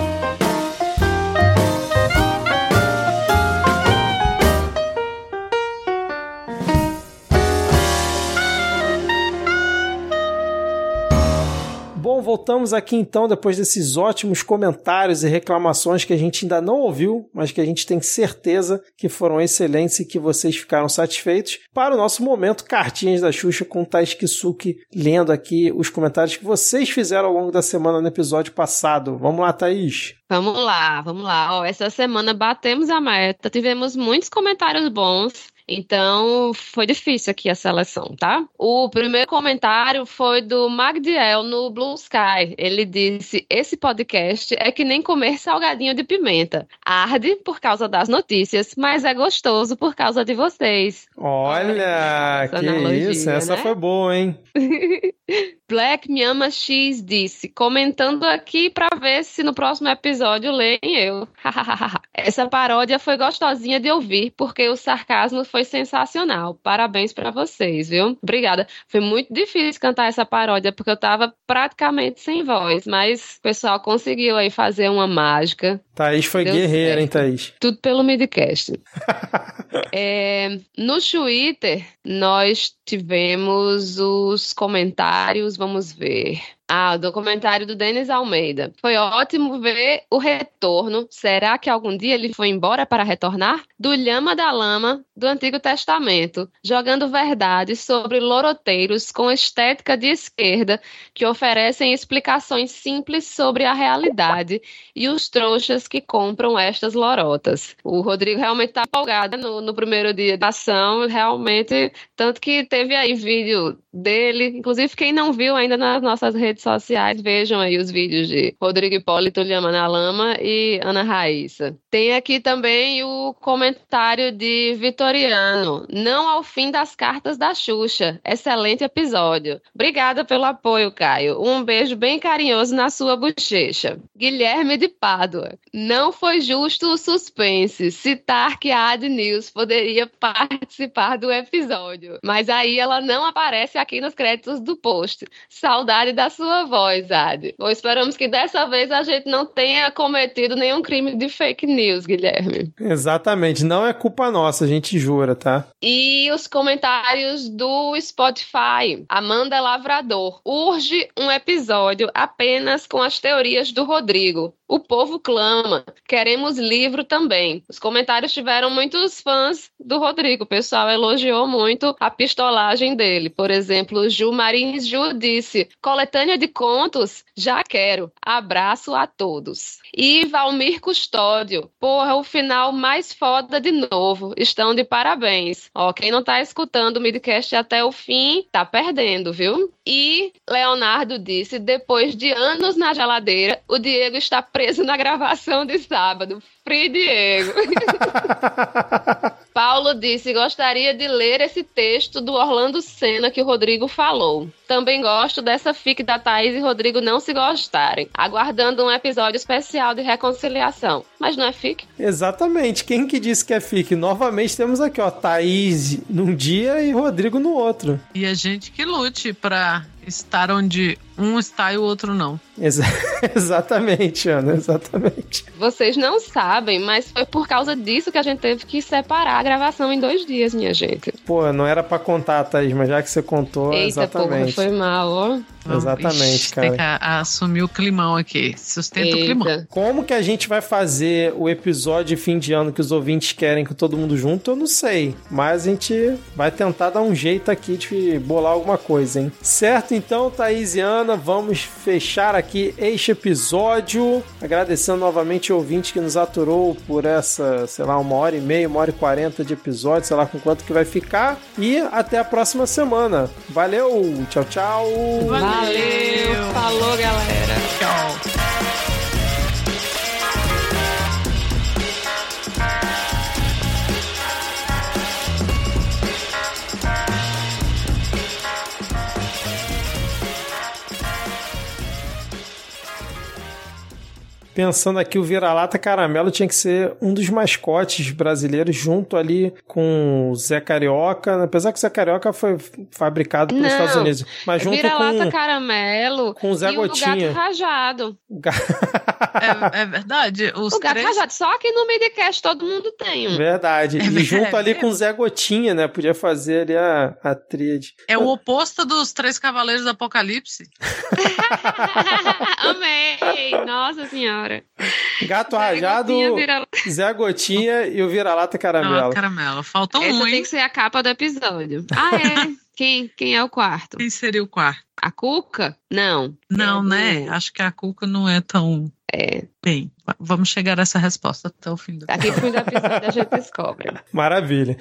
Bom, voltamos aqui então depois desses ótimos comentários e reclamações que a gente ainda não ouviu, mas que a gente tem certeza que foram excelentes e que vocês ficaram satisfeitos. Para o nosso momento Cartinhas da Xuxa com Tais Kisuki lendo aqui os comentários que vocês fizeram ao longo da semana no episódio passado. Vamos lá, Thaís. Vamos lá, vamos lá. Ó, essa semana batemos a meta, tivemos muitos comentários bons. Então, foi difícil aqui a seleção, tá? O primeiro comentário foi do Magdiel no Blue Sky. Ele disse: Esse podcast é que nem comer salgadinho de pimenta. Arde por causa das notícias, mas é gostoso por causa de vocês. Olha, essa que analogia, isso, essa né? foi boa, hein? Black Miama X disse, comentando aqui para ver se no próximo episódio leem eu. Essa paródia foi gostosinha de ouvir, porque o sarcasmo foi sensacional. Parabéns para vocês, viu? Obrigada. Foi muito difícil cantar essa paródia, porque eu tava praticamente sem voz, mas o pessoal conseguiu aí fazer uma mágica. Thaís foi Deu guerreira, certo. hein, Thaís? Tudo pelo midcast. é, no Twitter, nós tivemos os comentários, vamos ver. Ah, o documentário do Denis Almeida. Foi ótimo ver o retorno. Será que algum dia ele foi embora para retornar? Do Lhama da Lama do Antigo Testamento, jogando verdades sobre loroteiros com estética de esquerda que oferecem explicações simples sobre a realidade e os trouxas que compram estas lorotas. O Rodrigo realmente está empolgado no, no primeiro dia da ação, realmente, tanto que teve aí vídeo dele, inclusive quem não viu ainda nas nossas redes redes sociais, vejam aí os vídeos de Rodrigo Hipólito, Lhama na Lama e Ana Raíssa. Tem aqui também o comentário de Vitoriano. Não ao fim das cartas da Xuxa. Excelente episódio. Obrigada pelo apoio, Caio. Um beijo bem carinhoso na sua bochecha. Guilherme de Pádua. Não foi justo o suspense citar que a Ad News poderia participar do episódio. Mas aí ela não aparece aqui nos créditos do post. Saudade da sua voz, Ad. Ou esperamos que dessa vez a gente não tenha cometido nenhum crime de fake news, Guilherme. Exatamente, não é culpa nossa, a gente jura, tá? E os comentários do Spotify. Amanda Lavrador. Urge um episódio apenas com as teorias do Rodrigo. Rodrigo. O povo clama. Queremos livro também. Os comentários tiveram muitos fãs do Rodrigo. O pessoal elogiou muito a pistolagem dele. Por exemplo, Ju Marins Ju disse: coletânea de contos, já quero. Abraço a todos. E Valmir Custódio. Porra, o final mais foda de novo. Estão de parabéns. Ó, quem não tá escutando o midcast até o fim, tá perdendo, viu? E Leonardo disse: depois de anos na geladeira, o Diego está preso na gravação de sábado. Free Diego. Paulo disse: gostaria de ler esse texto do Orlando Senna que o Rodrigo falou. Também gosto dessa fic da Thaís e Rodrigo não se gostarem. Aguardando um episódio especial de reconciliação. Mas não é fic? Exatamente. Quem que disse que é fic? Novamente temos aqui, ó, Thaís num dia e Rodrigo no outro. E a gente que lute pra estar onde um está e o outro não. Exa exatamente, Ana, exatamente. Vocês não sabem, mas foi por causa disso que a gente teve que separar a gravação em dois dias, minha gente. Pô, não era para contar, Thaís, mas já que você contou, Eita, exatamente. Porra, foi mal, ó. Exatamente, Ixi, cara. Tem que assumir o climão aqui. Sustenta o climão. Eita. Como que a gente vai fazer o episódio de fim de ano que os ouvintes querem com todo mundo junto? Eu não sei. Mas a gente vai tentar dar um jeito aqui de bolar alguma coisa, hein? Certo, então, Thaís e Ana, vamos fechar aqui este episódio. Agradecendo novamente o ouvinte que nos aturou por essa, sei lá, uma hora e meia, uma hora e quarenta de episódio, sei lá com quanto que vai ficar. E até a próxima semana. Valeu, tchau, tchau. Valeu, falou, galera. Tchau. Pensando aqui, o vira-lata caramelo tinha que ser um dos mascotes brasileiros, junto ali com o Zé Carioca. Apesar que o Zé Carioca foi fabricado pelos Não. Estados Unidos. Mas junto Vira-lata com caramelo com o Zé e o Gotinha. gato rajado. o ga- É, é verdade. Os o gato três... rajado, só aqui no Midcast todo mundo tem um. Verdade. É e junto ali com o Zé Gotinha, né? Podia fazer ali a, a tríade. É o oposto dos Três Cavaleiros do Apocalipse. Amei! Nossa senhora. Gato rajado, Gotinha vira- Zé Gotinha e o vira-lata Não, caramelo. caramelo. Faltou Essa um, tem hein? que ser a capa do episódio. Ah, é? Quem, quem é o quarto? Quem seria o quarto? A Cuca? Não. Não, É né? do- Acho que a Cuca não é tão É. bem. Va- Vamos chegar a essa resposta até o fim do Daqui pro fim do episódio a gente descobre. Maravilha.